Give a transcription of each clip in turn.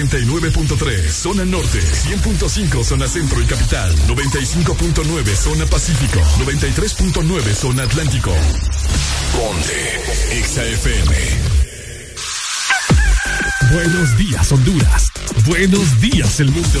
XHJ 89.3 zona norte, 100.5 zona centro y capital, 95.9 zona pacífico, 93.9 zona atlántico. Ponte XAFM. Buenos días Honduras. Buenos días el mundo.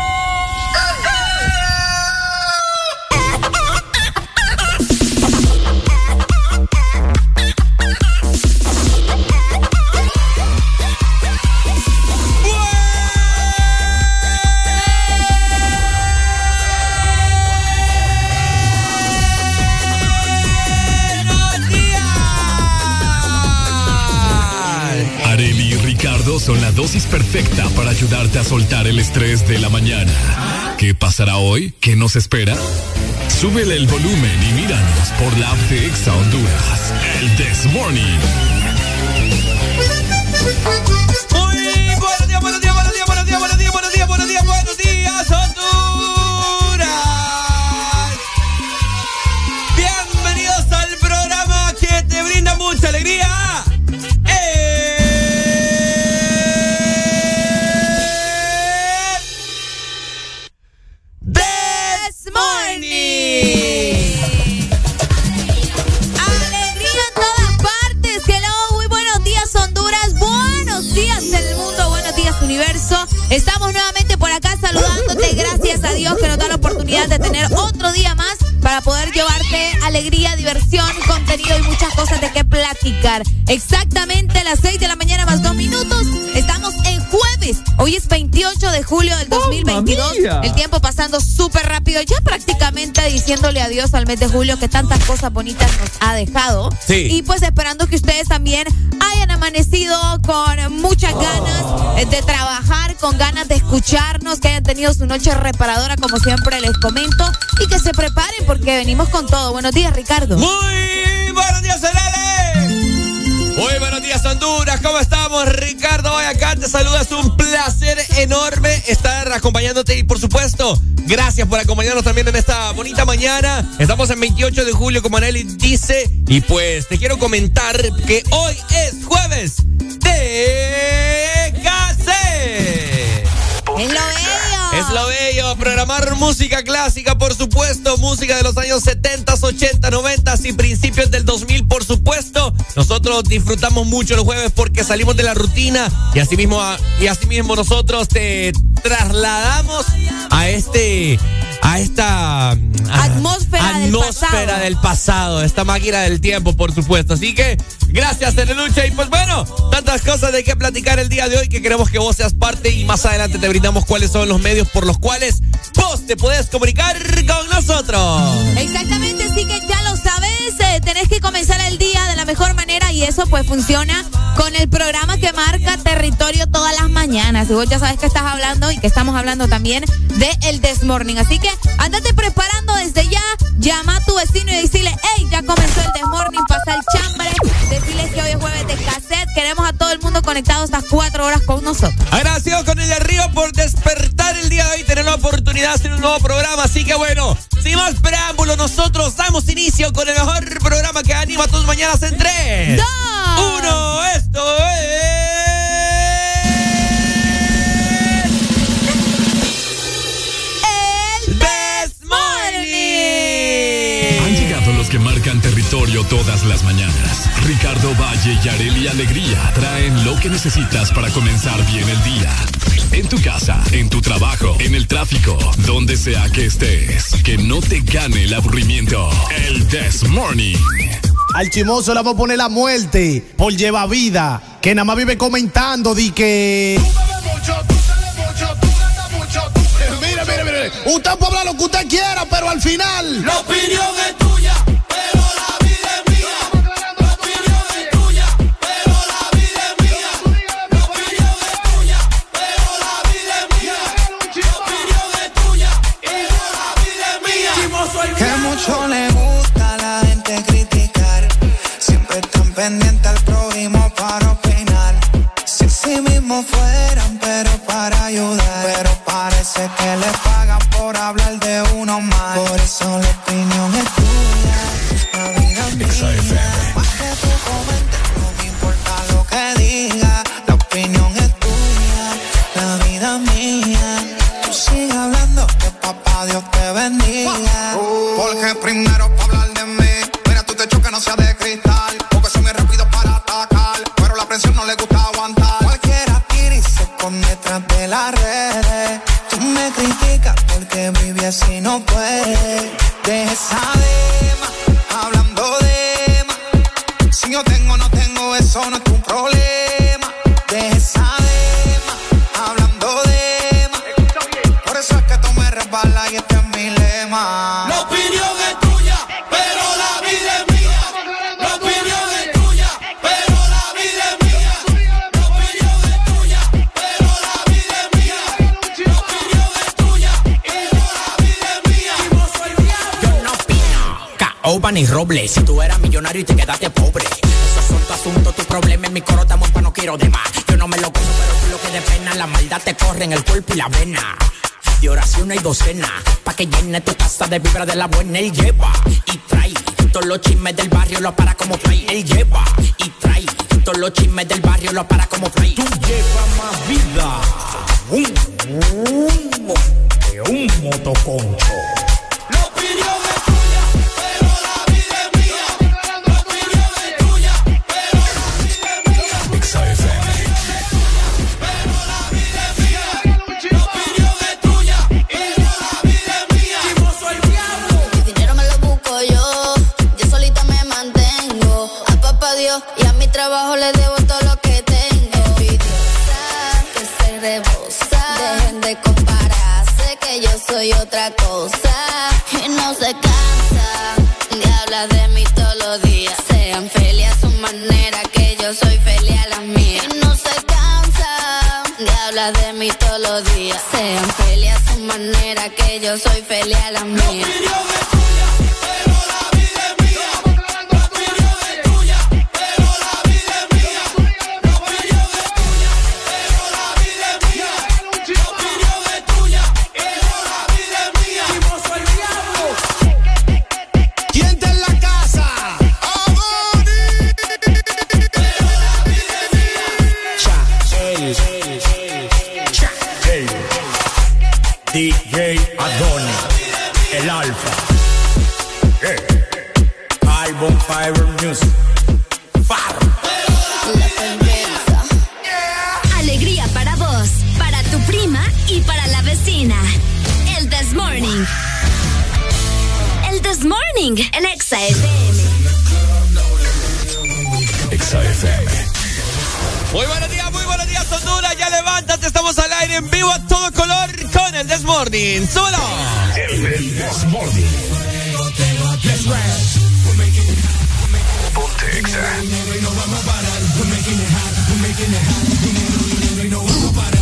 Dosis perfecta para ayudarte a soltar el estrés de la mañana. ¿Qué pasará hoy? ¿Qué nos espera? Súbele el volumen y míranos por la app de Exa Honduras. El This Morning. Muy buenos días, buenos días, buenos días, buenos días, buenos días, buenos días, buenos días, buenos días, Honduras. Bienvenidos al programa que te brinda mucha alegría. Estamos nuevamente por acá saludándote. Gracias a Dios que nos da la oportunidad de tener otro día más para poder llevarte alegría, diversión, contenido y muchas cosas de qué platicar. Exactamente a las 6 de la mañana más dos minutos. Hoy es 28 de julio del 2022. mía! El tiempo pasando súper rápido. Ya prácticamente diciéndole adiós al mes de julio que tantas cosas bonitas nos ha dejado. Sí. Y pues esperando que ustedes también hayan amanecido con muchas ganas eh, de trabajar, con ganas de escucharnos, que hayan tenido su noche reparadora como siempre les comento y que se preparen porque venimos con todo. Buenos días, Ricardo. Muy buenos días, Arele. Muy buenos días, Honduras. ¿Cómo estamos? Ricardo Hoy acá te saluda. Es un placer enorme estar acompañándote y, por supuesto, gracias por acompañarnos también en esta bonita mañana. Estamos en 28 de julio, como Nelly dice. Y pues te quiero comentar que hoy es jueves de cassette. Es lo bello. Es lo bello, programar música clásica, por supuesto, música de los años 70, 80, 90 y principios del 2000, por supuesto. Nosotros disfrutamos mucho los jueves porque salimos de la rutina y así mismo, y así mismo nosotros te trasladamos a este a esta a- Atmósfera del atmósfera pasado. del pasado, esta máquina del tiempo, por supuesto. Así que gracias, Telelucha. Y pues bueno, tantas cosas de qué platicar el día de hoy que queremos que vos seas parte y más adelante te brindamos cuáles son los medios por los cuales vos te podés comunicar con nosotros. Exactamente, así que ya lo sabes, tenés que comenzar el día de la mejor manera y eso pues funciona con el programa que marca territorio todas las mañanas. Y vos ya sabes que estás hablando y que estamos hablando también de el Desmorning. Así que andate preparando desde ya, llama a tu vecino y decirle, hey, ya comenzó el Desmorning, pasa el chambre, decirles que hoy es jueves de cassette, queremos a todo el mundo conectado estas cuatro horas con nosotros. Agradecido con el de arriba por despertar el día de hoy, tener la oportunidad de hacer un nuevo programa. Así que bueno, sin más preámbulos, nosotros damos inicio con el mejor programa que anima tus mañanas en tres. ¡Dos! Uno, esto es. El This Morning. Han llegado los que marcan territorio todas las mañanas. Ricardo Valle y Areli Alegría traen lo que necesitas para comenzar bien el día. En tu casa, en tu trabajo, en el tráfico, donde sea que estés. Que no te gane el aburrimiento. El This Morning. Al chimoso le vamos a poner la muerte por lleva vida. Que nada más vive comentando di que. Mire, mire, mire. Usted puede hablar lo que usted quiera, pero al final. La opinión es tuya, pero la ayudar. Pero parece que le pagan por hablar de uno más. Por eso la opinión es tuya. La vida mía. Más que tú comentes, no me importa lo que diga. La opinión es tuya. La vida mía. Tú sigue hablando que papá Dios te bendiga. Porque primero para hablar de mí. Mira tu techo que no sea de cristal. Porque soy muy rápido para atacar. Pero la presión no le gusta así no puede. Deja esa dema, hablando de más. Si yo tengo no tengo, eso no es Ni. Si tú eras millonario y te quedaste pobre. Esos son tu asunto, tu problema. En mi coro estamos pa' no quiero de más. Yo no me lo como, pero tú lo que de pena. La maldad te corre en el cuerpo y la vena. De oración y docena. Pa' que llene tu casa de vibra de la buena. Él lleva y trae. Todos los chismes del barrio los para como fly. Él lleva y trae. Todos los chismes del barrio los para como fly. Tú llevas más vida. Un que un motoconcho. Yo soy feliz a la mía. Vivo a todo color con el Desmorning. ¡Súbelo! That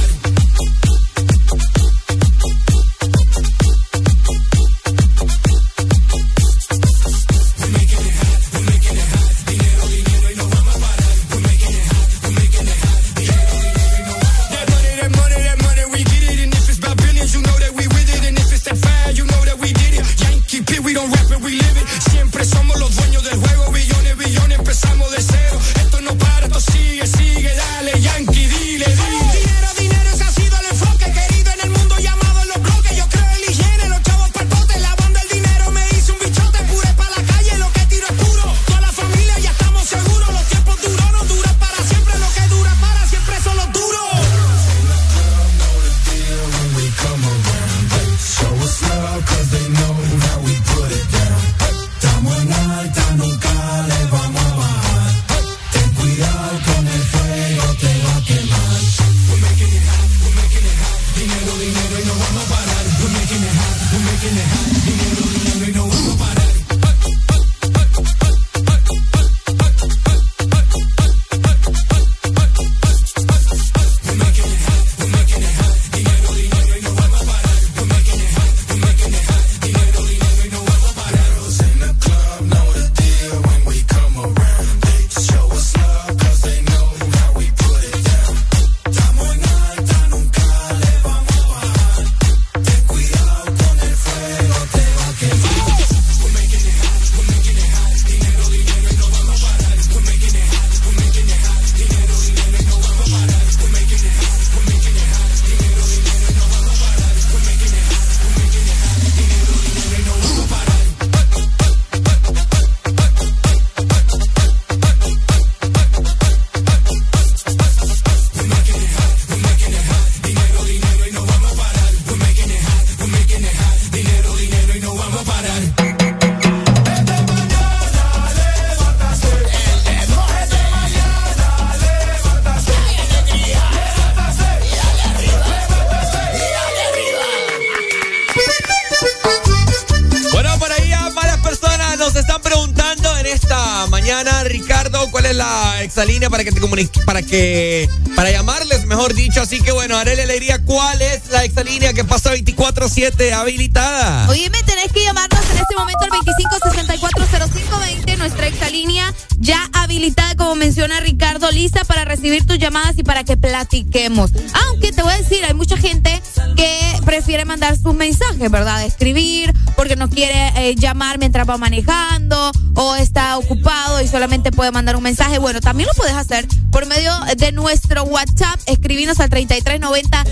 24-7 habilitada? Oye, me tenés que llamarnos en este momento al 25640520, nuestra exalínea ya habilitada, como menciona Ricardo, lista para recibir tus llamadas y para que platiquemos. Aunque te voy a decir, hay mucha gente que prefiere mandar sus mensajes, ¿verdad? Escribir, porque no quiere eh, llamar mientras va manejando o está ocupado y solamente puede mandar un mensaje. Bueno, también lo puedes hacer por medio de nuestro WhatsApp. Escribinos al 3390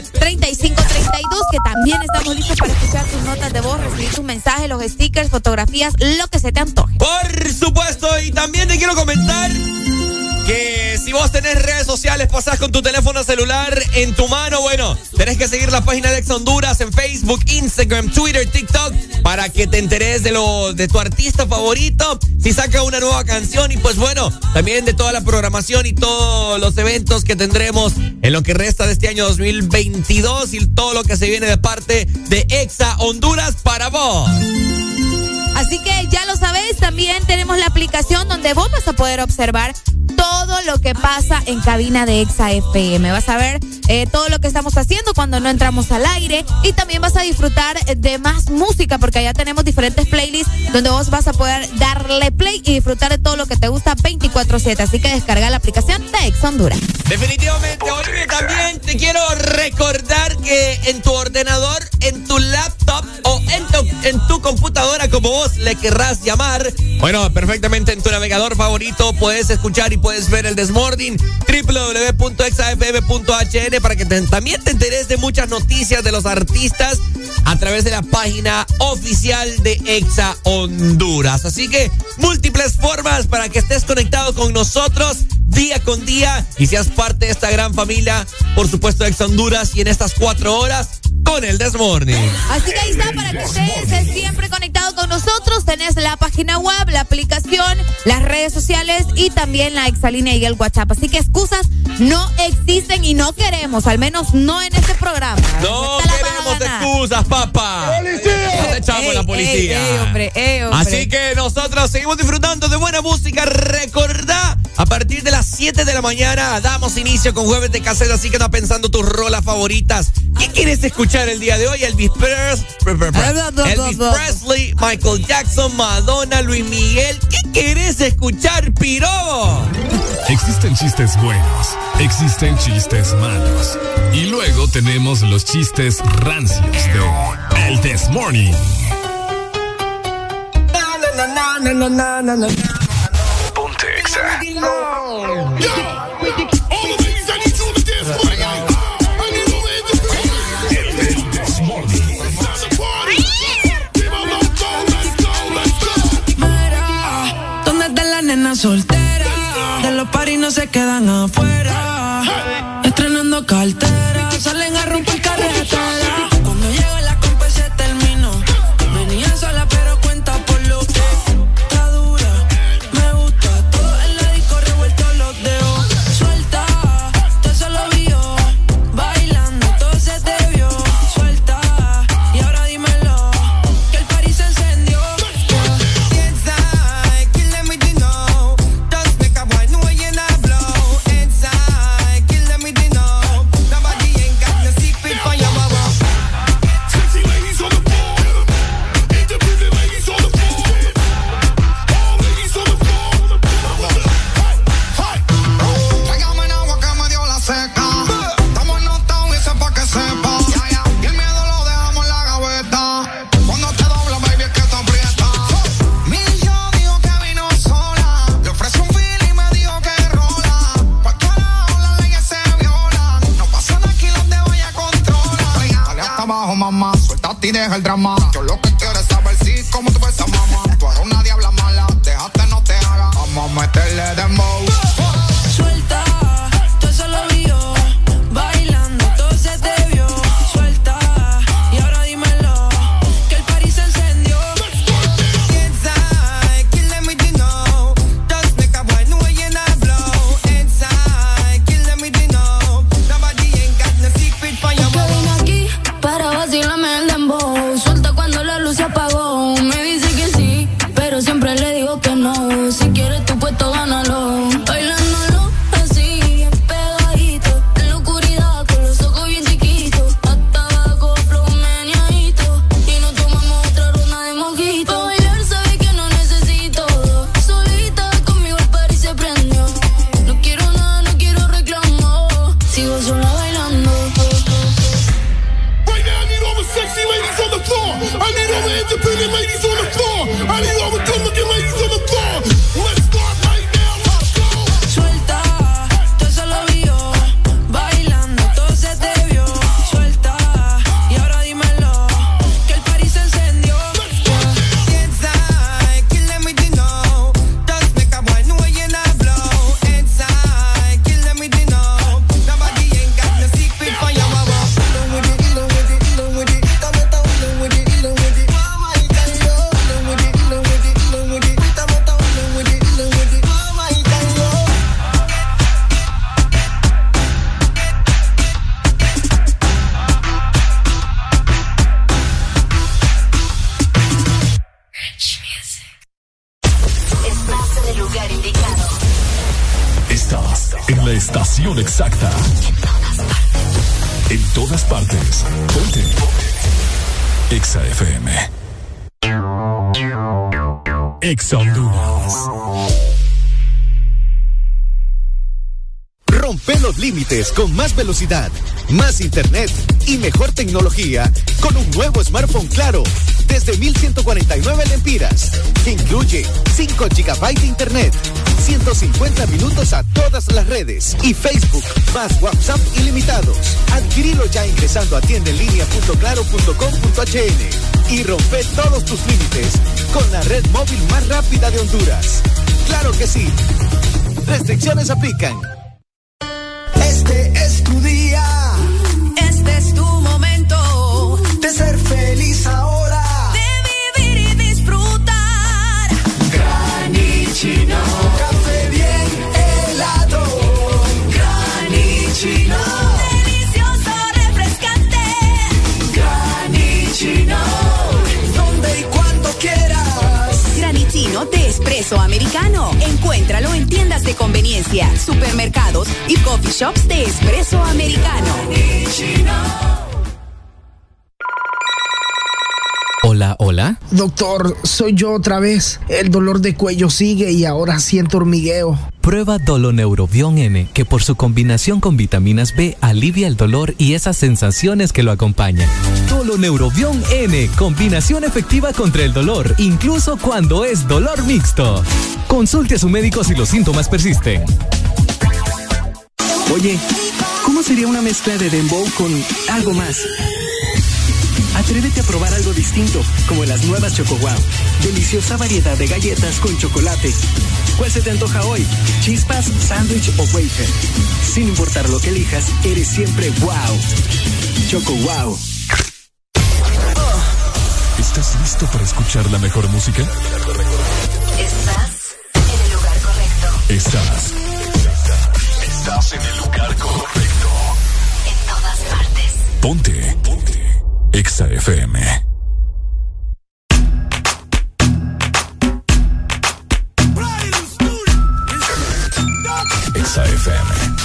3532, que también estamos listos para escuchar tus notas de voz, recibir tus mensajes, los stickers, fotografías, lo que se te antoje. Por supuesto, y también te quiero comentar que si vos tenés redes sociales, pasás con tu teléfono celular en tu mano, bueno, tenés que seguir la página de Ex Honduras en Facebook, Instagram, Twitter, TikTok, para que te enteres de lo de tu artista favorito, si saca una nueva canción y pues bueno, también de toda la programación y todos los eventos que tendremos en lo que resta de este año 2022 y todo lo que se viene de parte de Exa Honduras para vos. Así que ya lo sabéis, también tenemos la aplicación donde vos vas a poder observar lo que pasa en cabina de Exa FM. Vas a ver eh, todo lo que estamos haciendo cuando no entramos al aire y también vas a disfrutar de más música porque allá tenemos diferentes playlists donde vos vas a poder darle play y disfrutar de todo lo que te gusta 24/7. Así que descarga la aplicación de Exa Honduras. Definitivamente, Olivia, también te quiero recordar que en tu ordenador, en tu laptop o en tu, en tu computadora, como vos le querrás llamar, bueno, perfectamente en tu navegador favorito puedes escuchar y puedes ver el Desmording www.exafm.hn para que también te enteres de muchas noticias de los artistas a través de la página oficial de Exa Honduras. Así que múltiples formas para que estés conectado con nosotros día con día y seas parte de esta gran familia, por supuesto, Exa Honduras y en estas cuatro horas con el Desmorning. Así que ahí está para que estés siempre conectado con nosotros. Tenés la página web, la aplicación, las redes sociales y también la exalínea y el WhatsApp. Así que excusas no existen y no queremos, al menos no en este programa. No queremos excusas, papá. ¡Policía! No te echamos la policía. hombre, hombre. Así que nosotros seguimos disfrutando de buena música. Recordá, a partir de las 7 de la mañana damos inicio con jueves de cassette, así que anda pensando tus rolas favoritas. ¿Qué quieres escuchar el día de hoy? Elvis, Elvis Presley, Michael Jackson, Madonna, Luis Miguel. ¿Qué quieres escuchar, Piro? Existen chistes buenos, existen chistes malos. Y luego tenemos los chistes rancios de El This Morning. Ponte exa. ¿Dónde soltera? De los paris no se quedan afuera. Estrenando cartera, más WhatsApp ilimitados. Adquirilo ya ingresando a tiendaenlínea.claro.com.hn y rompe todos tus límites con la red móvil más rápida de Honduras. Claro que sí. Restricciones aplican. Supermercados y coffee shops de espresso americano. Hola, hola. Doctor, soy yo otra vez. El dolor de cuello sigue y ahora siento hormigueo. Prueba Doloneurobion N, que por su combinación con vitaminas B alivia el dolor y esas sensaciones que lo acompañan. Doloneurobion N, combinación efectiva contra el dolor, incluso cuando es dolor mixto. Consulte a su médico si los síntomas persisten. Oye, ¿cómo sería una mezcla de dembow con algo más? Atrévete a probar algo distinto, como las nuevas Choco Wow. Deliciosa variedad de galletas con chocolate. ¿Cuál se te antoja hoy? ¿Chispas, sándwich o wafer? Sin importar lo que elijas, eres siempre wow. Choco Wow. ¿Estás listo para escuchar la mejor música? Estás. Estás en el lugar correcto. En todas partes. Ponte. Ponte. Exa FM. Exa FM.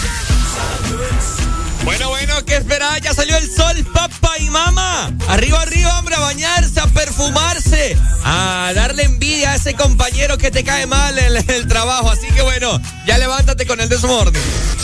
Bueno, bueno, ¿qué espera? Ya salió el sol, papá y mamá. Arriba, arriba, hombre, a bañarse, a perfumarse, a darle envidia a ese compañero que te cae mal levántate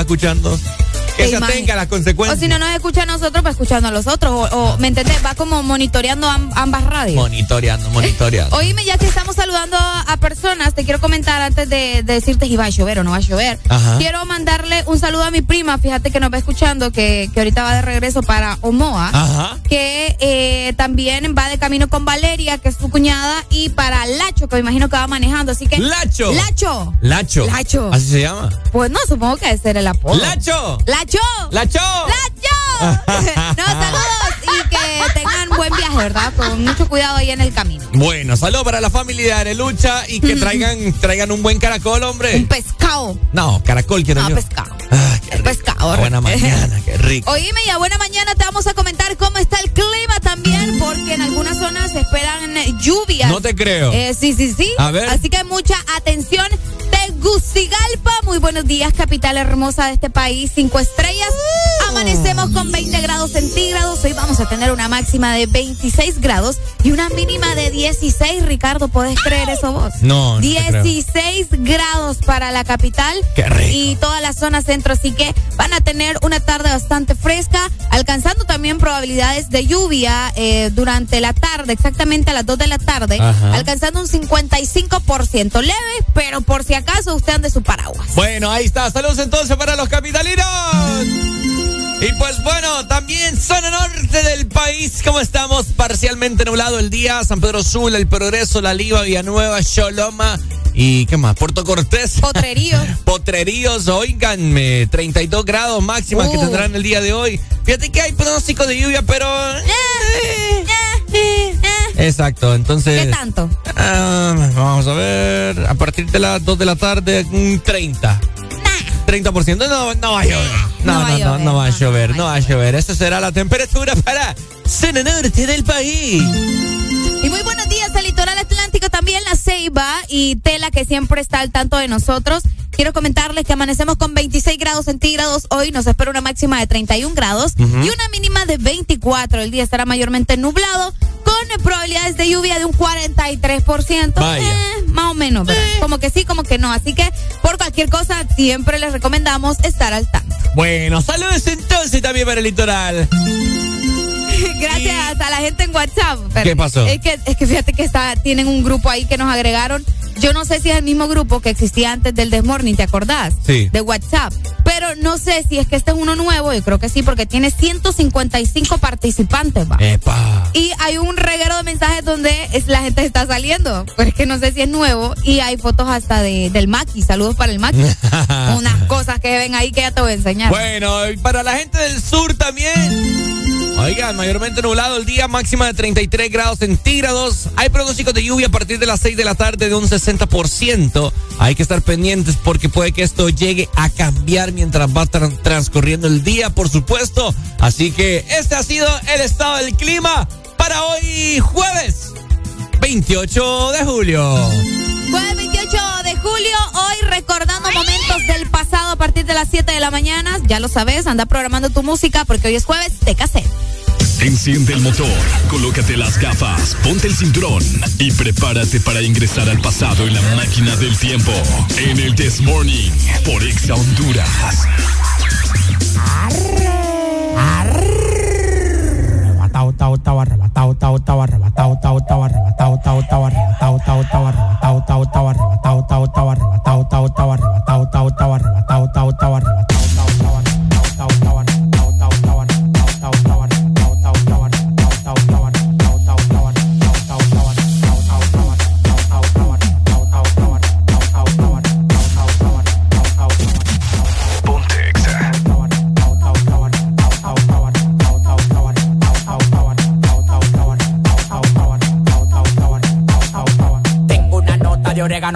escuchando. Que se atenga las consecuencias. O si no nos escucha a nosotros, va escuchando a los otros. O, ¿me entendés? Va como monitoreando ambas radios. Monitoreando, monitoreando. Oíme, ya que estamos saludando a, personas, te quiero comentar antes de, decirte si va a llover o no va a llover. Quiero mandarle un saludo a mi prima, fíjate que nos va escuchando, que, que ahorita va de regreso para Omoa. Ajá. Que eh, también va de camino con Valeria, que es su cuñada, y para Lacho, que me imagino que va manejando. Así que. ¡Lacho! ¡Lacho! ¡Lacho! ¡Lacho! ¿Así se llama? Pues no, supongo que debe ser el apodo. ¡Lacho! ¡Lacho! ¡Lacho! ¡Lacho! no, saludos ¿verdad? Con mucho cuidado ahí en el camino. Bueno, saludos para la familia de Arelucha y que traigan, traigan un buen caracol, hombre. Un pescado. No, caracol quiero no, yo. pescado. Ah, pescado. Buena mañana, qué rico. Oíme, y a buena mañana te vamos a comentar cómo está el clima también, porque en algunas zonas se esperan lluvias. No te creo. Eh, sí, sí, sí. A ver. Así que mucha atención. Tegucigalpa, muy buenos días, capital hermosa de este país, cinco estrellas. Amanecemos con 20 grados centígrados. Hoy vamos a tener una máxima de 26 grados y una mínima de 16. Ricardo, ¿puedes creer eso vos? No. no 16 grados para la capital. Qué rico. Y toda la zona centro, así que van a tener una tarde bastante fresca, alcanzando también probabilidades de lluvia eh, durante la tarde, exactamente a las 2 de la tarde, alcanzando un 55% leve, pero por si acaso usted ande su paraguas. Bueno, ahí está. Saludos entonces para los capitalinos. Y pues bueno, también zona norte del país. ¿Cómo estamos? Parcialmente nublado el día. San Pedro Sula, El Progreso, La Liva, Villanueva, Choloma. ¿Y qué más? Puerto Cortés. Potreríos. Potreríos, oiganme. 32 grados máximas que Uh. tendrán el día de hoy. Fíjate que hay pronóstico de lluvia, pero. Exacto, entonces. ¿Qué tanto? Ah, vamos a ver. A partir de las 2 de la tarde, un 30. 30%. No, no va a llover. No, no, no, no, va a llover. No va a llover. Esa será la temperatura para zona norte del país. Y muy buenos días al litoral atlántico, también la Ceiba y Tela que siempre está al tanto de nosotros. Quiero comentarles que amanecemos con 26 grados centígrados. Hoy nos espera una máxima de 31 grados y una mínima de 24. El día estará mayormente nublado con probabilidades de lluvia de un 43%. Vaya. Eh, más o menos, ¿verdad? Como que sí, como que no. Así que por cualquier cosa siempre les recomendamos estar al tanto. Bueno, saludos entonces también para el litoral. Gracias a la gente en WhatsApp. ¿Qué pasó? Es que, es que fíjate que está, tienen un grupo ahí que nos agregaron. Yo no sé si es el mismo grupo que existía antes del Desmorning, ¿te acordás? Sí. De WhatsApp. Pero no sé si es que este es uno nuevo, yo creo que sí, porque tiene 155 participantes, va. Epa. Y hay un reguero de mensajes donde es, la gente está saliendo. Pero es que no sé si es nuevo. Y hay fotos hasta de, del Maki. Saludos para el Maki. Unas cosas que ven ahí que ya te voy a enseñar. Bueno, y para la gente del sur también. Oigan, mayormente nublado el día, máxima de 33 grados centígrados. Hay pronósticos de lluvia a partir de las 6 de la tarde de un 60%. Hay que estar pendientes porque puede que esto llegue a cambiar mientras va tran- transcurriendo el día, por supuesto. Así que este ha sido el estado del clima para hoy jueves 28 de julio. Jueves 28 de julio, hoy recordando momentos del pasado a partir de las 7 de la mañana. Ya lo sabes, anda programando tu música porque hoy es jueves de cassette. Enciende el motor, colócate las gafas, ponte el cinturón y prepárate para ingresar al pasado en la máquina del tiempo. En el This Morning por Exa Honduras. Tao, tao, arrebatado, tao, tao, arrebatado, tao, tao, arrebatado, tao, tao, arrebatado, tao, tao, arrebatado, tao, tao, arrebatado, tao, tao, arrebatado,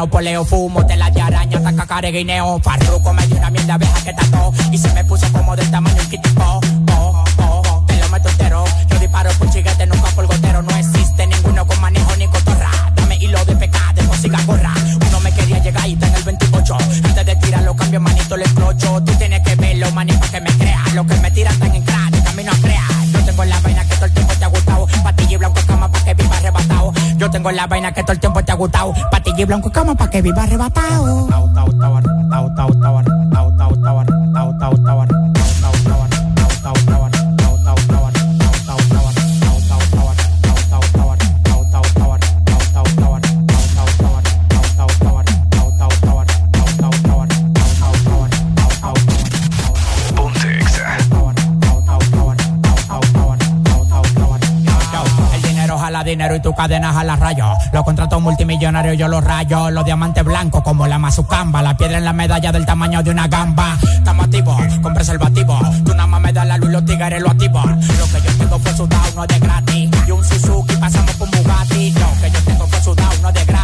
orégano, poleo, fumo, tela de araña, taca, guineo, farruco, me dio una miel de abeja que tató tengo la vaina que todo el tiempo te ha gustado. Patilla y blanco cama para que viva arrebatado. Y tu cadena jala rayos. Los contratos multimillonarios yo los rayo. Los diamantes blancos como la mazucamba. La piedra en la medalla del tamaño de una gamba. Estamos activos con preservativo. Tú nada más me das la luz los tigres lo activo. Lo que yo tengo fue sudado, no es de gratis. Y un Suzuki pasamos por Bugatti. Lo que yo tengo fue sudado, no de gratis.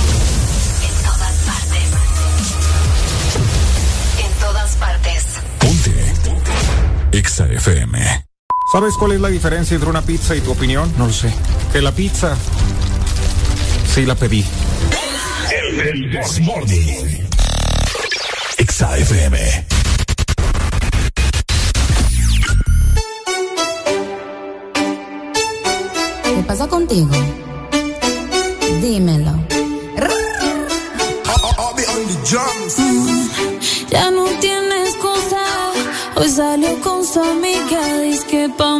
Exa FM. ¿Sabes cuál es la diferencia entre una pizza y tu opinión? No lo sé. Que la pizza sí la pedí. El, el Desmorning. Exa FM. ¿Qué pasa contigo? Dímelo. Su amiga. Dice que pa'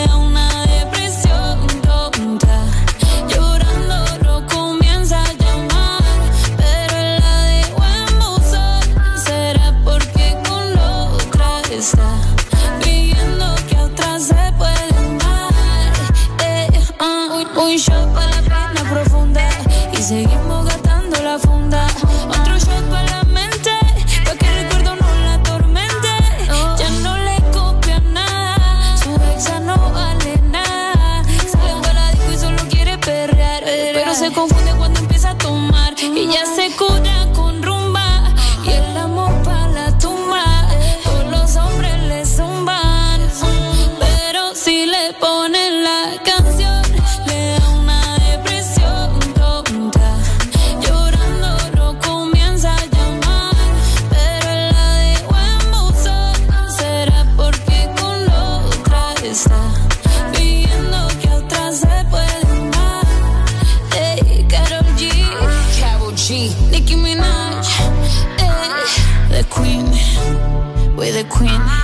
queen.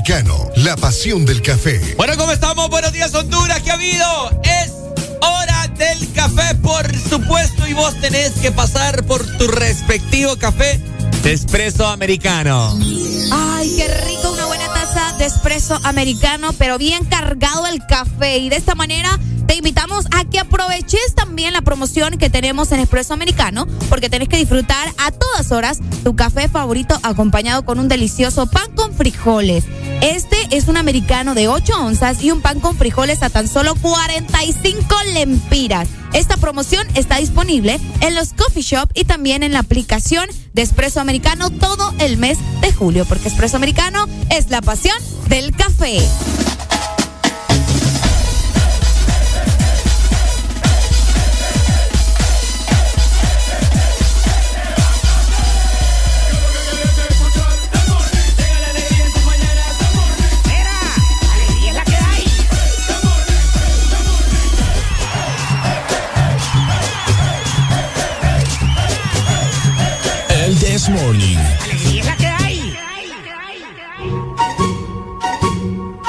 Americano, la pasión del café. Bueno, ¿cómo estamos? Buenos días, Honduras. ¿Qué ha habido? Es hora del café, por supuesto, y vos tenés que pasar por tu respectivo café de Espresso Americano. Ay, qué rico una buena taza de espresso americano, pero bien cargado el café. Y de esta manera te invitamos a que aproveches también la promoción que tenemos en Espresso Americano, porque tenés que disfrutar a todas horas tu café favorito acompañado con un delicioso pan con frijoles. Este es un americano de 8 onzas y un pan con frijoles a tan solo 45 lempiras. Esta promoción está disponible en los coffee shop y también en la aplicación de Espresso Americano todo el mes de julio, porque Espresso Americano es la pasión del café. This Morning.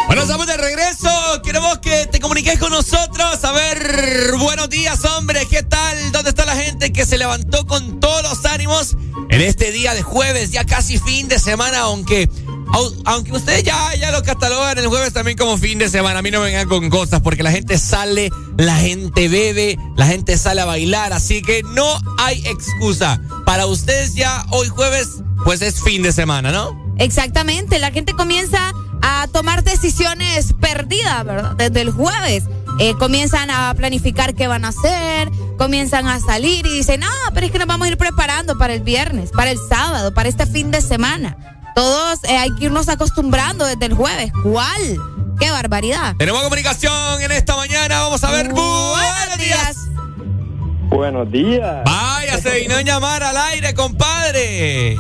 Bueno, estamos de regreso. Queremos que te comuniques con nosotros. A ver, buenos días, hombre. ¿Qué tal? ¿Dónde está la gente que se levantó con todos los ánimos en este día de jueves, ya casi fin de semana, aunque au- aunque ustedes ya, ya lo catalogan el jueves también como fin de semana, a mí no me vengan con cosas porque la gente sale, la gente bebe, la gente sale a bailar, así que no hay excusa. Para ustedes ya hoy jueves, pues es fin de semana, ¿no? Exactamente, la gente comienza a tomar decisiones perdidas, ¿verdad? Desde el jueves. Eh, comienzan a planificar qué van a hacer, comienzan a salir y dicen, no, pero es que nos vamos a ir preparando para el viernes, para el sábado, para este fin de semana. Todos eh, hay que irnos acostumbrando desde el jueves. ¿Cuál? ¡Qué barbaridad! Tenemos comunicación en esta mañana, vamos a ver. Buenos días. Buenos días. Vaya, se vino a llamar al aire, compadre.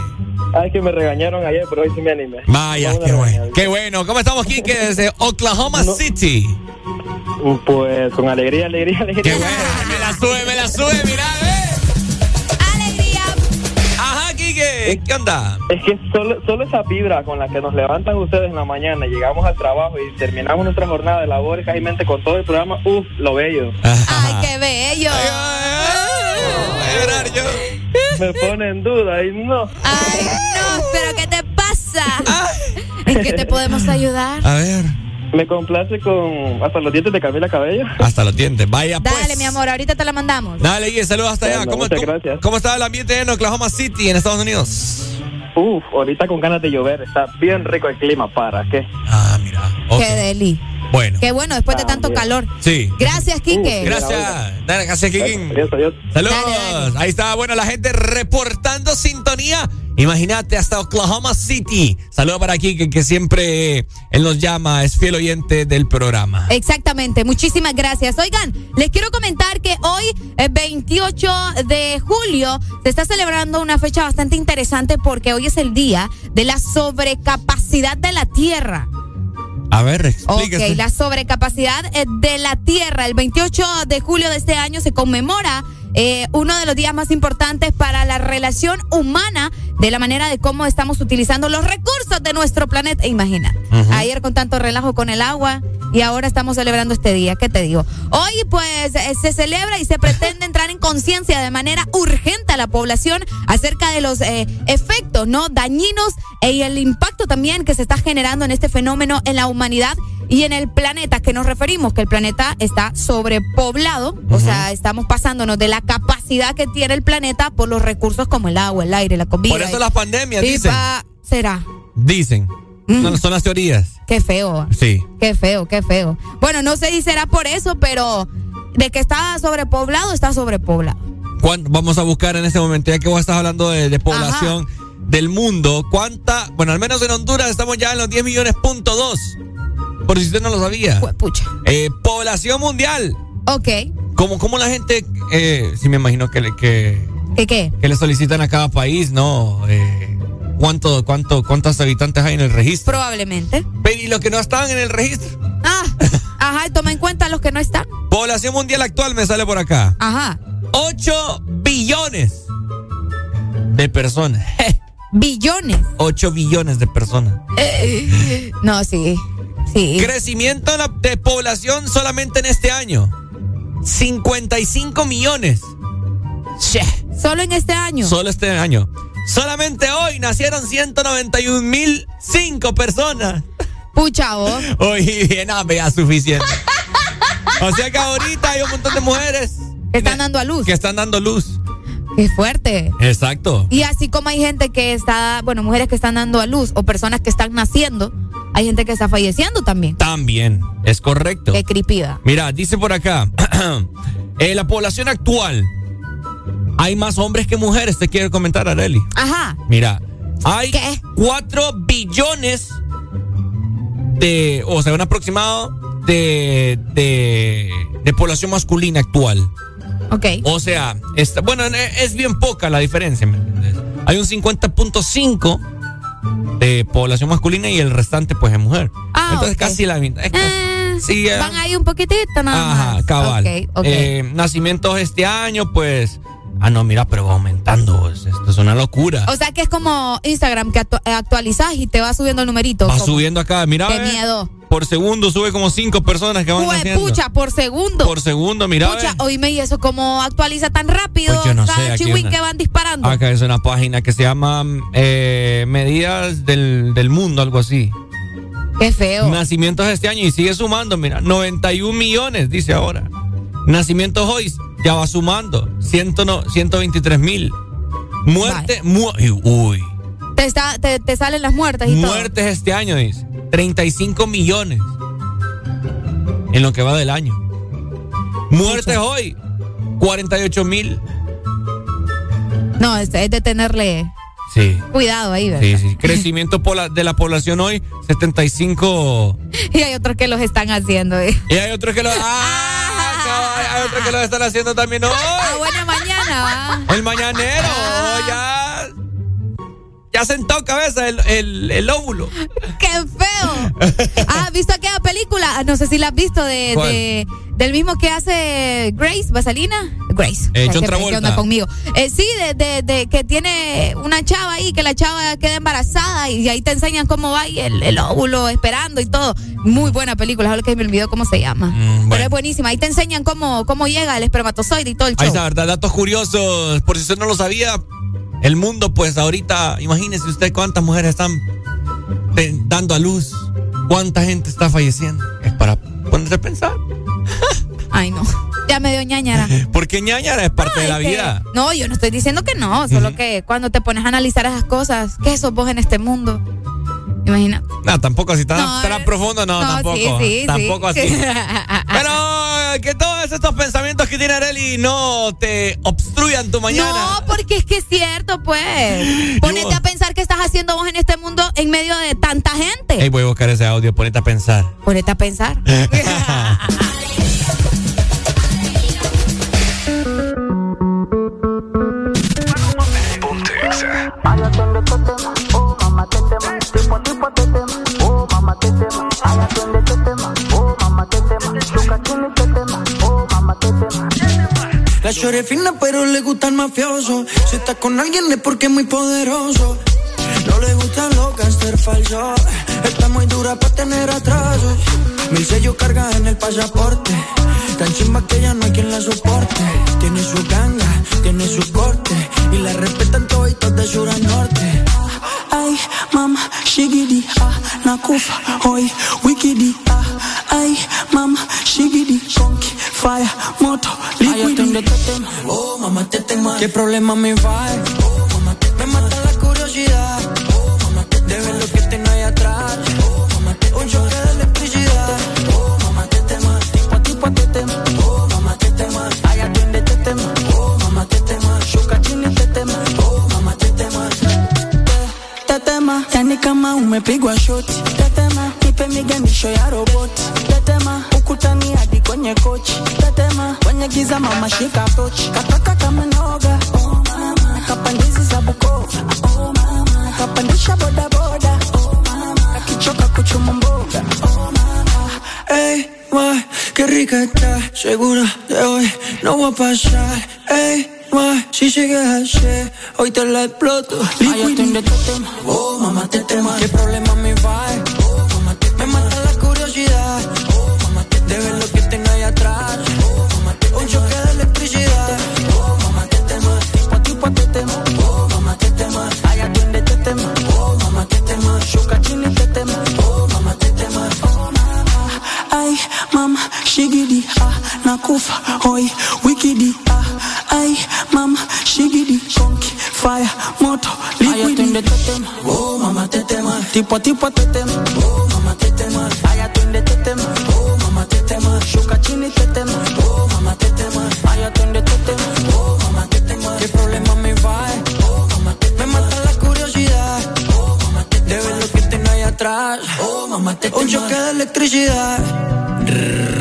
Ay, que me regañaron ayer, pero hoy sí me animé. Vaya, qué bueno. Qué bueno. ¿Cómo estamos, Kike? Desde Oklahoma City. Pues con alegría, alegría, alegría. Qué bueno. Me la sube, me la sube, mira, Ajá, Kike. ¿Qué onda? Es que solo, solo esa vibra con la que nos levantan ustedes en la mañana, llegamos al trabajo y terminamos nuestra jornada de labor casi con todo el programa, uff, lo bello. ¡Ay, qué bello! Me pone en duda y no. ¡Ay, no! ¿Pero qué te pasa? ¿En qué te podemos ayudar? A ver. Me complace con hasta los dientes de Camila Cabello. Hasta los dientes. Vaya, pues. Dale, mi amor, ahorita te la mandamos. Dale, Guille, saludos hasta allá. ¿Cómo, muchas cómo- gracias. cómo está el ambiente en Oklahoma City, en Estados Unidos? Uf, ahorita con ganas de llover, está bien rico el clima, ¿para qué? Ah, mira. Qué deli. Bueno. Qué bueno, después de tanto calor. Sí. Gracias, Quique. Gracias. Dale, gracias, Kikín. Saludos. Ahí está, bueno, la gente reportando sintonía. Imagínate hasta Oklahoma City. Saludos para Kike, que siempre eh, él nos llama, es fiel oyente del programa. Exactamente, muchísimas gracias. Oigan, les quiero comentar que hoy, eh, 28 de julio, se está celebrando una fecha bastante interesante porque hoy es el día de la sobrecapacidad de la Tierra. A ver, Ok, explíquese. la sobrecapacidad eh, de la Tierra. El 28 de julio de este año se conmemora eh, uno de los días más importantes para la relación humana de la manera de cómo estamos utilizando los recursos de nuestro planeta. Imagina, ayer con tanto relajo con el agua y ahora estamos celebrando este día. ¿Qué te digo? Hoy pues eh, se celebra y se pretende entrar en conciencia de manera urgente a la población acerca de los eh, efectos no dañinos e- y el impacto también que se está generando en este fenómeno en la humanidad y en el planeta que nos referimos, que el planeta está sobrepoblado, o sea, estamos pasándonos de la capacidad que tiene el planeta por los recursos como el agua, el aire, la comida. Por eso y- las pandemias, y dicen. pa- será. Dicen. No, son las teorías. Qué feo. Sí. Qué feo, qué feo. Bueno, no sé si será por eso, pero de que está sobrepoblado, está sobrepoblado. ¿Cuán- Vamos a buscar en este momento, ya que vos estás hablando de, de población del mundo, ¿cuánta? Bueno, al menos en Honduras estamos ya en los 10 millones punto dos. Por si usted no lo sabía. Pucha. Eh, población mundial. Ok. ¿Cómo, cómo la gente, eh, sí me imagino que le, que, ¿Qué qué? que le solicitan a cada país, ¿no? Eh, ¿cuánto, cuánto, ¿Cuántos habitantes hay en el registro? Probablemente. Pero, ¿y los que no estaban en el registro? Ah, ajá, toma en cuenta los que no están. Población mundial actual me sale por acá. Ajá. 8 billones de personas. Billones. 8 billones de personas. Eh, no, sí. Sí. Crecimiento de población solamente en este año. 55 millones. Solo en este año. Solo este año. Solamente hoy nacieron 191 mil cinco personas. Pucha, vos. Hoy bien, ya suficiente. o sea que ahorita hay un montón de mujeres que están dando a luz. Que están dando luz. Qué fuerte. Exacto. Y así como hay gente que está, bueno, mujeres que están dando a luz o personas que están naciendo, hay gente que está falleciendo también. También, es correcto. Qué cripida. Mira, dice por acá, en la población actual hay más hombres que mujeres, te quiero comentar, Areli. Ajá. Mira, hay 4 billones de, o sea, un aproximado de, de, de población masculina actual. Ok. O sea, está, bueno, es bien poca la diferencia, ¿me entiendes? Hay un 50.5 de población masculina y el restante pues es mujer. Ah, Entonces casi la mitad. Eh, sí, van ahí un poquitito nada Ajá, más. cabal. Eh, nacimientos este año pues Ah, no, mira, pero va aumentando. Esto es una locura. O sea que es como Instagram, que actualizas y te va subiendo el numerito. Va subiendo acá, mira. Qué miedo. Por segundo sube como cinco personas que van Uy, haciendo. pucha, por segundo. Por segundo, mira. Pucha, oíme, ¿y eso cómo actualiza tan rápido? Pues yo no sé, chihuín que van disparando. Acá es una página que se llama eh, Medidas del, del Mundo, algo así. Qué feo. Nacimientos este año y sigue sumando, mira. 91 millones, dice ahora. Nacimientos hoy ya va sumando. 123 mil. Muerte. uy. Te, está, te, te, salen las muertes y Muertes este año, dice. 35 millones. En lo que va del año. Muertes hoy. 48 mil. No, es, es de tenerle Sí. Cuidado ahí, ¿verdad? Sí, sí. Crecimiento de la población hoy, 75. Y hay otros que los están haciendo. ¿eh? Y hay otros que los. ¡Ah! Hay otros que los están haciendo también hoy. Ah, buena mañana. El mañanero. Ya. Ya sentó cabeza el, el, el óvulo. ¡Qué feo! ¿Has visto aquella película? No sé si la has visto de, de del mismo que hace Grace, Vaselina. Grace. Eh, ¿Qué, ¿Qué onda conmigo? Eh, sí, de, de, de, que tiene una chava ahí, que la chava queda embarazada y ahí te enseñan cómo va y el, el, óvulo esperando y todo. Muy buena película, solo que me olvidó cómo se llama. Mm, bueno. Pero es buenísima. Ahí te enseñan cómo, cómo llega el espermatozoide y todo el show. Ahí está, ¿verdad? Datos curiosos. Por si usted no lo sabía, el mundo, pues ahorita, imagínese usted cuántas mujeres están dando a luz, cuánta gente está falleciendo. Es para ponerse a pensar. Ay, no. Ya me dio ñañara. Porque ñañara es parte no, de la que, vida. No, yo no estoy diciendo que no, solo uh -huh. que cuando te pones a analizar esas cosas, ¿qué sos vos en este mundo? Imagina. No, tampoco así tan, no, tan profundo, no, no tampoco. Sí, sí, tampoco sí. así. Pero que todos estos pensamientos que tiene Areli no te obstruyan tu mañana. No, porque es que es cierto, pues. Ponete a pensar qué estás haciendo vos en este mundo en medio de tanta gente. Hey, voy a buscar ese audio, ponete a pensar. Ponete a pensar. La chore fina pero le gusta el mafioso. Si está con alguien es porque es muy poderoso. No le gustan los gangster falsos. Está muy dura para tener atrasos. Mil sellos carga en el pasaporte. Tan chimba que ya no hay quien la soporte. Tiene su ganga, tiene su corte. Y la respetan todos de sur a norte. Ay, mama, shigidi, ah, nakufa, hoy, wikidi, ah, ay, mama, shigidi, conky, fire, moto, liquidi. Oh, mamá, te tema. ¿Qué problema me va? Oh, mamá, te me mata la curiosidad. Kama umepigwa shoti. Tetema, nipe miganisho ya roboti. Tetema, ukutani hadi kwenye kochi. Tetema, kwenye giza mama shika tochi. Kataka kama noga. Oh mama, kapandizi za Bukoba. Oh mama, kapandisha boda boda. Oh mama, akichoka kuchuma mboga. Oh mama, hey, ma, qué. Segura de hoy no va a pasar. Ey, si sigues así, hoy te la exploto. Ay, atiende tu tema, oh mamá te tema. ¿Qué problema me va? Oh mamá te Me mata la curiosidad, oh mamá te De ver lo que tengo ahí atrás, oh mamá te Un choque de electricidad, oh mamá te tema. Tipo a tipo te tema, oh mamá te tema. Ay, atiende te tema, oh mamá te tema. Shuka chini te tema, oh mamá te tema. Oh mamá, ay mama, shigidi, ah, nakufa, hoy, shigidi, konki, fire, moto, liquidi. Ay, te tema, oh mama te tema. Tipo tipo te tema, oh mama te tema. Ay, atiende te tema, oh mama te tema. Shuka chini te tema, oh mama te tema. Ay, atiende te tema, oh mama te tema. ¿Qué problema me va? Oh mama te tema. Me mata la curiosidad, oh mama te tema. De ver lo que tengo ahí atrás, oh mama te tema. Un choque de electricidad. Maluma,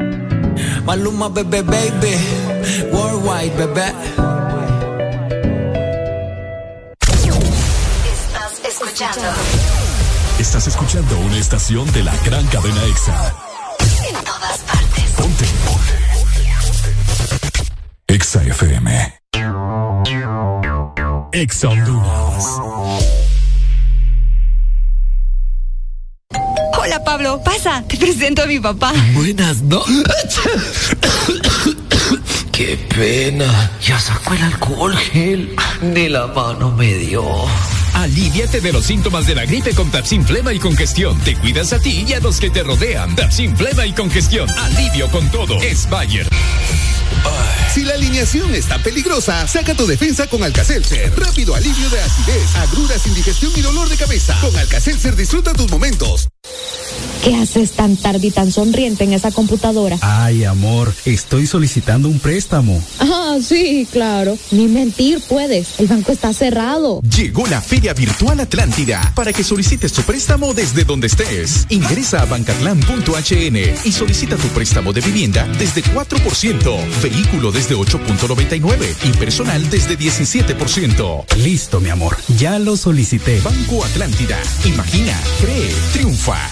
Maluma, bebé, baby Worldwide, bebé Estás escuchando Estás escuchando una estación de la gran cadena EXA. en todas partes. Ponte. Ponte. EXA FM. EXA Honduras. Hola Pablo, pasa, te presento a mi papá. Buenas noches. Qué pena. Ya sacó el alcohol gel. Ni la mano me dio. Aliviate de los síntomas de la gripe con Tapsin Flema y Congestión. Te cuidas a ti y a los que te rodean. Tapsin Flema y Congestión. Alivio con todo. Es Bayer. Si la alineación está peligrosa, saca tu defensa con Alcacelser. Rápido alivio de acidez, agruras, indigestión y dolor de cabeza. Con Alcacelser disfruta tus momentos. ¿Qué haces tan tarde y tan sonriente en esa computadora? Ay, amor, estoy solicitando un préstamo. Ah, sí, claro. Ni mentir puedes. El banco está cerrado. Llegó la Feria Virtual Atlántida para que solicites tu préstamo desde donde estés. Ingresa a bancatlán.hn y solicita tu préstamo de vivienda desde 4%, vehículo desde 8.99 y personal desde 17%. Listo, mi amor. Ya lo solicité. Banco Atlántida. Imagina, cree, triunfa.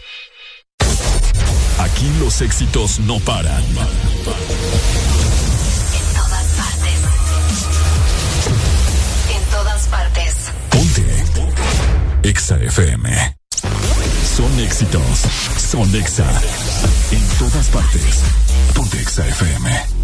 Aquí los éxitos no paran. En todas partes. En todas partes. Ponte. EXA FM. Son éxitos. Son EXA. En todas partes. Ponte EXA FM.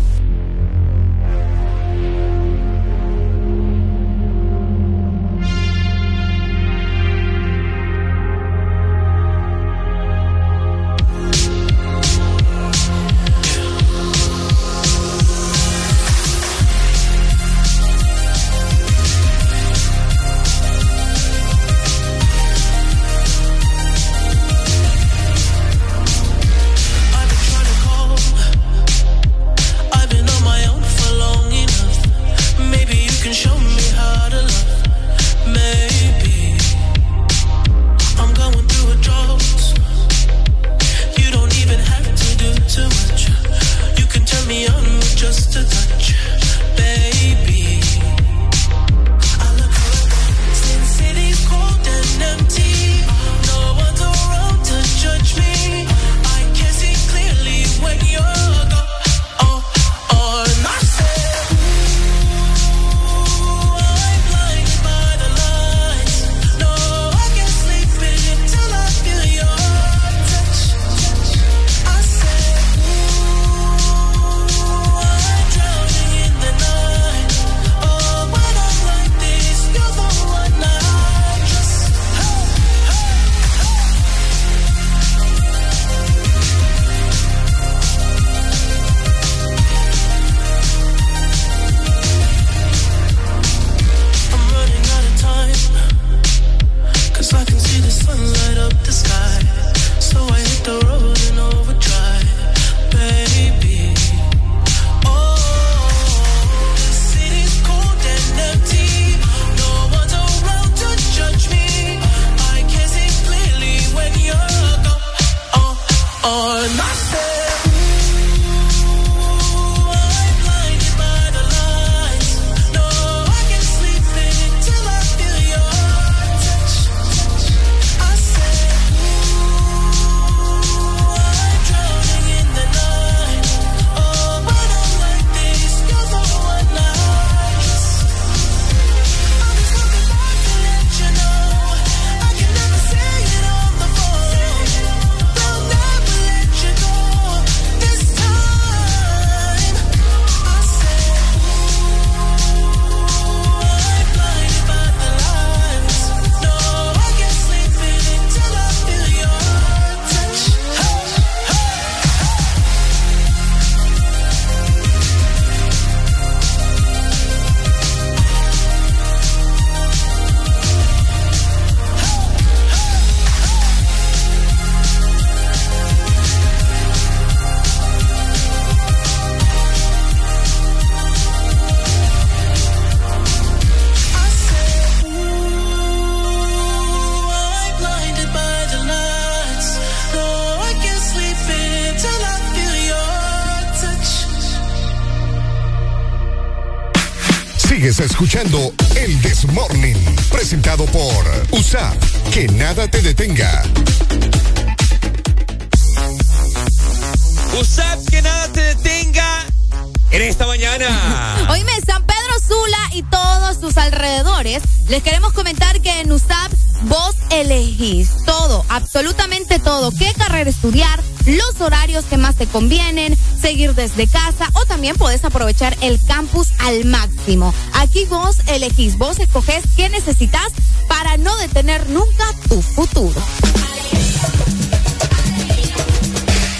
Máximo. Aquí vos elegís, vos escoges qué necesitas para no detener nunca tu futuro.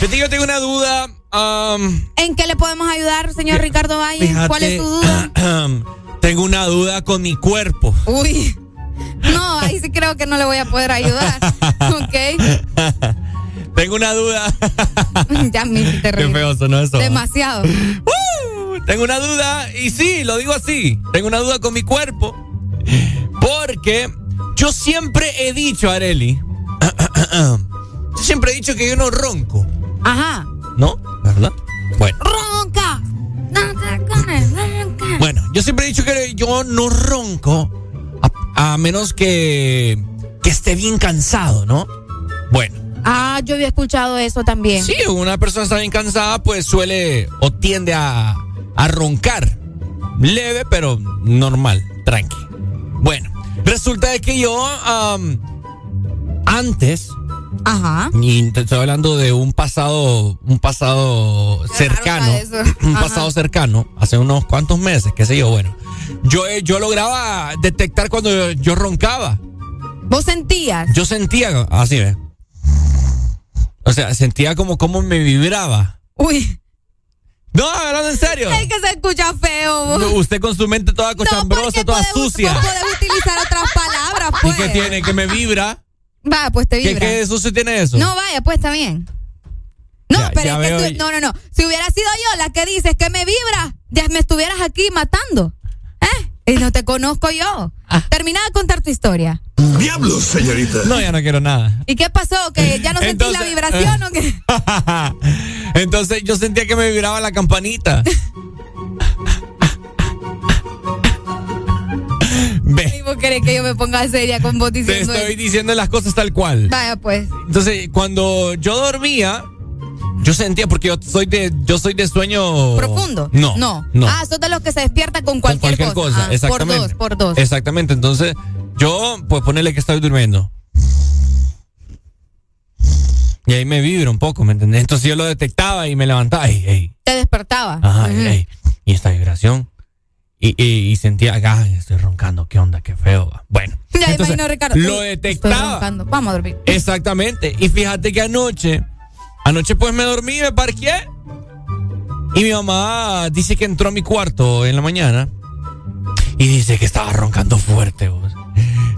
Yo tengo una duda. ¿En qué le podemos ayudar, señor Ricardo Valle? ¿Cuál es su duda? tengo una duda con mi cuerpo. Uy. No, ahí sí creo que no le voy a poder ayudar. ok. Tengo una duda. ya me terrible. Qué feo sonó eso. Demasiado. Tengo una duda y sí, lo digo así. Tengo una duda con mi cuerpo. Porque yo siempre he dicho, Areli, siempre he dicho que yo no ronco. Ajá. ¿No? ¿Verdad? Bueno. ¡Ronca! Bueno, yo siempre he dicho que yo no ronco a, menos que, que esté bien cansado, ¿no? Bueno. Ah, yo había escuchado eso también. Sí, una persona está bien cansada, pues suele o tiende a, a roncar. Leve, pero normal, tranqui. Bueno, resulta de que yo antes Ajá. Y te estoy hablando de un pasado, un pasado cercano. Un pasado cercano, hace unos cuantos meses, qué sé yo, bueno. Yo, eh, yo lograba detectar cuando yo, roncaba. ¿Vos sentías? Yo sentía, así ve. O sea, sentía como, como me vibraba. Uy. No, hablando en serio. Es que se escucha feo. usted con su mente toda cochambrosa, toda sucia. No puedes utilizar otras palabras, pues. ¿Y qué tiene? Que me vibra. Va, pues te vibra. ¿Qué, qué sucio tiene eso? No, vaya, pues está bien. No, pero es que no, no, no. Si hubiera sido yo la que dices que me vibra, ya me estuvieras aquí matando. ¿Eh? Y no te conozco yo. Ah. Termina de contar tu historia. Diablos, señorita. No, ya no quiero nada. ¿Y qué pasó? ¿Que ya no sentí la vibración o qué? Entonces yo sentía que me vibraba la campanita. Ve. vos querés que yo me ponga seria con vos diciendo Te estoy diciendo las cosas tal cual. Vaya, pues. Entonces, cuando yo dormía, yo sentía, porque yo soy de, yo soy de sueño. ¿Profundo? No. No. Ah, sos de los que se despierta con cualquier, con cualquier cosa. exactamente. Ah, por dos, por dos. Exactamente. Entonces, yo, pues ponerle que estoy durmiendo. Y ahí me vibra un poco, ¿me entendés? Entonces yo lo detectaba y me levantaba. y Te despertaba. Ajá, y esta vibración. Y, y, sentía, ah, estoy roncando, qué onda, qué feo. Bueno, ya imagino, Ricardo. Lo detectaba. Vamos a dormir. Exactamente. Y fíjate que anoche, anoche pues me dormí, me parqué. Y mi mamá dice que entró a mi cuarto en la mañana y dice que estaba roncando fuerte.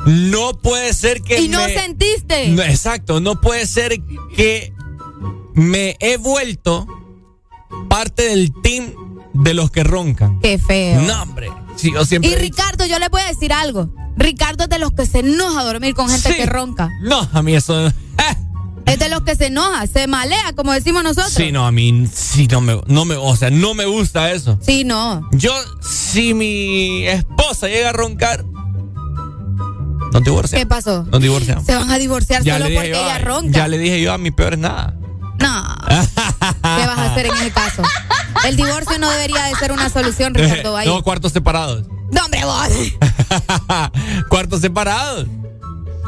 No puede ser que. Y no sentiste. exacto, no puede ser que me he vuelto parte del team de los que roncan. Qué feo. No, hombre. Sí, yo siempre y Ricardo, yo le voy a decir algo. Ricardo es de los que se enoja a dormir con gente que ronca. No, a mí eso. Eh. Es de los que se enoja, se malea, como decimos nosotros. Sí, no, a mí sí no me, no me, o sea, no me gusta eso. Sí, no. Yo, si mi esposa llega a roncar, nos divorciamos. ¿Qué pasó? Nos divorciamos. Se van a divorciar solo porque ella ronca. Ya le dije yo a mi peor es nada. No. ¿Qué vas a hacer en ese caso? El divorcio no debería de ser una solución, Ricardo. No, cuartos separados. No, hombre, vos. cuartos separados.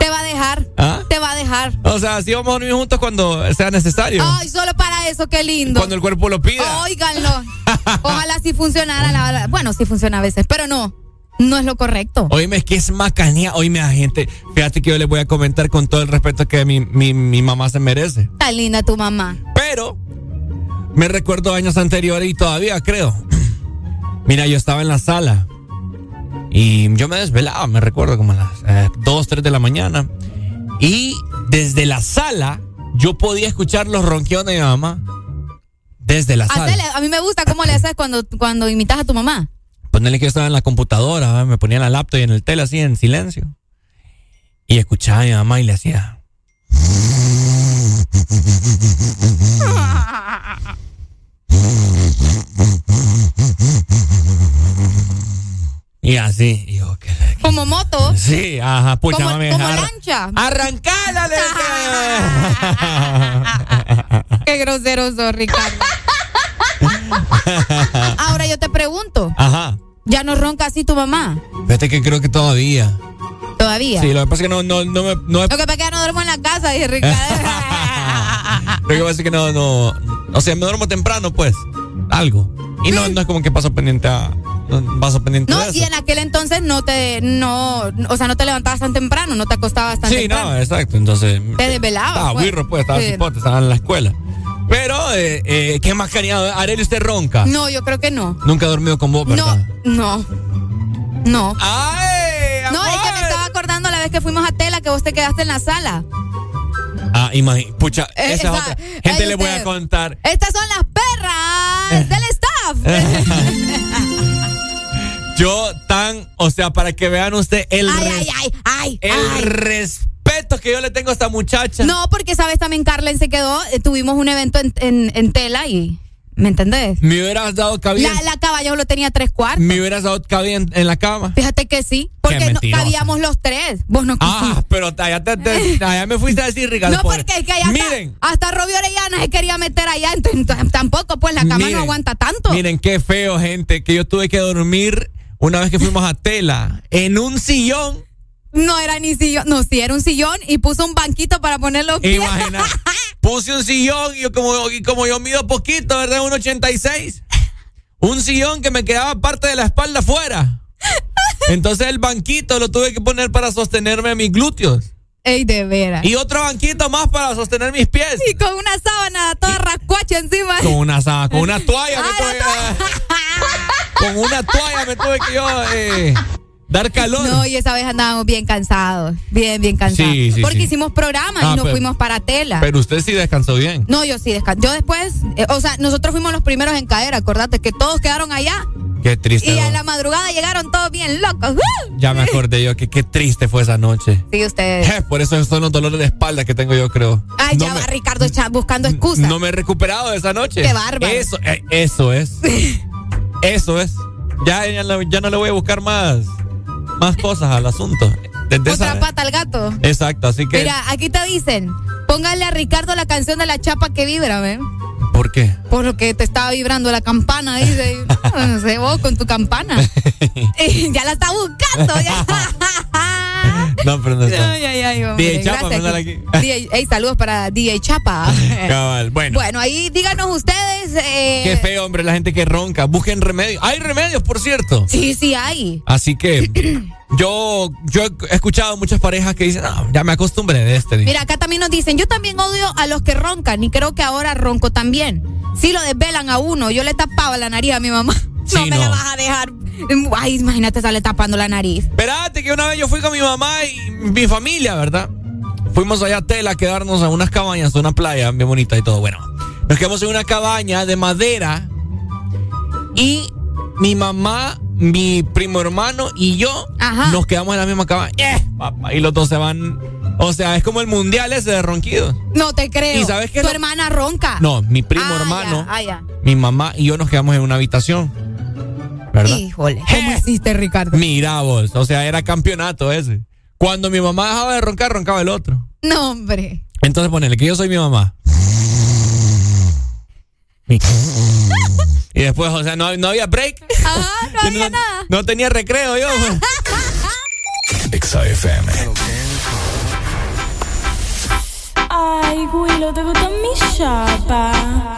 Te va a dejar. ¿Ah? Te va a dejar. O sea, sí vamos a dormir juntos cuando sea necesario. Ay, solo para eso, qué lindo. Cuando el cuerpo lo pida. Óiganlo. Ojalá sí funcionara. La, bueno, sí funciona a veces, pero no. No es lo correcto. Oíme, es que es macanía. Oíme, a gente. Fíjate que yo les voy a comentar con todo el respeto que mi, mi, mi mamá se merece. Está linda tu mamá. Pero me recuerdo años anteriores y todavía creo. Mira, yo estaba en la sala y yo me desvelaba, me recuerdo como a las 2, eh, 3 de la mañana. Y desde la sala yo podía escuchar los ronqueos de mi mamá. Desde la sala. a mí me gusta cómo le haces cuando, cuando imitas a tu mamá. Ponerle que yo estaba en la computadora, me ponía en la laptop y en el tele así en silencio. Y escuchaba a mi mamá y le hacía. Y así, y yo, ¿qué? Como moto. Sí, ajá, pucha, como, mami. como arra- lancha. Arrancala, le Qué grosero sos, Ricardo. Ahora yo te pregunto, Ajá. ¿ya no ronca así tu mamá? Fíjate que creo que todavía. Todavía. Sí, lo que pasa es que no, no, no me. No, Lo que pasa es que ya no duermo en la casa, dice Ricardo. lo que pasa es que no, no. O sea, me duermo temprano, pues. Algo. Y no, no es como que paso pendiente a. no Paso pendiente No, de eso. y en aquel entonces no te, no, o sea, no te levantabas tan temprano, no te acostabas tan Sí, temprano. no, exacto. Entonces. Te desvelabas. Estaba pues. birro, pues, estaba Sí. cipote, estaba en la escuela. Pero, eh, eh, ¿qué más cariñado? Arely, ¿usted ronca? No, yo creo que no. Nunca he dormido con vos, ¿verdad? No, no. ¡Ay! No, es que me estaba acordando la vez que fuimos a Tela que vos te quedaste en la sala. Ah, imagínate. Pucha, Eh, esa es esa- otra. Gente, le voy a contar. Estas son las perras del staff. Yo tan, o sea, para que vean usted el, ay, res- ay, ay, ay, el respeto que yo le tengo a esta muchacha. No, porque sabes también Carlen se quedó, eh, tuvimos un evento en, en- en Tela y ¿me entendés? Me hubieras dado cabida. La, la caballa lo tenía tres cuartos. Me hubieras dado cabida en, en la cama. Fíjate que sí, porque no, cabíamos los tres. Vos no Ah, pero allá, te, te- allá me fuiste a decir, Ricardo. No, pobre. porque es que allá Miren, hasta, hasta Robbie Orellana se quería meter allá, entonces tampoco, pues la cama Miren, no aguanta tanto. miren qué feo, gente, que yo tuve que dormir una vez que fuimos a Tela en un sillón. No era ni sillón, no, sí era un sillón y puso un banquito para poner los pies. Imagina, puse un sillón y yo como, y como yo mido poquito, ¿verdad? Un 86. Un sillón que me quedaba parte de la espalda fuera. Entonces el banquito lo tuve que poner para sostenerme mis glúteos. Ey, de veras. Y otro banquito más para sostener mis pies. Y con una sábana toda rascuacha encima. Con una sábana, con una toalla me Ay, tuve que- Con una toalla me tuve que yo eh, dar calor. No, y esa vez andábamos bien cansados, bien, bien cansados. Sí, sí, Porque sí. hicimos programa Ah, y nos pero- fuimos para Tela. Pero usted sí descansó bien. no, yo sí descansé. Yo después, eh, o sea, nosotros fuimos los primeros en caer, acordate que todos quedaron allá. Qué triste. Y a la madrugada llegaron todos bien locos. ¡Uh! Ya me acordé yo que qué triste fue esa noche. Sí, ustedes. Por eso son los dolores de espalda que tengo yo, creo. Ay, no ya me, va Ricardo buscando excusas. No me he recuperado de esa noche. Qué bárbaro. Eso, eh, eso es. eso es. Ya, ya, no- ya no le voy a buscar más, más cosas al asunto. Desde Otra esa- pata al gato. Exacto, así que. Mira, aquí te dicen, póngale a Ricardo la canción de la chapa que vibra, ¿ven? ¿Por qué? Por lo que te estaba vibrando la campana, dice. No, no sé, vos con tu campana. Ya la está buscando, ya. No, pero no está. Ay, ay, ay, hombre. DJ Chapa, aquí. DJ, ey, saludos para DJ Chapa. Cabal. Bueno, Bueno, ahí díganos ustedes. eh, qué feo, hombre, la gente que ronca. Busquen remedios. Hay remedios, por cierto. Sí, sí hay. Así que yo, yo he escuchado muchas parejas que dicen, no, ya me acostumbré de este. Mira, acá también nos dicen, yo también odio a los que roncan y creo que ahora ronco también. Sí lo desvelan a uno, yo le tapaba la nariz a mi mamá. no me la vas a dejar. Ay, imagínate, sale tapando la nariz. Espérate que una vez yo fui con mi mamá y mi familia, ¿verdad? Fuimos allá a Tela a quedarnos a unas cabañas, una playa bien bonita y todo. Bueno, nos quedamos en una cabaña de madera y mi mamá, mi primo hermano y yo nos quedamos en la misma cabaña. ¡Eh, papá! Y los dos se van. O sea, es como el mundial ese de ronquidos. No te creo. ¿Y sabes qué Tu lo- hermana ronca. No, mi primo Ah, hermano, ya, ah, ya. mi mamá y yo nos quedamos en una habitación. ¿Verdad? Híjole, ¿cómo hiciste, Ricardo? Mira vos, o sea, era campeonato ese. Cuando mi mamá dejaba de roncar, roncaba el otro. No, hombre. Entonces ponele que yo soy mi mamá. Y después, o sea, no, no había break. Ajá, no había nada. No tenía recreo yo. Exa FM. Ay, Willow, ¿te gusta mi chapa?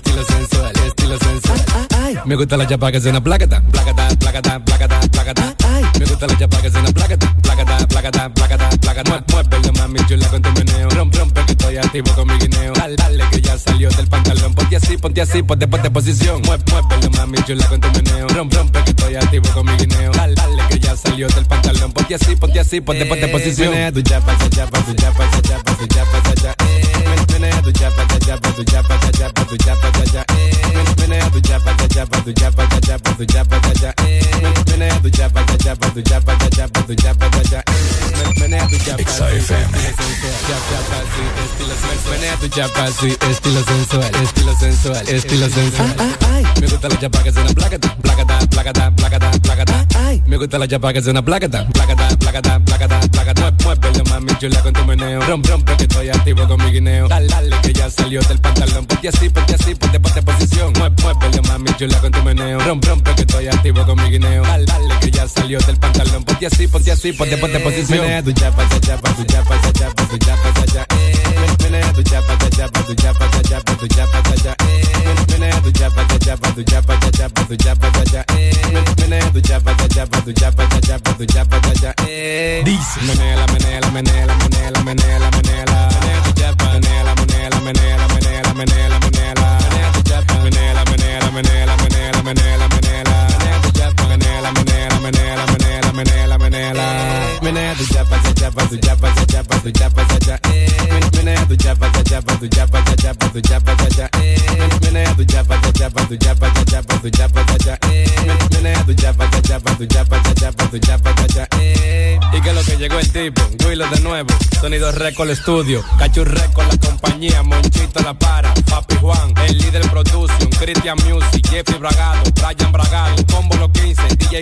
Me gusta la chapa que suena placata, placata, placata, placata, placata. Me gusta la chapa que suena placata, placata, placata, placata, placata. Muévelo, mami chula con tu meneo. Rompe, rompe que estoy activo con mi guineo. Dale, dale que ya salió del pantalón. Ponte así, ponte así, ponte, ponte posición. Muévelo, mami chula con tu meneo. Rompe, rompe que estoy activo con mi guineo. Dale, dale que ya salió del pantalón. Ponte así, ponte así, ponte, ponte posición. Tu chapa, tu chapa, tu chapa, tu chapa, tu chapa, tu chapa. tu chapa, cha chapa, tu chapa, cha chapa, tu chapa, eh. Tu chapa, cha chapa, tu chapa, cha chapa, tu chapa, eh. Eh. Estilo sensual, estilo sensual, estilo sensual. Me gusta la chapa que suena placata, placata, placata, placata, placata. Me gusta la chapa que suena placata, placata, placata, placata, placata. Muévelo mami chula con tu meneo. Rom, rompe que estoy activo con mi guineo. Dale, dale que ya salió del pantalón. Ponte así, ponte así, ponte, ponte posición. Muévelo mami chula con tu meneo. Rom, rompe que estoy activo con mi guineo. Dale, dale que ya salió del pantalón. Ponte así, ponte así, ponte, ponte posición. Menea tu chapa, cha chapa, tu chapa, cha chapa, tu chapa, cha cha. Menea tu chapa, cha chapa, tu chapa, cha chapa, tu chapa, cha cha. Menea tu chapa, cha chapa, tu chapa, cha chapa, tu chapa, cha cha. Menea tu chapa, cha chapa, tu chapa, cha chapa, tu chapa, cha cha. Dice. Menea la, menea la, menea la, menea la, menea la, menea la. Menea tu chapa, menea la, menea la, menea la, menea la, menea la, menea la. Menea tu chapa, menea la, menea la, menea la, menea la, menea la, menea la. Menea tu chapa, menea la, menea la, menea la, menea la, menea la, menea la. Menea tu chapa, cha chapa, tu chapa, cha chapa, tu chapa, cha cha. Menea tu chapa, cha chapa, tu chapa, cha chapa, tu chapa, tu chapa, cha chapa, tu chapa, cha chapa, tu chapa, cha tu chapa, cha chapa, tu chapa, cha chapa, tu chapa, cha cha. Y que lo que llegó el tipo, Willow de nuevo, Sonido Record Studio, Cachu Record la compañía, Monchito la para, Papi Juan, el líder production, Christian Music, Jeffrey Bragado, Brian Bragado, Combo Los 15, DJ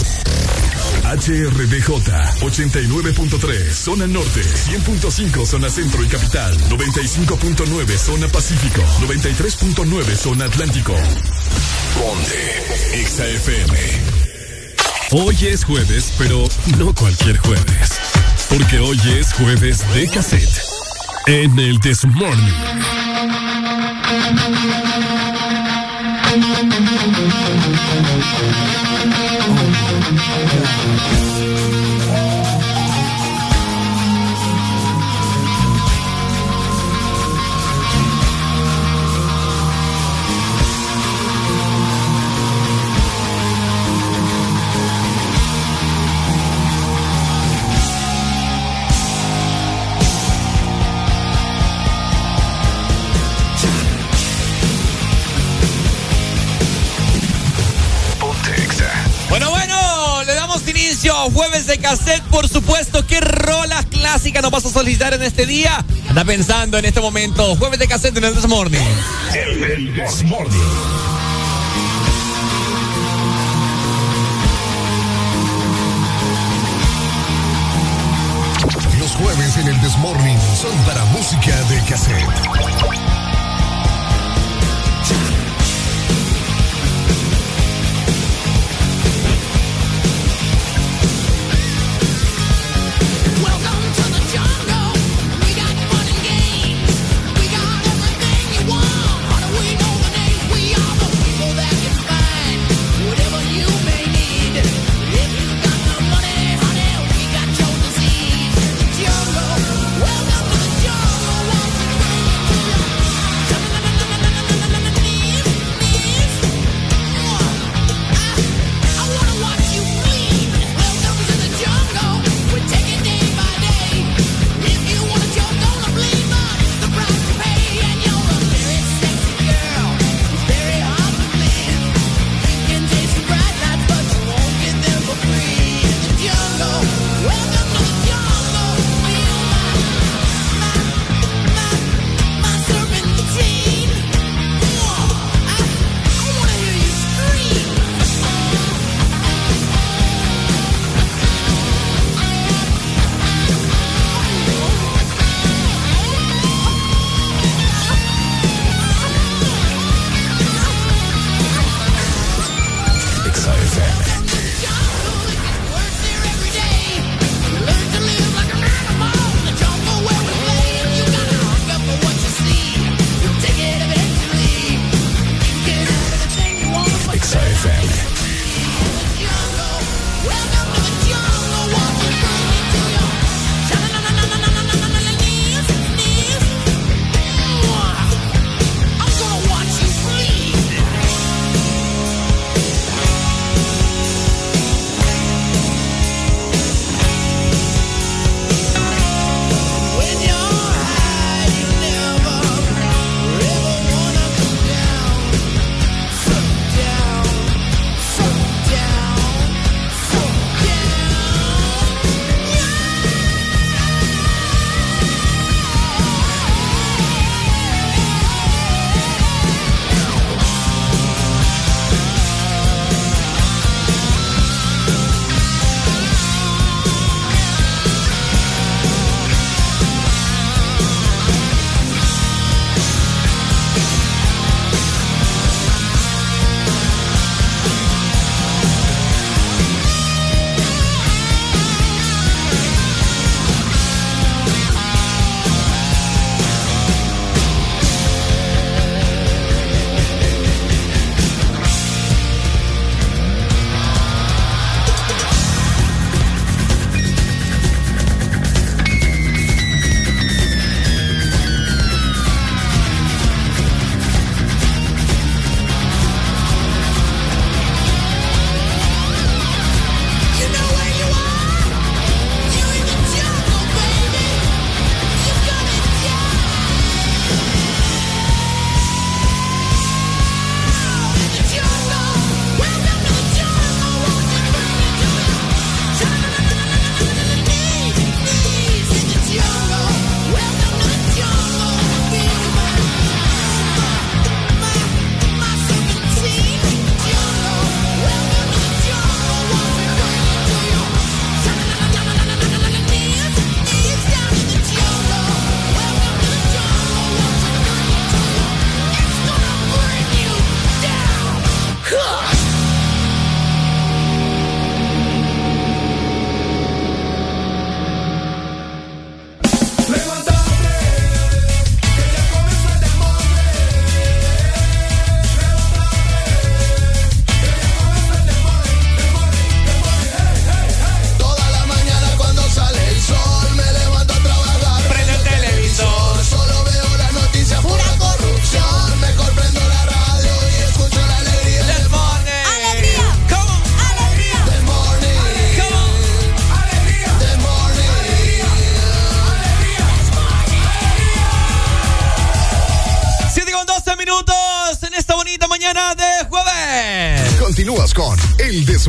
HRDJ 89.3 Zona Norte 100.5 Zona Centro y Capital 95.9 Zona Pacífico 93.9 Zona Atlántico Ponte XAFM Hoy es jueves, pero no cualquier jueves. Porque hoy es jueves de cassette. En el This Morning. Bueno, de cassette, por supuesto. ¿Qué rolas clásicas nos vas a solicitar en este día? Anda pensando en este momento. Jueves de cassette en el This. El Morning. Los jueves en el This son para música de cassette.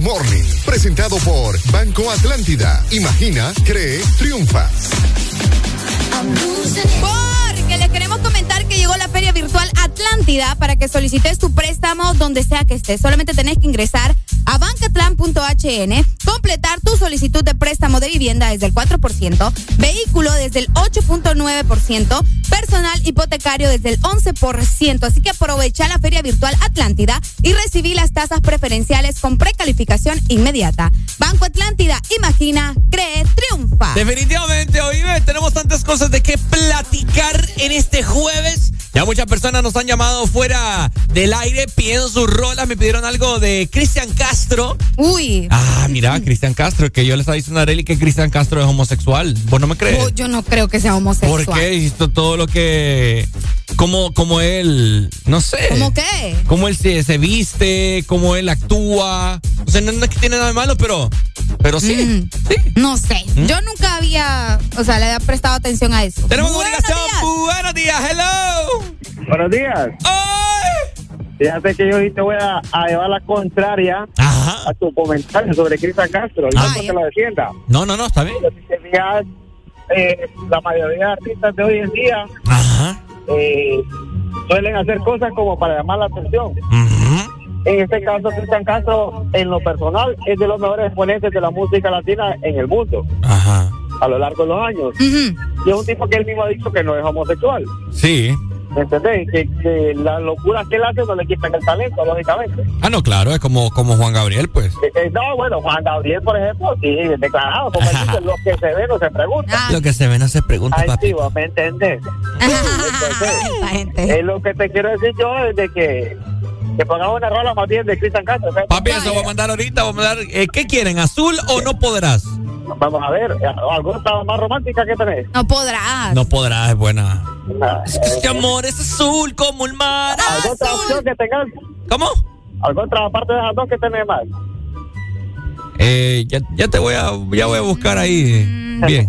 El Desmorning, presentado por Banco Atlántida. Imagina, cree, triunfa. Porque les queremos comentar que llegó la Feria Virtual Atlántida para que solicites tu préstamo donde sea que estés. Solamente tenés que ingresar a bancatlan.hn, completar tu solicitud de préstamo de vivienda desde el 4%, vehículo desde el 8.9%, personal hipotecario desde el 11%. Así que aprovecha la Feria Virtual Atlántida y recibí las tasas preferenciales con precalificación inmediata. Banco Atlántida, imagina, cree, triunfa. Definitivamente, hoy tenemos tantas cosas de qué platicar en este jueves. Ya muchas personas nos han llamado fuera del aire pidiendo sus rolas. Me pidieron algo de Cristian Castro. Uy. Ah, mira, Cristian Castro, que yo le estaba diciendo a Arely que Cristian Castro es homosexual. ¿Vos no me crees? yo no creo que sea homosexual. ¿Por qué? Todo lo que. Como, como él. No sé. ¿Cómo qué? Cómo él se, se viste, cómo él actúa. O sea, no, es que tiene nada de malo, pero. Pero sí. Mm. sí. No sé. ¿Mm? Yo nunca había. O sea, le había prestado atención a eso. Tenemos Buenos comunicación. días. Buenos días. Hello. Buenos días. ¡Ay! Fíjate que yo hoy te voy a, a llevar la contraria Ajá. a tu comentario sobre Cristian Castro. Y Ah, no te lo defienda. No, no, no, está bien. Si te fijas, eh, la mayoría de artistas de hoy en día Ajá. eh, suelen hacer cosas como para llamar la atención. En este caso, Cristian Castro, en lo personal, es de los mejores exponentes de la música latina en el mundo Ajá. a lo largo de los años. Y es un tipo que él mismo ha dicho que no es homosexual. Sí. ¿Me entendés? Que, que las locuras que él hace no le quitan el talento, lógicamente. Ah, no, claro, es como, como Juan Gabriel, pues. Eh, eh, no, bueno, Juan Gabriel, por ejemplo, sí, declarado, como él dice, lo que se ve no se pregunta. Ah. Lo que se ve no se pregunta, Ay, papi. sí, vos me entendés. Entonces, es lo que te quiero decir yo es de que, que pongamos una rola más bien de Cristian Castro. ¿sabes? Papi, eso voy a mandar ahorita. Voy a mandar, eh, ¿Qué quieren? ¿Azul o no podrás? Vamos a ver, ¿alguna estaba más romántica que tenés? No podrás. No podrás, es buena. Ah, Es que este amor es azul como el mar. ¿Alguna otra opción que tengas? ¿Cómo? ¿Alguna otra parte de esas dos que tenés más? Eh, ya, ya te voy a, ya voy a buscar ahí. Bien.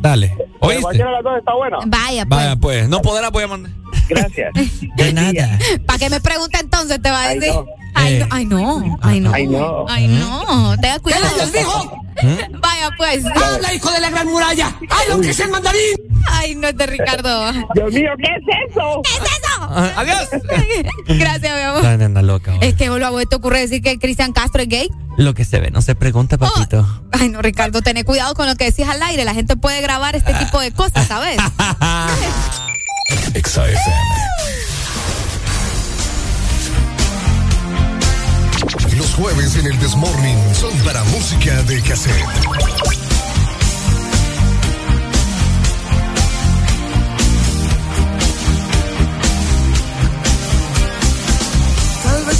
Dale. Pero ¿Oíste? Cualquiera de las dos está buena. Vaya, pues. Vaya, pues. No podrás, voy a mandar. Gracias. De nada. ¿Para qué me pregunta entonces? Te va a Ay, decir. no. Ay, no, ay, no, ay, no. Ay, no. Ay, no. Tenga cuidado. ¿Mm? Vaya, pues. ¡Habla, hijo de la gran muralla! ¡Ay, lo que es el mandarín! Ay, no es de Ricardo. Dios mío, ¿qué es eso? ¿Qué es eso? Ah, Adiós. Gracias, mi amor. Anda, anda loca. Es que luego te ocurre decir que Cristian Castro es gay. Lo que se ve no se pregunta, papito. Ay, no, Ricardo, ten cuidado con lo que decís al aire. La gente puede grabar este tipo de cosas, ¿sabes? Exa FM. Los jueves en el Desmorning son para música de cassette. Tal vez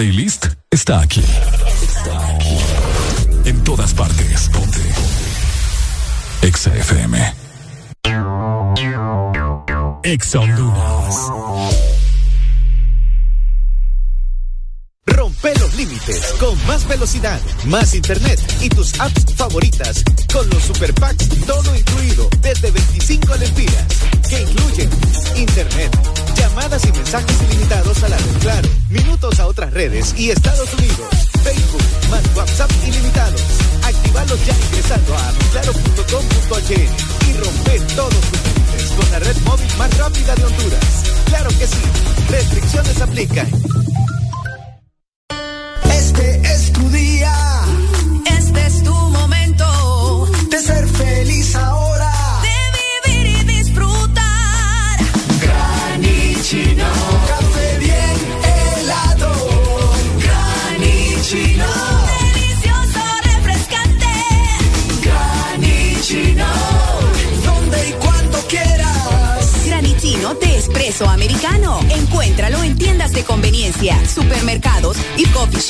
playlist está aquí. En todas partes. Ponte. Exa FM. Exa Rompe los límites con más velocidad, más internet y tus apps favoritas con y Estados Unidos, Facebook, más WhatsApp ilimitados. Actívalos ya ingresando a claro.com.hn y rompe todos tus límites con la red móvil más rápida de Honduras. Claro que sí, restricciones aplican.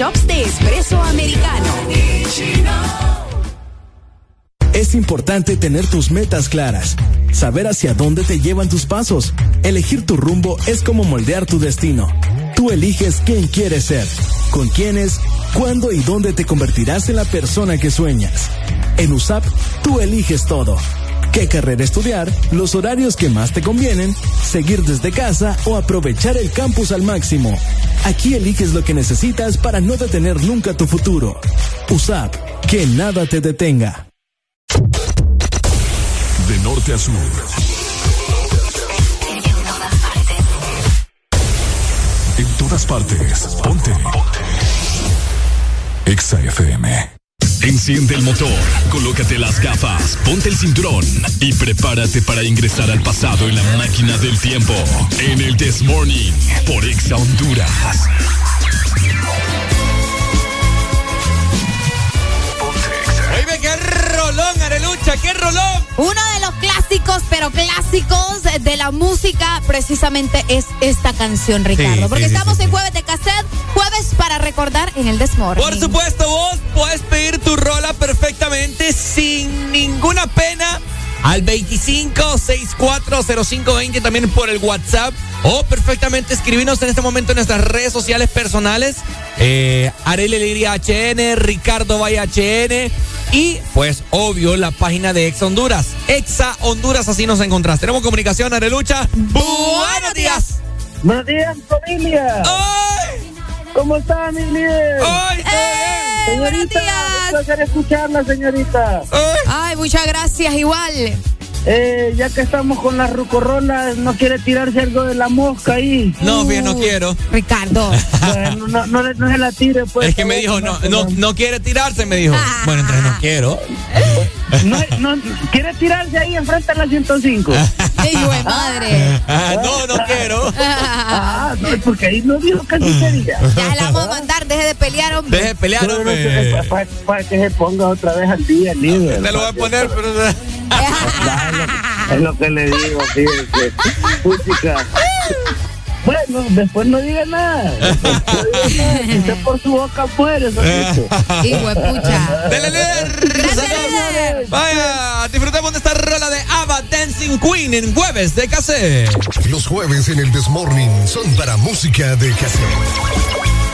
Shops de espresso americano. Es importante tener tus metas claras, saber hacia dónde te llevan tus pasos. Elegir tu rumbo es como moldear tu destino. Tú eliges quién quieres ser, con quiénes, cuándo y dónde te convertirás en la persona que sueñas. En USAP, tú eliges todo. ¿Qué carrera estudiar? Los horarios que más te convienen, seguir desde casa o aprovechar el campus al máximo. Aquí eliges lo que necesitas para no detener nunca tu futuro. USAP, que nada te detenga. De norte a sur. En todas partes. Ponte. Exa FM. Enciende el motor, colócate las gafas, ponte el cinturón y prepárate para ingresar al pasado en la máquina del tiempo. En el This Morning por Exa Honduras. Oye, qué rolón, Arelucha, qué rolón. Uno de los clásicos, pero clásicos de la música, precisamente es esta canción, Ricardo. Sí, porque sí, estamos sí, en jueves de cassette, jueves para recordar en el Desmorning. Por supuesto, vos puedes pedir tu perfectamente sin ninguna pena al 25640520 también por el WhatsApp o perfectamente escribirnos en este momento en nuestras redes sociales personales. Eh, Arele HN, Ricardo Valle HN y pues obvio la página de Exa Honduras. Exa Honduras, así nos encontrás. Tenemos comunicación, Arelucha. Buenos días. Buenos días, familia. ¿Cómo está, mi líder? ¡Ay, Señorita, un placer escucharla, señorita. Ay, muchas gracias, igual. Eh, ya que estamos con las rucorrolas, ¿no quiere tirarse algo de la mosca ahí? No, bien, no quiero. Ricardo. Bueno, no, no, no se la tire, pues. Es que me dijo, no, no, no quiere tirarse, me dijo. Bueno, entonces no quiero. No, no, ¿Quiere tirarse ahí enfrente a la 105? Hijo de madre. Ah, no, no quiero. Ah, no, porque ahí no dijo sería. Ya la vamos a mandar, deje de pelear, hombre. Deje de pelear, No, no, hombre. que- Para, para que se ponga otra vez al día, líder. Te lo voy a poner, pero. Es lo que le digo, fíjese. Bueno, después no diga nada. Después no diga nada. Si usted por su boca muere, solito. Hijo de pucha. Dele, líder. Vaya, disfrutemos de esta rola de Ava Dancing Queen en jueves de cassette. Los jueves en el Desmorning son para música de cassette.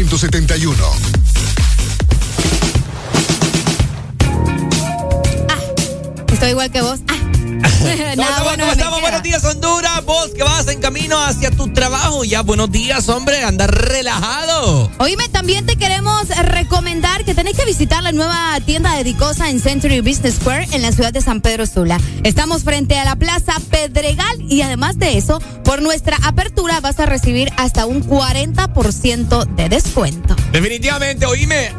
1971. Ah, estoy igual que vos. Ah. ¿Cómo estamos? Buenos días, Honduras. Vos que vas en camino hacia tu trabajo. Ya, buenos días, hombre. Anda relajado. Oíme, también te queremos recomendar que tenés que visitar la nueva tienda de Dicosa en Century Business Square en la ciudad de San Pedro Sula. Estamos frente a la Plaza Pedregal y además de eso, por nuestra apertura vas a recibir hasta un 40% de descuento. Definitivamente, oíme.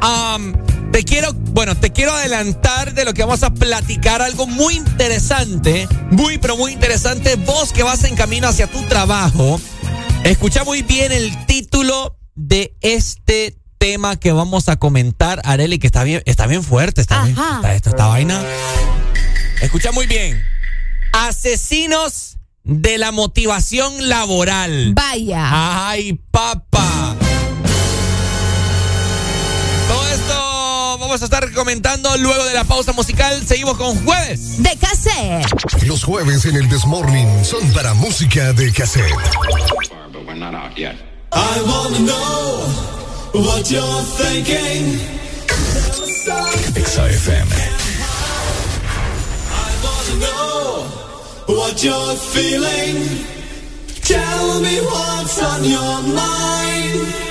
te quiero, bueno, te quiero adelantar de lo que vamos a platicar, algo muy interesante muy, pero muy interesante. Vos que vas en camino hacia tu trabajo, escucha muy bien el título de este tema que vamos a comentar, Areli, que está bien, está bien fuerte, está bien, esta vaina. Escucha muy bien. Asesinos de la motivación laboral. Vaya. Ay, papá. vamos a estar comentando luego de la pausa musical. Seguimos con jueves. De cassette. Los jueves en el Desmorning son para música de cassette. I wanna know what you're thinking. XFM. I wanna know what you're feeling. Tell me what's on your mind.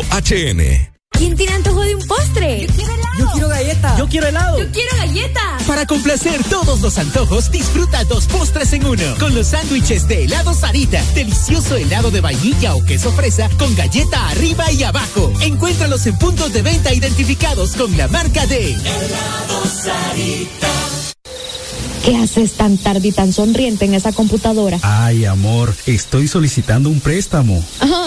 dicosa.hn. ¿Quién tiene antojo de un postre? Yo quiero helado. Yo quiero galleta. Yo quiero helado. Yo quiero galleta. Para complacer todos los antojos, disfruta dos postres en uno. Con los sándwiches de helado Sarita. Delicioso helado de vainilla o queso fresa con galleta arriba y abajo. Encuéntralos en puntos de venta identificados con la marca de Helado Sarita. ¿Qué haces tan tarde y tan sonriente en esa computadora? Ay, amor, estoy solicitando un préstamo.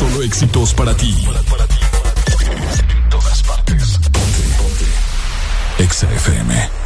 Solo éxitos. Solo éxitos para ti. En todas partes. Ponte, ponte. Exa FM.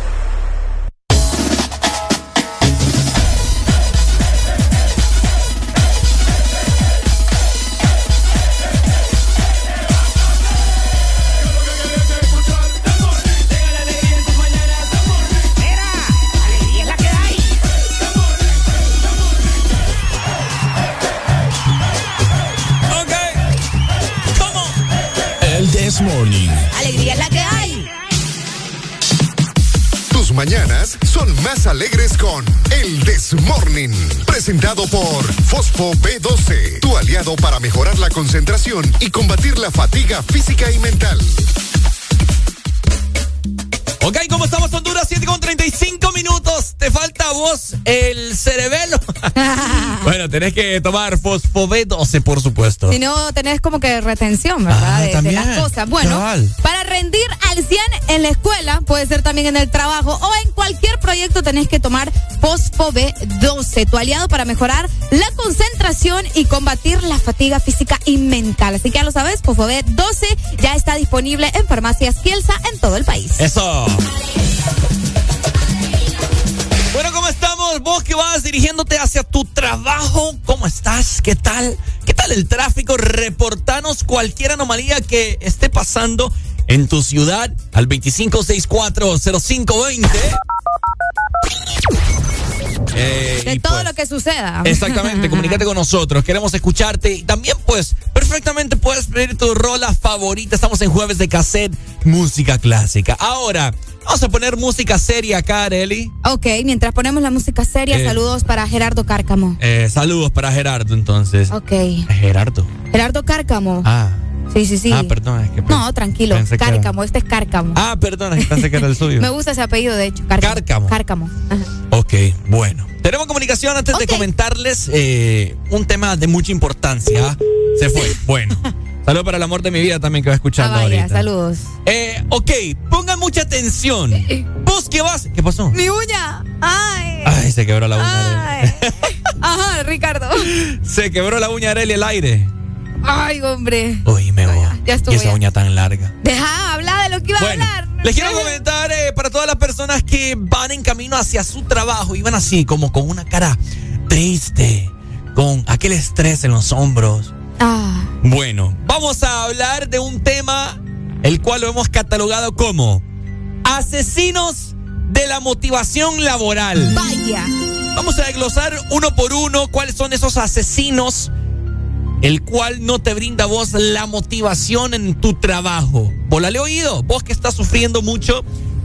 Más alegres con El This Morning. Presentado por Fosfo B12, tu aliado para mejorar la concentración y combatir la fatiga física y mental. Ok, ¿cómo estamos Honduras? 7 con 35 minutos. Te falta a vos el cerebelo. bueno, tenés que tomar Fosfo B12, por supuesto. Si no, tenés como que retención, ¿verdad? Ah, de, de las cosas. Bueno, Cabal. para rendir al 100 en la escuela, puede ser también en el trabajo o en cualquier proyecto, tenés que tomar Fosfo B12, tu aliado para mejorar la concentración y combatir la fatiga física y mental. Así que ya lo sabes, Fosfo B12 ya está disponible en farmacias Kielsa en todo el país. Eso. Bueno, ¿cómo estamos? Vos que vas dirigiéndote hacia tu trabajo, ¿cómo estás? ¿Qué tal? ¿Qué tal el tráfico? Reportanos cualquier anomalía que esté pasando en tu ciudad al 25640520. Eh, De todo pues, lo que suceda. Exactamente, comunícate con nosotros, queremos escucharte y también pues perfectamente puedes pedir tu rola favorita, estamos en jueves de cassette, música clásica. Ahora, vamos a poner música seria acá, Areli. Ok, mientras ponemos la música seria, Eh. saludos para Gerardo Cárcamo. Eh, saludos para Gerardo entonces. Ok. Gerardo. Gerardo Cárcamo. Ah. Sí, sí, sí. Ah, perdón, es que No, tranquilo. era- Cárcamo, este es Cárcamo. Ah, perdón, es que pensé que era el suyo. Me gusta ese apellido, de hecho. Cárcamo. Cárcamo. Cárcamo. Ajá. Ok, bueno. Tenemos comunicación antes de comentarles eh, un tema de mucha importancia. Se fue. Bueno. Saludos para el amor de mi vida también que va Ah, escuchando vaya, ahorita. saludos. Eh, ok, pongan mucha atención. ¿Vos qué vas? ¿Qué pasó? Mi uña. Ay. Ay, se quebró la uña. Arely. Ajá, Ricardo. Se quebró la uña Arely el aire. Ay, hombre. Uy, me voy. Ya estuvo Y esa ya. uña tan larga. Deja hablar de lo que iba Bueno, a hablar. Les quiero comentar eh, para todas las personas que van en camino hacia su trabajo y van así, como con una cara triste, con aquel estrés en los hombros. Ah. Bueno, vamos a hablar de un tema el cual lo hemos catalogado como asesinos de la motivación laboral. Vaya. Vamos a desglosar uno por uno cuáles son esos asesinos el cual no te brinda vos la motivación en tu trabajo. ¿Vos la le he oído? Vos que estás sufriendo mucho,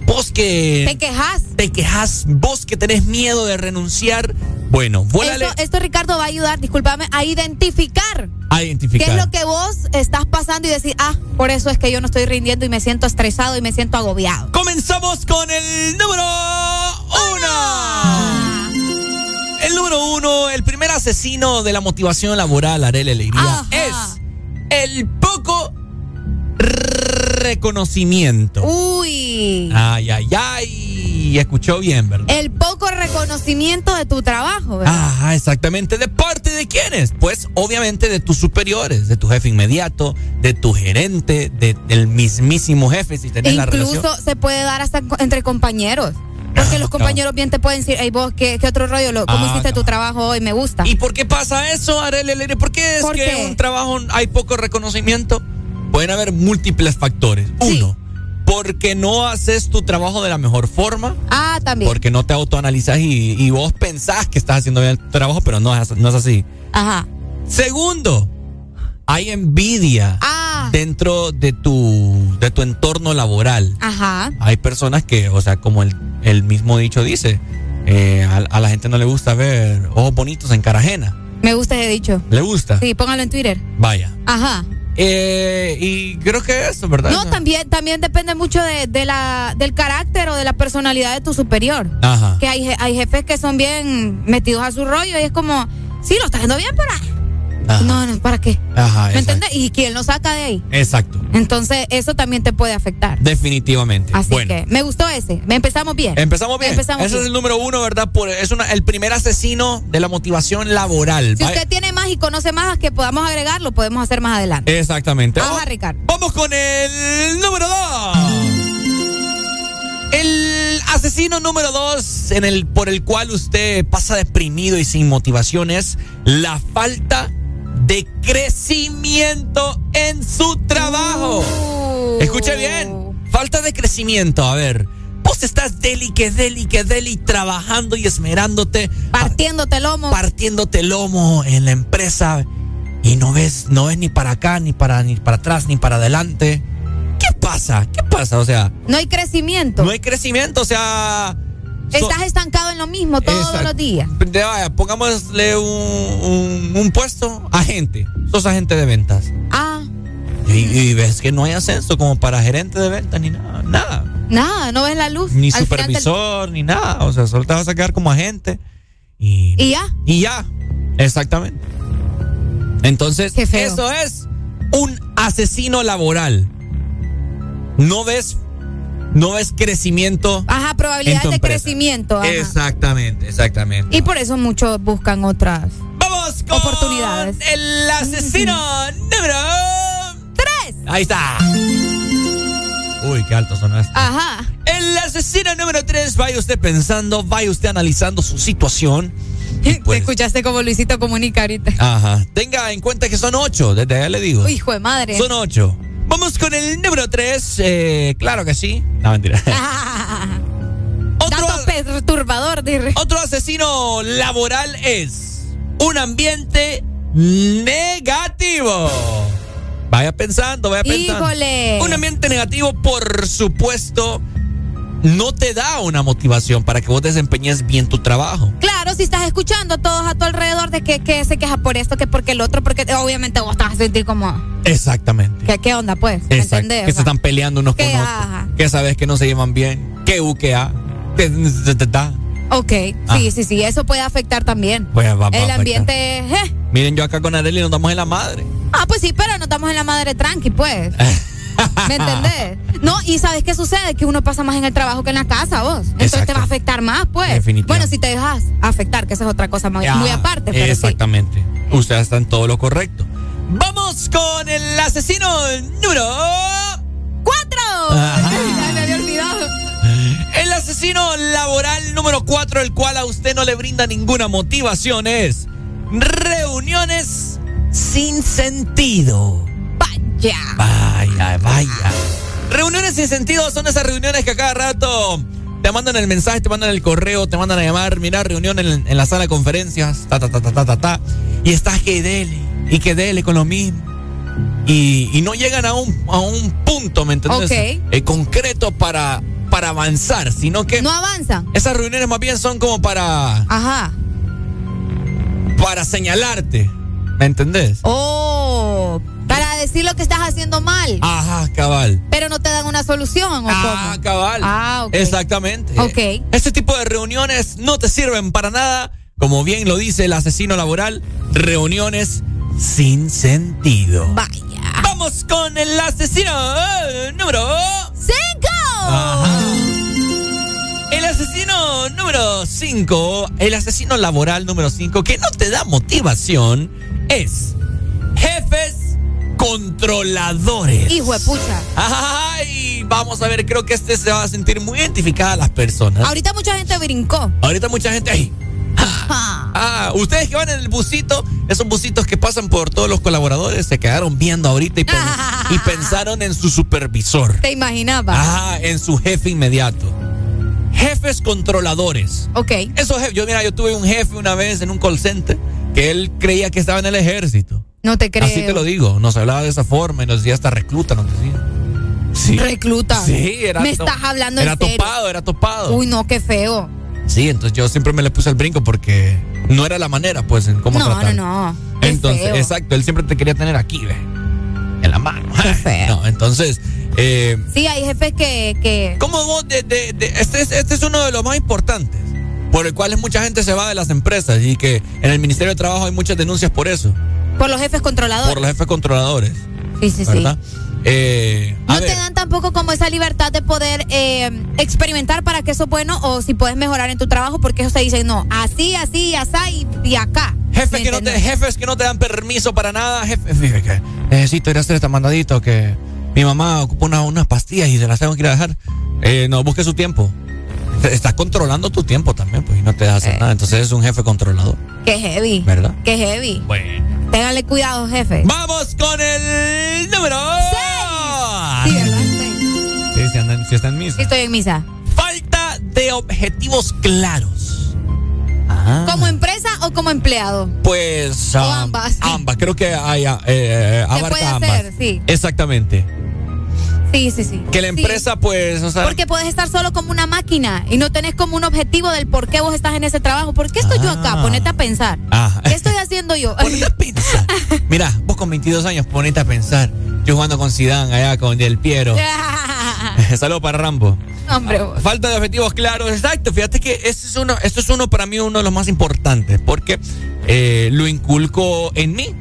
vos que... ¿Te quejas? Te quejas, vos que tenés miedo de renunciar, Bueno, vuélale. Esto, esto, Ricardo, va a ayudar, discúlpame, a identificar. A identificar. ¿Qué es lo que vos estás pasando y decir, ah, por eso es que yo no estoy rindiendo y me siento estresado y me siento agobiado? Comenzamos con el número uno. El número uno, el primer asesino de la motivación laboral, Arele Alegría, es el poco reconocimiento. Uy. Ay, ay, ay. Escuchó bien, ¿verdad? El poco reconocimiento de tu trabajo, ¿verdad? Ajá, exactamente. ¿De parte de quiénes? Pues obviamente de tus superiores, de tu jefe inmediato, de tu gerente, de, del mismísimo jefe, si tenés la relación. Incluso se puede dar hasta entre compañeros. Porque Ah, los compañeros bien te pueden decir, hey vos, ¿qué, qué otro rollo? Lo- ¿Cómo Ah, hiciste tu trabajo hoy? Me gusta. ¿Y por qué pasa eso, Alegría? ¿Por qué es ¿Por que qué? un trabajo hay poco reconocimiento? Pueden haber múltiples factores. Uno, porque no haces tu trabajo de la mejor forma. Ah, también. Porque no te autoanalizas y, y vos pensás que estás haciendo bien el trabajo, pero no es, no es así. Ajá. Segundo, hay envidia Ah. dentro de tu, de tu entorno laboral. Ajá. Hay personas que, o sea, como el, el mismo dicho dice, eh, a, a la gente no le gusta ver ojos bonitos en cara ajena. Me gusta ese dicho. ¿Le gusta? Sí, póngalo en Twitter. Vaya. Ajá. Eh, y creo que eso, ¿verdad? No, también, también depende mucho de, de la, del carácter o de la personalidad de tu superior. Ajá. Que hay, hay jefes que son bien metidos a su rollo y es como, sí, lo está haciendo bien, pero... Ajá. No, no, ¿para qué? Ajá, ¿Me entiendes? Y quién lo saca de ahí. Exacto. Entonces, eso también te puede afectar. Definitivamente. Así bueno. que me gustó ese. Me empezamos bien. Empezamos bien. Empezamos Ese bien. es el número uno, ¿verdad? Por, es una, el primer asesino de la motivación laboral. Si usted tiene más y conoce más que podamos agregar, lo podemos hacer más adelante. Exactamente. Vamos, Ricardo. vamos con el número dos. El asesino número dos en el, por el cual usted pasa deprimido y sin motivación es la falta de crecimiento en su trabajo. Uh. Escuche bien. Falta de crecimiento. A ver. Vos estás deli, que deli, que deli, trabajando y esmerándote. Partiéndote el lomo. Partiéndote lomo en la empresa. Y no ves, no ves ni para acá, ni para, ni para atrás, ni para adelante. ¿Qué pasa? ¿Qué pasa? O sea, No hay crecimiento. no hay crecimiento. O sea. So- Estás estancado en lo mismo todos Exacto. los días. de- vaya, pongámosle un, un, un puesto agente. Sos agente de ventas. Ah, Y, y ves que no hay ascenso como para gerente de ventas ni nada. Nada. nada, no ves la luz. Ni al final del- supervisor, ni nada. O sea, solo te vas a quedar como agente. Y, Y ya. y ya. Exactamente. Entonces, eso es un asesino laboral. No ves, no ves crecimiento. Ajá, probabilidades de crecimiento. ajá. Exactamente, exactamente. Y por eso muchos buscan otras Vamos con oportunidades. el asesino número Tres. Ahí está. Uy, qué alto son estos. Ajá. El asesino número 3, vaya usted pensando, vaya usted analizando su situación. Te pues, escuchaste como Luisito comunica ahorita. ajá. Tenga en cuenta que son ocho, desde allá le digo. Hijo de madre. Son ocho. Vamos con el número 3. claro que sí. No, mentira. otro, Dato perturbador, diré. otro asesino laboral es un ambiente negativo. Vaya pensando, vaya pensando. Híjole. Un ambiente negativo, por supuesto, no te da una motivación para que vos desempeñes bien tu trabajo. Claro, si estás escuchando a todos a tu alrededor de que, que se queja por esto, que porque el otro, porque obviamente vos te vas a sentir como, Exactamente. ¿qué, qué onda pues? ¿Me Exacto. Que O se están peleando unos con otros. ajá. Que sabes que no se llevan bien. Que U, que A. Que ta. Ok, Ah. sí, sí, sí, eso puede afectar también. Pues va- va el ambiente, eh. Miren, yo acá con Arely nos damos en la madre. Ah, pues sí, pero no estamos en la madre tranqui, pues. ¿Me entendés? No, y ¿sabes qué sucede? Que uno pasa más en el trabajo que en la casa, vos. Entonces Exacto. te va a afectar más, pues. Definitivamente. Bueno, si te dejas afectar, que esa es otra cosa Ya, muy aparte, pero sí. Exactamente. Usted está en todo lo correcto. Vamos con el asesino número. ¡Cuatro! Ajá. Ya me había olvidado. El asesino laboral número 4, el cual a usted no le brinda ninguna motivación, es reuniones sin sentido. Vaya. Vaya, vaya. Reuniones sin sentido son esas reuniones que a cada rato te mandan el mensaje, te mandan el correo, te mandan a llamar, mira, reunión en, en la sala de conferencias, ta, ta, ta, ta, ta, ta, ta, y estás que dele, y que dele con lo mismo. Y, y no llegan a un, a un punto, ¿me entiendes? Ok. Eh, concreto para, para avanzar, sino que No avanza. esas reuniones más bien son como para, Ajá. para señalarte. ¿Me entendés? Oh, decir lo que estás haciendo mal. Ajá, cabal. Pero no te dan una solución, ¿o ah, cabal. Ah, ok. Exactamente. Ok. Este tipo de reuniones no te sirven para nada. Como bien lo dice el asesino laboral, reuniones sin sentido. Vaya. Vamos con el asesino eh, número 5. El asesino número 5, el asesino laboral número 5, que no te da motivación, es jefes controladores. Hijo de pucha. Ay, vamos a ver, creo que este se va a sentir muy identificada a las personas. Ahorita mucha gente brincó. Ahorita mucha gente ahí. Ah, ustedes que van en el busito, esos busitos que pasan por todos los colaboradores, se quedaron viendo ahorita y, y pensaron en su supervisor. Te imaginaba. Ah, en su jefe inmediato. Jefes controladores. Ok. Esos jefes, yo mira, yo tuve un jefe una vez en un call center que él creía que estaba en el ejército. No te creo. Así te lo digo, nos hablaba de esa forma y nos decía hasta recluta, nos decía. Sí. Recluta. Sí, era. Me estás hablando Era en serio. topado, era topado. Uy, no, qué feo. Sí, entonces yo siempre me le puse el brinco porque no era la manera, pues, en cómo no, tratar. No, no, Qué Entonces, feo. exacto, él siempre te quería tener aquí, ve. En la mano. Qué feo. No, entonces, eh, Sí, hay jefes que. que... ¿cómo vos de, de- de- este, es, este es uno de los más importantes, por el cual mucha gente se va de las empresas y que en el Ministerio de Trabajo hay muchas denuncias por eso, Por los jefes controladores. por los jefes controladores, Sí, sí, sí. Eh, No ver, te dan tampoco como esa libertad de poder eh, experimentar para que eso es bueno o si puedes mejorar en tu trabajo, porque ellos te dicen, no, así, así, así y, y acá. Jefes que, no te, jefes que no te dan permiso para nada, jefe, fíjate que necesito ir a hacer este mandadito que mi mamá ocupa una- unas pastillas y se las tengo que ir a dejar. Eh, no, busque su tiempo. Estás controlando tu tiempo también, pues, y no te dejas hacer nada. Entonces es un jefe controlador, Qué heavy. ¿verdad? Qué heavy. Bueno. Téngale cuidado, jefe. Vamos con el número Sí, ¿verdad? Sí. Sí, si, andan- si está en misa. Sí, estoy en misa. Falta de objetivos claros. Ah. ¿Como empresa o como empleado? Pues O ah, ambas. ambas, creo que hay, eh, Se abarca puede ambas. hacer, sí. Exactamente. Sí, sí, sí. Que la Sí. empresa, pues, o sea, Porque puedes estar solo como una máquina y no tenés como un objetivo del por qué vos estás en ese trabajo. ¿Por qué estoy yo acá? Ah. Ponete a pensar. Ah. ¿Qué estoy haciendo yo? Mira, vos con 22 años ponete a pensar. Yo jugando con Zidane allá con Del Piero. Saludos para Rambo. Hombre, vos. Falta de objetivos claros, exacto. Fíjate que este es uno, esto es uno para mí uno de los más importantes porque eh, lo inculco en mí.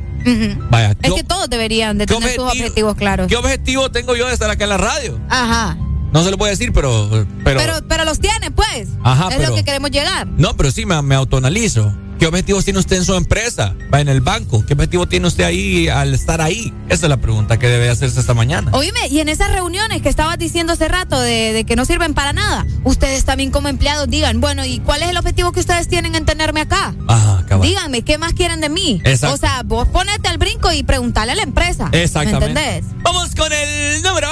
Vaya, Es ¿qué, que todos deberían de tener sus objetivo- objetivos claros. qué objetivo tengo yo de estar acá en la radio? Ajá. No se lo puedo decir, pero, pero, Pero, pero los tiene, pues. Ajá, es pero- lo que queremos llegar. no, pero sí me, me autoanalizo. ¿Qué objetivos tiene usted en su empresa? Va en el banco. ¿Qué objetivo tiene usted ahí al estar ahí? Esa es la pregunta que debe hacerse esta mañana. Oíme, y en esas reuniones que estabas diciendo hace rato de, de que no sirven para nada, ustedes también como empleados digan, bueno, ¿y cuál es el objetivo que ustedes tienen en tenerme acá? Ajá, cabal. Díganme, ¿qué más quieren de mí? Exacto. O sea, vos ponete al brinco y preguntarle a la empresa. Exactamente. ¿Me entendés? Vamos con el número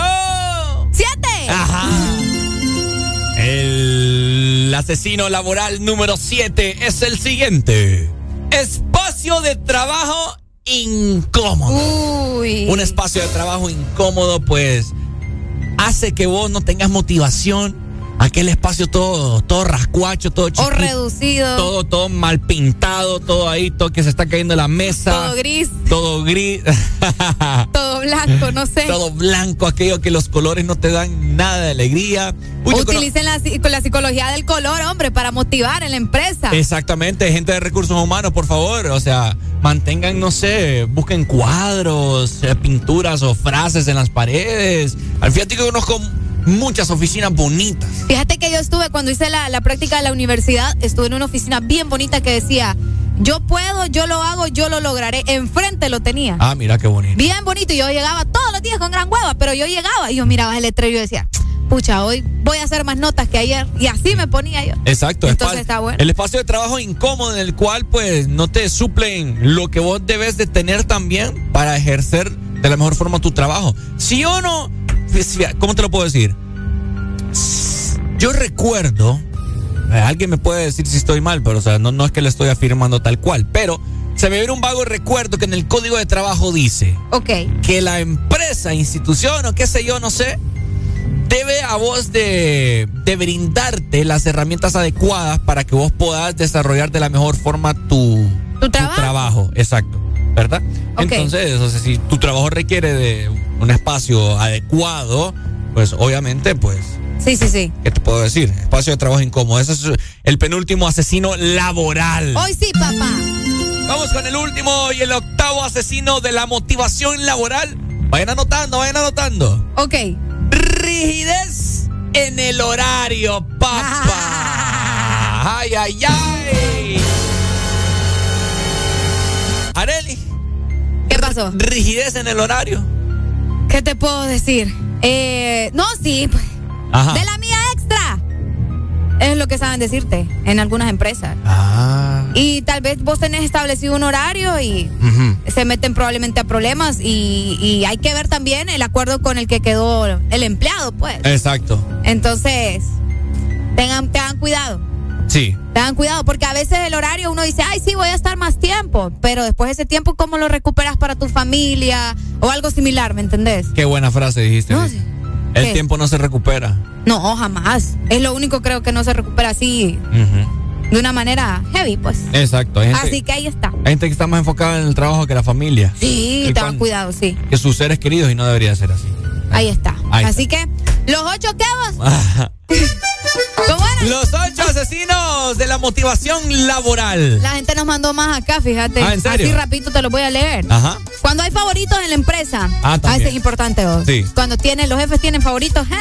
¡Siete! Ajá. El asesino laboral número 7 es el siguiente. Espacio de trabajo incómodo. Uy. Un espacio de trabajo incómodo, pues, hace que vos no tengas motivación. Aquel espacio todo, todo rascuacho, todo O chiquito. reducido. Todo, todo mal pintado, todo ahí, todo que se está cayendo la mesa. Todo gris. Todo gris. Todo blanco, no sé. todo blanco, aquello que los colores no te dan nada de alegría. Uy, yo Utilicen la, la psicología del color, hombre, para motivar en la empresa. Exactamente, gente de recursos humanos, por favor, o sea, mantengan, no sé, busquen cuadros, eh, pinturas o frases en las paredes. Al fíjate que conozco muchas oficinas bonitas. Fíjate que yo estuve, cuando hice la, la práctica de la universidad, estuve en una oficina bien bonita que decía, yo puedo, yo lo hago, yo lo lograré. Enfrente lo tenía. Ah, mira qué bonito. Bien bonito. Y yo llegaba todos los días con gran hueva, pero yo llegaba y yo miraba el letrero y yo decía, pucha, hoy voy a hacer más notas que ayer. Y así me ponía yo. Exacto, Entonces está bueno. el espacio de trabajo incómodo en el cual pues no te suplen lo que vos debes de tener también para ejercer de la mejor forma tu trabajo. Si o no, ¿cómo te lo puedo decir? Yo recuerdo, eh, alguien me puede decir si estoy mal, pero o sea, no, no es que le estoy afirmando tal cual, pero se me viene un vago recuerdo que en el código de trabajo dice que la empresa, institución o qué sé yo, no sé, debe a vos de, de brindarte las herramientas adecuadas para que vos puedas desarrollar de la mejor forma tu, Tu trabajo, exacto. ¿Verdad? Entonces, o sea, si tu trabajo requiere de un espacio adecuado, pues obviamente, pues. Sí, sí, sí. ¿Qué te puedo decir? Espacio de trabajo incómodo. Ese es el penúltimo asesino laboral. Hoy sí, papá. Vamos con el último y el octavo asesino de la motivación laboral. Vayan anotando, vayan anotando. Ok. Rigidez en el horario, papá. Ay, ay, ay. Areli. ¿Qué pasó? Rigidez en el horario. ¿Qué te puedo decir? Eh, no, sí. pues, Ajá. De la mía extra. Es lo que saben decirte en algunas empresas. Ah. Y tal vez vos tenés establecido un horario y se meten probablemente a problemas y, y hay que ver también el acuerdo con el que quedó el empleado, pues. Exacto. Entonces, tengan, tengan cuidado. Sí. Tengan cuidado, porque a veces el horario uno dice, ay, sí, voy a estar más tiempo, pero después ese tiempo, ¿cómo lo recuperas para tu familia o algo similar, ¿me entendés? Qué buena frase dijiste. No, Vicky. El ¿Qué? tiempo no se recupera. No, jamás. Es lo único creo que no se recupera así de una manera heavy, pues. Exacto. Gente, Así que ahí está. hay gente que está más enfocada en el trabajo que la familia. Sí, El tengan cuidado, sí. Que sus seres queridos y no debería ser así. Ahí está. Ahí Así que, los ocho quebos. ¿Cómo era? Los ocho asesinos de la motivación laboral. La gente nos mandó más acá, fíjate. Ah, ¿en serio? Así rapidito te lo voy a leer. Ajá. Cuando hay favoritos en la empresa. Ah, también. ese es importante vos. Sí. Cuando tienen, los jefes tienen favoritos. ¡eh!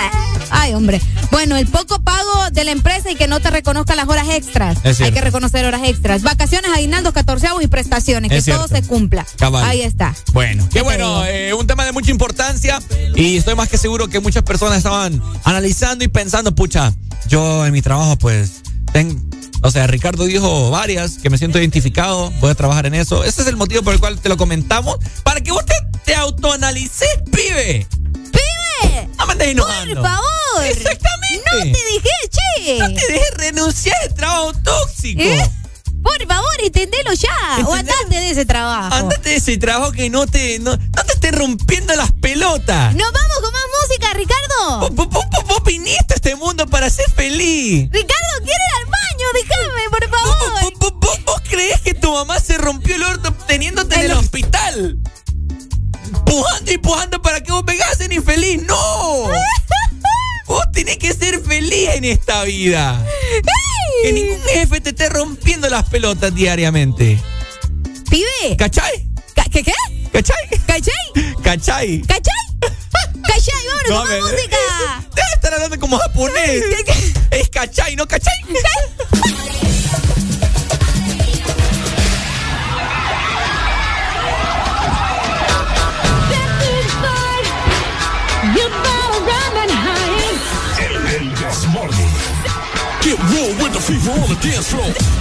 Ay, hombre. Bueno, el poco pago de la empresa y que no te reconozca las horas extras. Es. Hay que reconocer horas extras. Vacaciones, aguinaldos, catorceavos y prestaciones. Es que todo se cumpla. Cabal. Ahí está. Bueno, qué bueno, eh, un tema de mucha importancia y estoy más que seguro que muchas personas estaban analizando y pensando, pucha, yo en mi trabajo pues, ten- o sea, Ricardo dijo varias que me siento identificado, voy a trabajar en eso. Ese es el motivo por el cual te lo comentamos, para que vos te, te autoanalices, pibe. ¡Pibe! No me andes enojando. Por favor. Exactamente. No te dejé, che. No te dejes renunciar al trabajo tóxico. ¿Eh? Por favor, entendelo ya. O ¿Entendés? andate de ese trabajo. Andate de ese trabajo que no te, no, no te esté rompiendo las pelotas. Nos vamos con más música, Ricardo. Vos, vos- vos- vos viniste a este mundo para ser feliz. Ricardo, quiere ir al baño, déjame, por favor. ¿Vos, crees que tu mamá se rompió el orto teniéndote en el hospital? Pujando y pujando para que vos ser infeliz. ¡No! Vos tenés que ser feliz en esta vida. Que ningún jefe te esté rompiendo las pelotas diariamente. Pibe. ¿Cachai? ¿Qué qué? ¿Cachai? ¿Cachai? ¿Cachai? ¿Cachai? ¿Cachai? Vámonos No, con música. Debe estar hablando como japonés. Es cachai, ¿no cachai? Morning. Get real with the fever on the dance floor.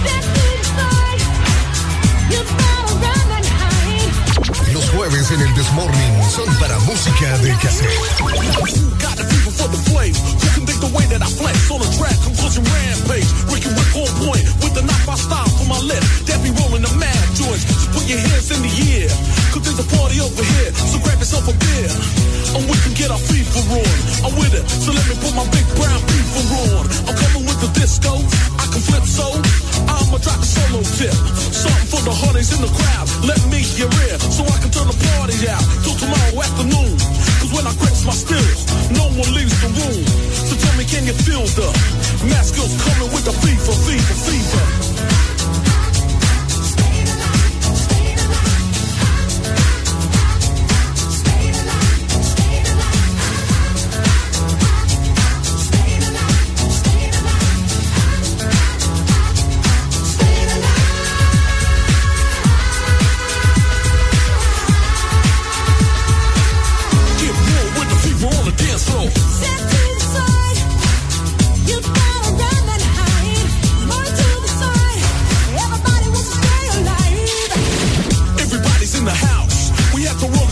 Los jueves en el Desmorning son para música de cassette. Got the fever for the flame. Who can think the way that I flex on the track? Conclusion rampage. Ricky Rick on point with the knock by style for my left. That be rolling the mad joints. So put your hands in the air. Cause there's a party over here. So grab yourself a beer. And we can get our fever on. I'm with it. So let me put my big brown fever on. I'm coming with the disco. I can flip so. I'ma drop a solo tip. Something for the honeys in the crowd. Let me hear it. So I can turn the party out till tomorrow afternoon. Cause when I grips my skills, no one leaves the room. So tell me, can you feel the mask coming with the fever, fever, fever?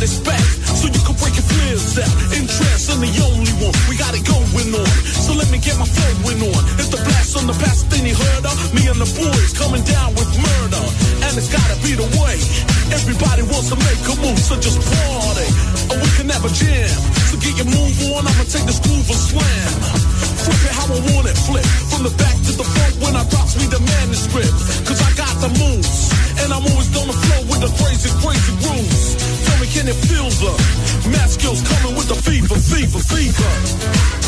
Back so you can break your flares out. Interest in the only one. We got it going on. So let me get my flowing on. It's the blast on the past thing you heard of. Me and the boys coming down with murder. And it's gotta be the way. Everybody wants to make a move, so just party. Or we can have a jam. So get your move on. I'ma take this groove and slam. Skills coming with the fever, fever, fever?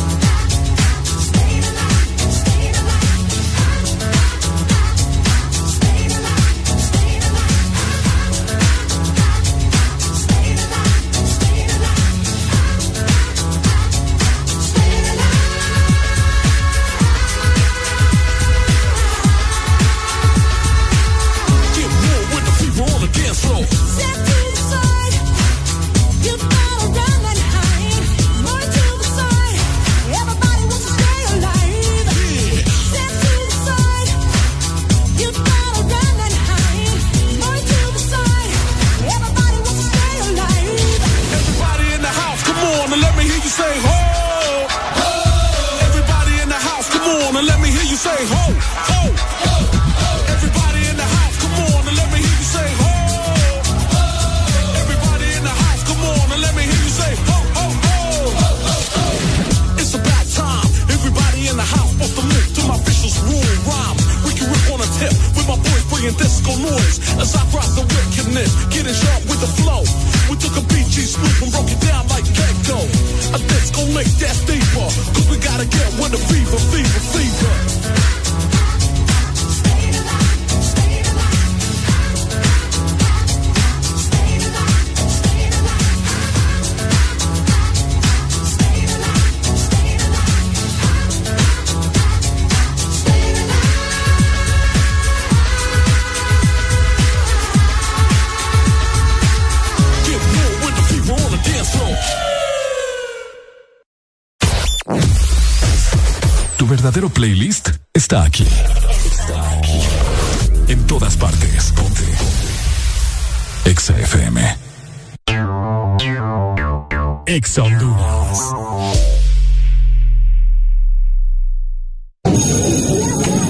Está aquí. Está aquí. En todas partes. Ponte. Ponte. Exa FM. Exa Honduras.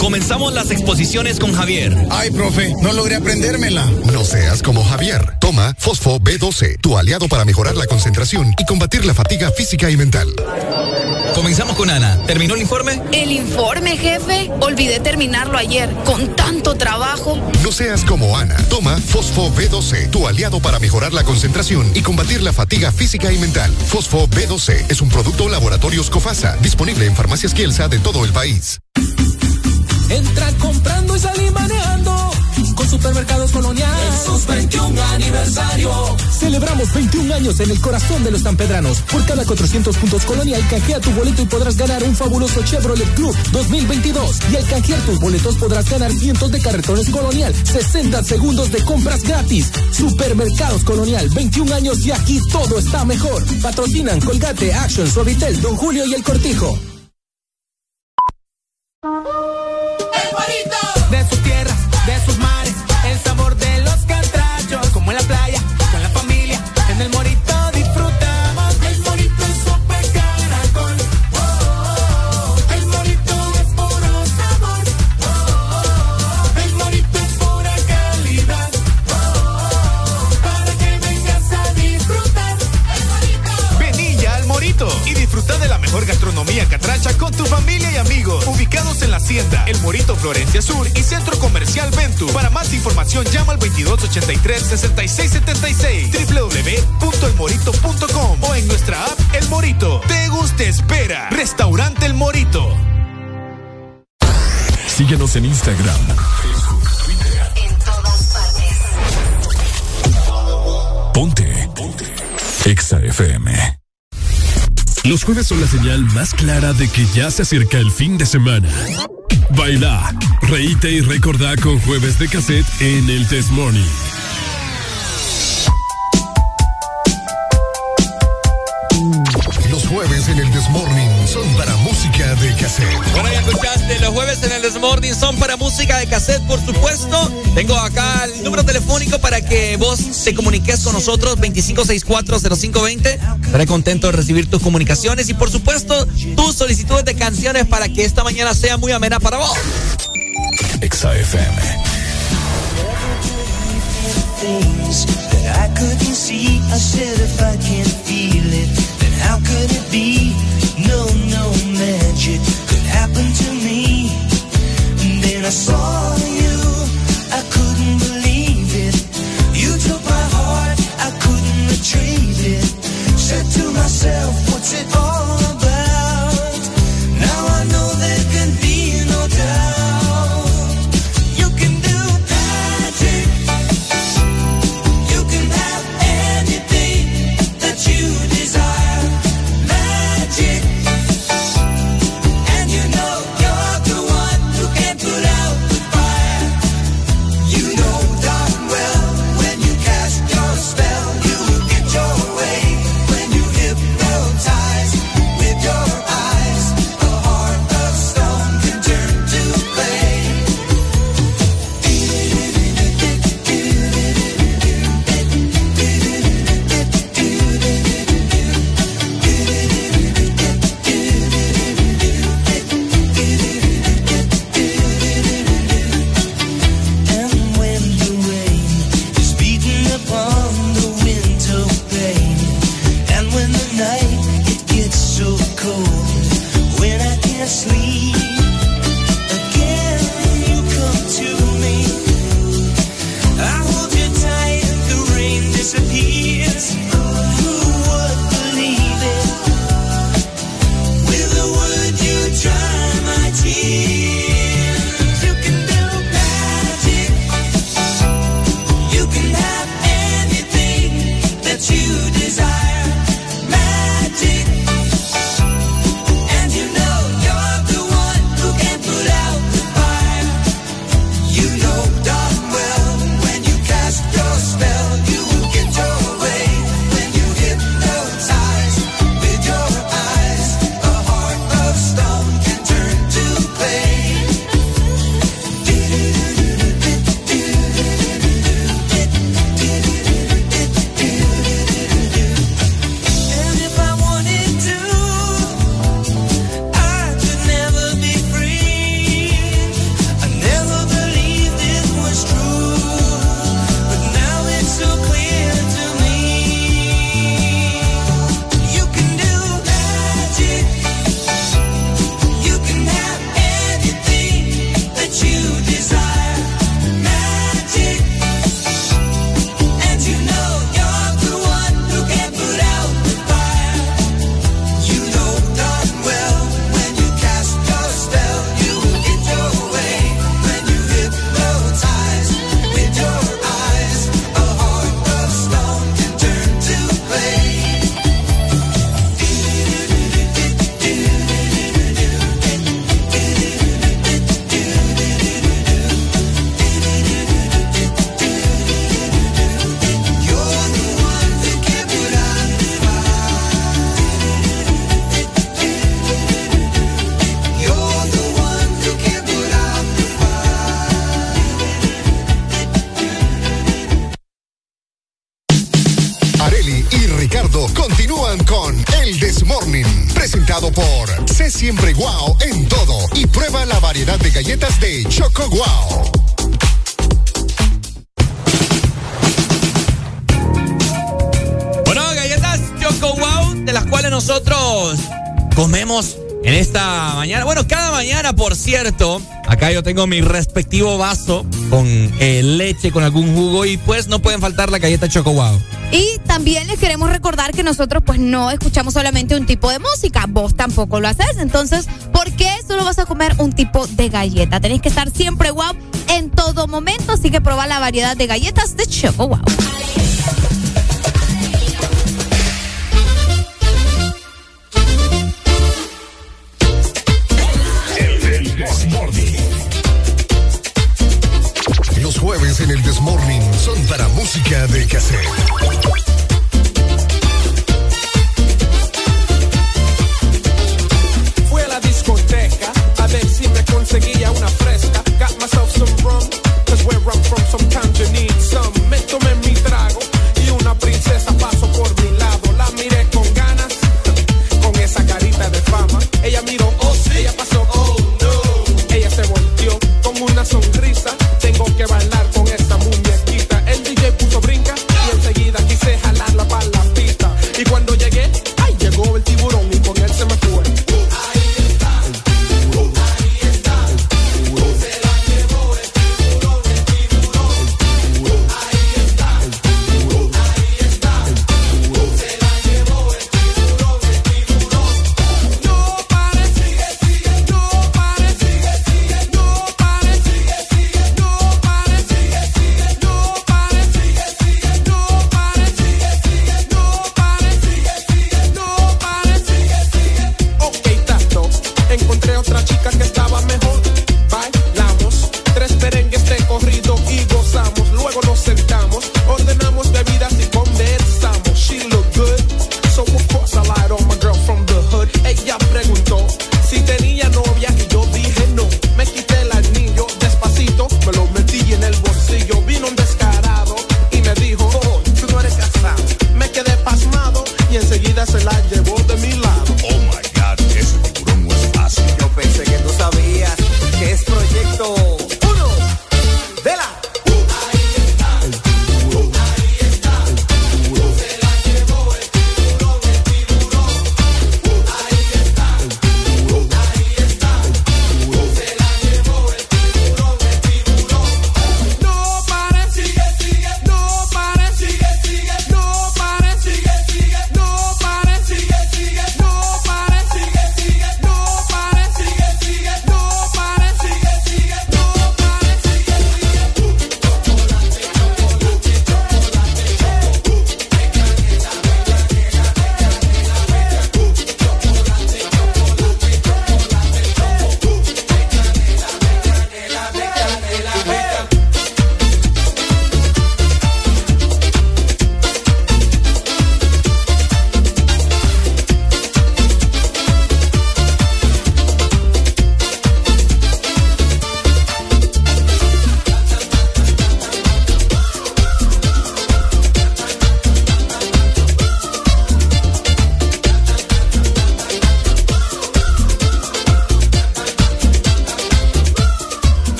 Comenzamos las exposiciones con Javier. Ay, profe, no logré aprendérmela. No seas como Javier. Toma Fosfo B12, tu aliado para mejorar la concentración y combatir la fatiga física y mental. Comenzamos con Ana. ¿Terminó el informe? El informe, jefe. Olvidé terminarlo ayer. Con tanto trabajo. No seas como Ana. Toma Fosfo B12, tu aliado para mejorar la concentración y combatir la fatiga física y mental. Fosfo B12 es un producto Laboratorios Cofasa, disponible en farmacias Kielsa de todo el país. Entra Supermercados Colonial. En sus 21 aniversario. Celebramos 21 años en el corazón de los Tampedranos. Por cada 400 puntos Colonial, canjea tu boleto y podrás ganar un fabuloso Chevrolet Club 2022. Y al canjear tus boletos podrás ganar cientos de carretones Colonial, 60 segundos de compras gratis. Supermercados Colonial, 21 años y aquí todo está mejor. Patrocinan Colgate, Action, Suavitel, Don Julio y El Cortijo. Jueves son la señal más clara de que ya se acerca el fin de semana. Baila, reíte y recordá con jueves de cassette en el Test Morning. Los jueves en el Desmorning son para música de cassette. Bueno, ya escuchaste, los jueves en el Desmorning son para música de cassette, por supuesto. Tengo acá el número telefónico para que vos te comuniques con nosotros, 25640520. Estaré contento de recibir tus comunicaciones y, por supuesto, tus solicitudes de canciones para que esta mañana sea muy amena para vos. Exa FM. things that I couldn't chez toi. Tengo mi respectivo vaso con eh, leche, con algún jugo y pues no pueden faltar la galleta Choco Wow. Y también les queremos recordar que nosotros pues no escuchamos solamente un tipo de música, vos tampoco lo haces. Entonces, ¿por qué solo vas a comer un tipo de galleta? Tenés que estar siempre wow en todo momento, así que probar la variedad de galletas de Choco música de cassette.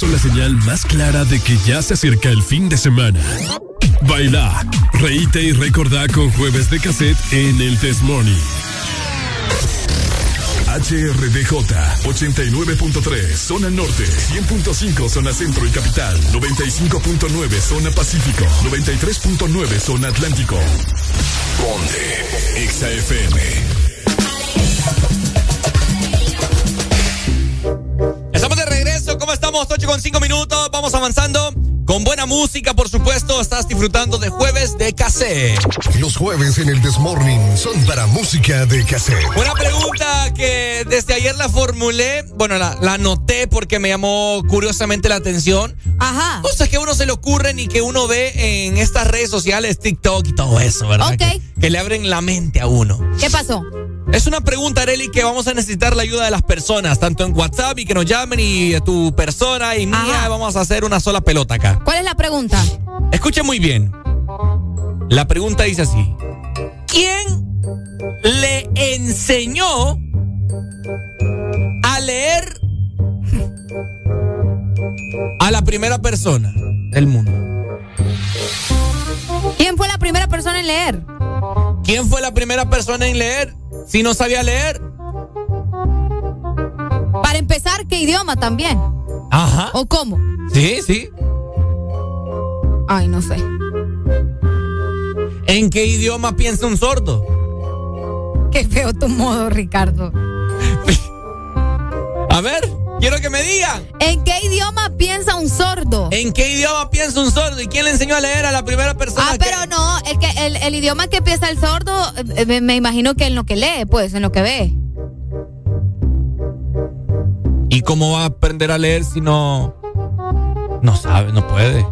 Son la señal más clara de que ya se acerca el fin de semana. Baila, reíte y recordá con jueves de cassette en el Test Morning. HRDJ 89.3 Zona Norte 100.5 Zona Centro y Capital 95.9 Zona Pacífico 93.9 Zona Atlántico Ponte XAFM con 5 minutos, vamos avanzando. Con buena música, por supuesto, estás disfrutando de jueves de cassette. Los jueves en el Desmorning son para música de cassette. Una pregunta que desde ayer la formulé, bueno, la, la anoté porque me llamó curiosamente la atención. Ajá. Cosas que a uno se le ocurren y que uno ve en estas redes sociales, TikTok y todo eso, ¿verdad? Ok. Que, que le abren la mente a uno. ¿Qué pasó? Es una pregunta, Areli, que vamos a necesitar la ayuda de las personas, tanto en WhatsApp y que nos llamen y tu persona y mía, Ajá. vamos a hacer una sola pelota acá. ¿Cuál es la pregunta? Escuche muy bien. La pregunta dice así. ¿Quién le enseñó a leer a la primera persona del mundo? ¿Quién fue la primera persona en leer? ¿Quién fue la primera persona en leer si no sabía leer? Para empezar, ¿qué idioma también? Ajá. ¿O cómo? Sí, sí. Ay, no sé. ¿En qué idioma piensa un sordo? Qué feo tu modo, Ricardo. A ver, quiero que me digan. ¿En qué idioma piensa un sordo? ¿En qué idioma piensa un sordo? ¿Y quién le enseñó a leer a la primera persona? Ah, pero no, el, que, el, el idioma que piensa el sordo, eh, me, me imagino que en lo que lee, pues, en lo que ve. ¿Y cómo va a aprender a leer si no no sabe, no puede?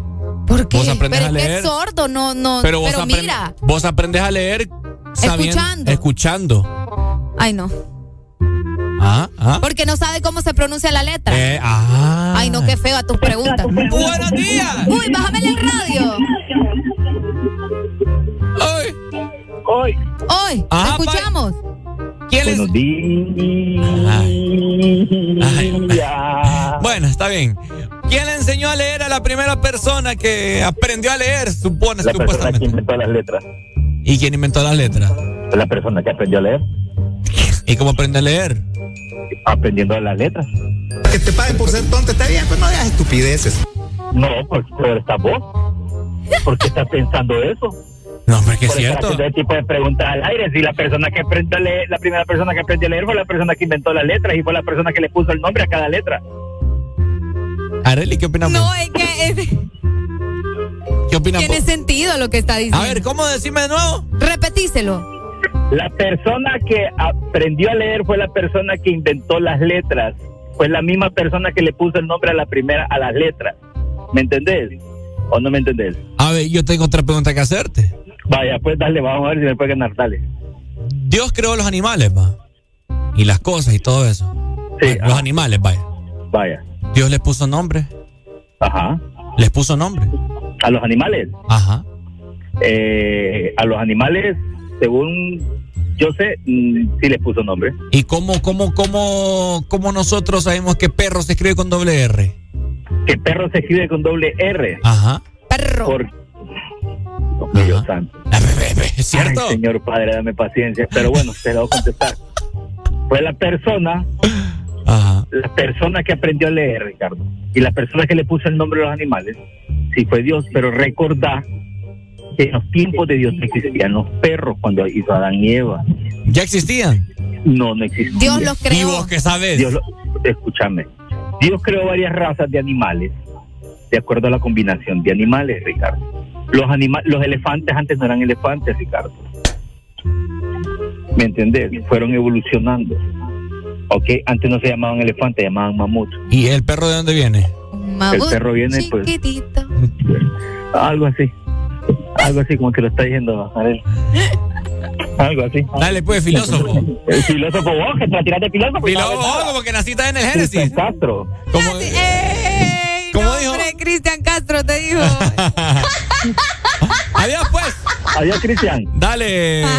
¿Por qué? Vos aprendes pero a leer. es sordo, no, no. Pero, Pero, vos, aprend- mira. vos aprendes a leer sabiendo- Escuchando. escuchando. Ay, no. Ah, ah. Porque no sabe cómo se pronuncia la letra. Eh, ah. Ay, no, qué feo a tus preguntas. Buenos días. Uy, bájame el radio. Hoy. Hoy. Hoy, Ajá, ¿te escuchamos? ¿Quién Buenos días. Bueno, está bien. ¿Quién le enseñó a leer a la primera persona que aprendió a leer, supone, La persona que inventó las letras. ¿Y quién inventó las letras? La persona que aprendió a leer. ¿Y cómo aprende a leer? Aprendiendo las letras. Que te paguen por ser tonto, está bien, pues no digas estupideces. No, pues pero estás vos. ¿Por qué estás pensando eso? No, porque es Por estar cierto. ese tipo de preguntas al aire. Si la persona que aprendió a leer, la primera persona que aprendió a leer fue la persona que inventó las letras y fue la persona que le puso el nombre a cada letra. Areli, ¿qué opinas No, es que es- ¿Qué opinas tiene vos? sentido lo que está diciendo. A ver, ¿cómo decime de nuevo? Repetíselo. La persona que aprendió a leer fue la persona que inventó las letras. Fue la misma persona que le puso el nombre a la primera, a las letras. ¿Me entendés? ¿O no me entendés? A ver, yo tengo otra pregunta que hacerte. Vaya, pues dale, vamos a ver si me puede ganar, dale. Dios creó los animales, va. Y las cosas y todo eso. Sí, los animales, vaya. Vaya. Dios les puso nombre. Ajá. Les puso nombre. ¿A los animales? Ajá. Eh, a los animales, según yo sé, mm, sí les puso nombre. ¿Y cómo, cómo, cómo, cómo nosotros sabemos que perro se escribe con doble R? Que perro se escribe con doble R. Ajá. Perro. Por... Dios santo. ¿Es cierto? Ay, señor padre, dame paciencia. Pero bueno, te lo voy a contestar. Fue la persona, la persona que aprendió a leer, Ricardo. Y la persona que le puso el nombre a los animales, sí fue Dios. Pero recordá en los tiempos de Dios existían los perros cuando hizo Adán y Eva. ¿Ya existían? No, no existían. Dios los creó. ¿Y vos qué sabes? Dios lo- escúchame. Dios creó varias razas de animales de acuerdo a la combinación de animales, Ricardo. Los anima los elefantes antes no eran elefantes, Ricardo. ¿Me entendés? Fueron evolucionando. Ok, antes no se llamaban elefantes, se llamaban mamut. ¿Y el perro de dónde viene? El perro viene, pues, Chiquitito. algo así. Algo así como que lo está diciendo Arel. Algo así. Dale, pues, filósofo. El filósofo vos, que te la tiraste filósofo. Filósofo, nada. como que naciste en el Génesis. Cristian Castro. Como, ¡Ey! ¿Cómo dijo? Cristian Castro te dijo. Adiós, pues. Adiós, Cristian. Dale.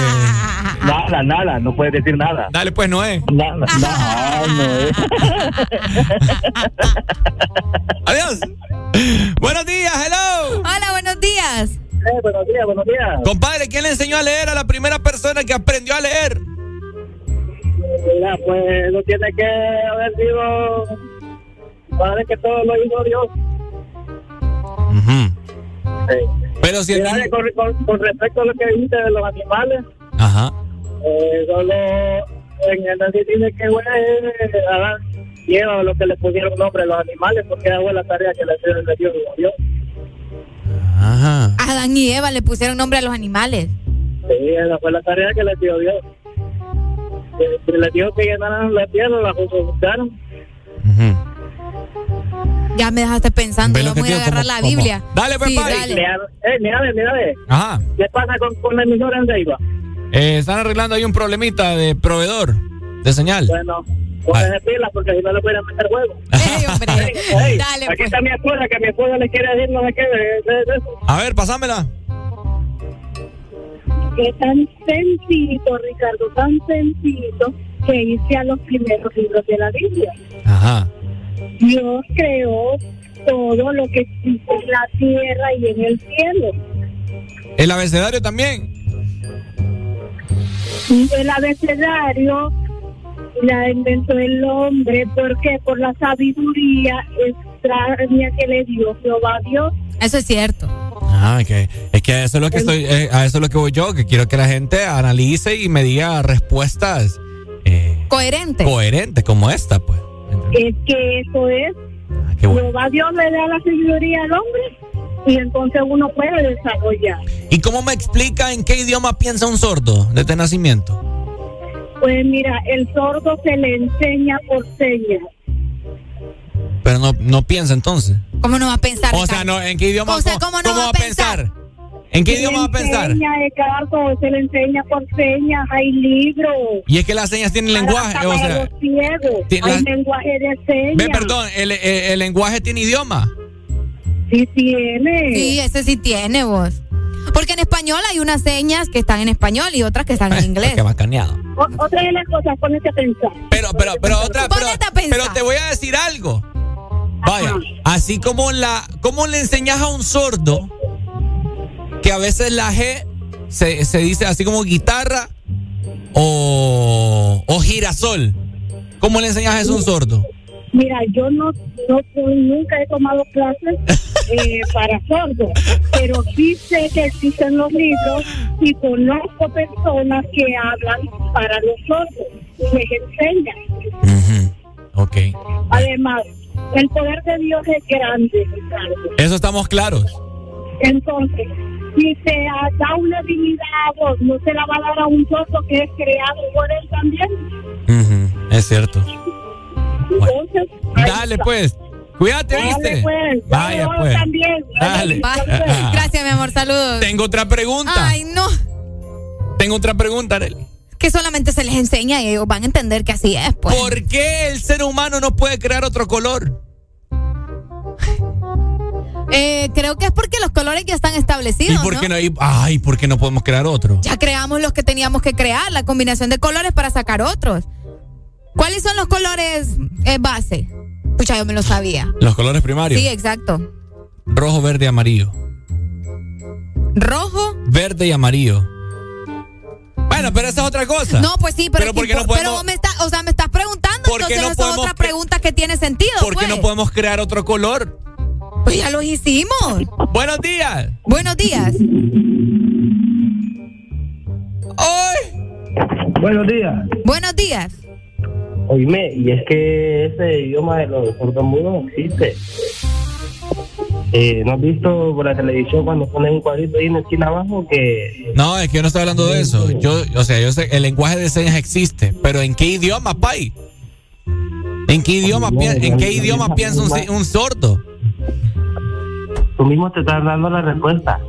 Nada, nada, no puedes decir nada. Dale, pues, Noé. Nada, nada, no. Adiós. Buenos días, hello. Hola, buenos días. Eh, buenos días, buenos días. Compadre, ¿quién le enseñó a leer a la primera persona que aprendió a leer? Mira, pues no tiene que haber sido. Padre que todo lo hizo Dios. Pero si el Mira, niño- con, con- con respecto a lo que dijiste de los animales, Ajá. eh, solo en el dice que fue Adán y Eva lo que le pusieron nombre a los animales, porque fue la tarea que le dio le dio Dios. Ajá. Adán y Eva le pusieron nombre a los animales. Sí, esa fue la tarea que le dio Dios. Eh, Les dijo que llenaran la tierra, la justificaron. Ya me dejaste pensando. Vamos que a agarrar ¿cómo- la cómo? Biblia. Dale, pues, Sí, dale. Mira, eh, mira, mira. Ajá. ¿Qué pasa con, con la emisora en Ceiba? Eh, están arreglando ahí un problemita de proveedor de señal. Bueno, pónganse pilas porque si no le pueden meter huevo. Ey, hombre. Ey, Dale, aquí pues. está mi esposa, que mi esposa le quiere decir no sé qué de, de- de eso. A ver, pasámela. es tan sencillito, Ricardo, tan sencillito que irse a los primeros libros de la Biblia. Ajá. Dios creó todo lo que existe en la tierra y en el cielo. El abecedario también. El abecedario la inventó el hombre, ¿por qué? Por la sabiduría extraña que le dio Jehová a Dios. Eso es cierto. Ah, que, es que a eso es lo que estoy, eh, a eso es lo que voy yo, que quiero que la gente analice y me diga respuestas eh, Coherente. coherentes como esta, pues. Es que eso es. Ah, qué bueno. Jehová Dios le da la sabiduría al hombre y entonces uno puede desarrollar. ¿Y cómo me explica en qué idioma piensa un sordo desde nacimiento? Pues mira, el sordo se le enseña por señas. Pero no, no piensa entonces. ¿Cómo no va a pensar? O sea, no, ¿en qué idioma, O sea, ¿cómo no va a pensar? ¿En qué Se idioma va a pensar? enseña, Ricardo, se le enseña por señas, hay libros. Y es que las señas tienen lenguaje, Para, o para sea, los ciegos, ti- hay lenguaje de señas. ve, perdón, el, el- el lenguaje tiene idioma. Sí tiene. Sí, ese sí tiene vos. Porque en español hay unas señas que están en español y otras que están en inglés. Qué bacaneado. O- otra de las cosas, ponete a pensar. Pero, pero, pero otra, pero, pero te voy a decir algo. Vaya, así como la, como le enseñas a un sordo que a veces la G se, se dice así como guitarra o, o girasol. ¿Cómo le enseñas eso a un sordo? Mira, yo no, no nunca he tomado clases eh, para sordos, pero sí sé que existen los libros y conozco personas que hablan para los sordos y les enseñan. Ok. Además, el poder de Dios es grande, Ricardo. Eso estamos claros. Entonces, si te da una habilidad a vos, no se la va a dar a un sordo que es creado por él también. Es cierto. Entonces, Dale está. pues. Cuídate, Dale, ¿viste? pues. Vaya pues. también. Dale. Gracias, mi amor. Saludos. Tengo otra pregunta. Ay, no. Tengo otra pregunta, Arely. Que solamente se les enseña y ellos van a entender que así es, pues. ¿Por qué el ser humano no puede crear otro color? Eh, creo que es porque los colores ya están ¿Y establecidos, por ¿no? qué no ay, por qué no podemos crear otro? Ya creamos los que teníamos que crear, la combinación de colores para sacar otros. ¿Cuáles son los colores eh, base? Pucha, yo me lo sabía. Los colores primarios. Sí, exacto. Rojo, verde y amarillo. Rojo. Verde y amarillo. Bueno, pero esa es otra cosa. No, pues sí, pero, Pero es ¿por que qué no podemos- pero me está, o sea, me estás preguntando, ¿Por qué entonces no esa es podemos otra pregunta que tiene sentido, ¿Por qué pues. no podemos crear otro color? Pues ya los hicimos. Buenos días. Buenos días. Buenos días. Buenos días. Oíme, y es que ese idioma de los sordomudos existe. Eh, ¿No has visto por la televisión cuando ponen un cuadrito ahí en la esquina abajo que No, es que yo no estoy hablando de eso. Yo, o sea, yo sé, el lenguaje de señas existe, pero ¿en qué idioma, pai? ¿En qué idioma, pi- en qué idioma piensa un, si- un sordo? tú mismo te estás dando la respuesta?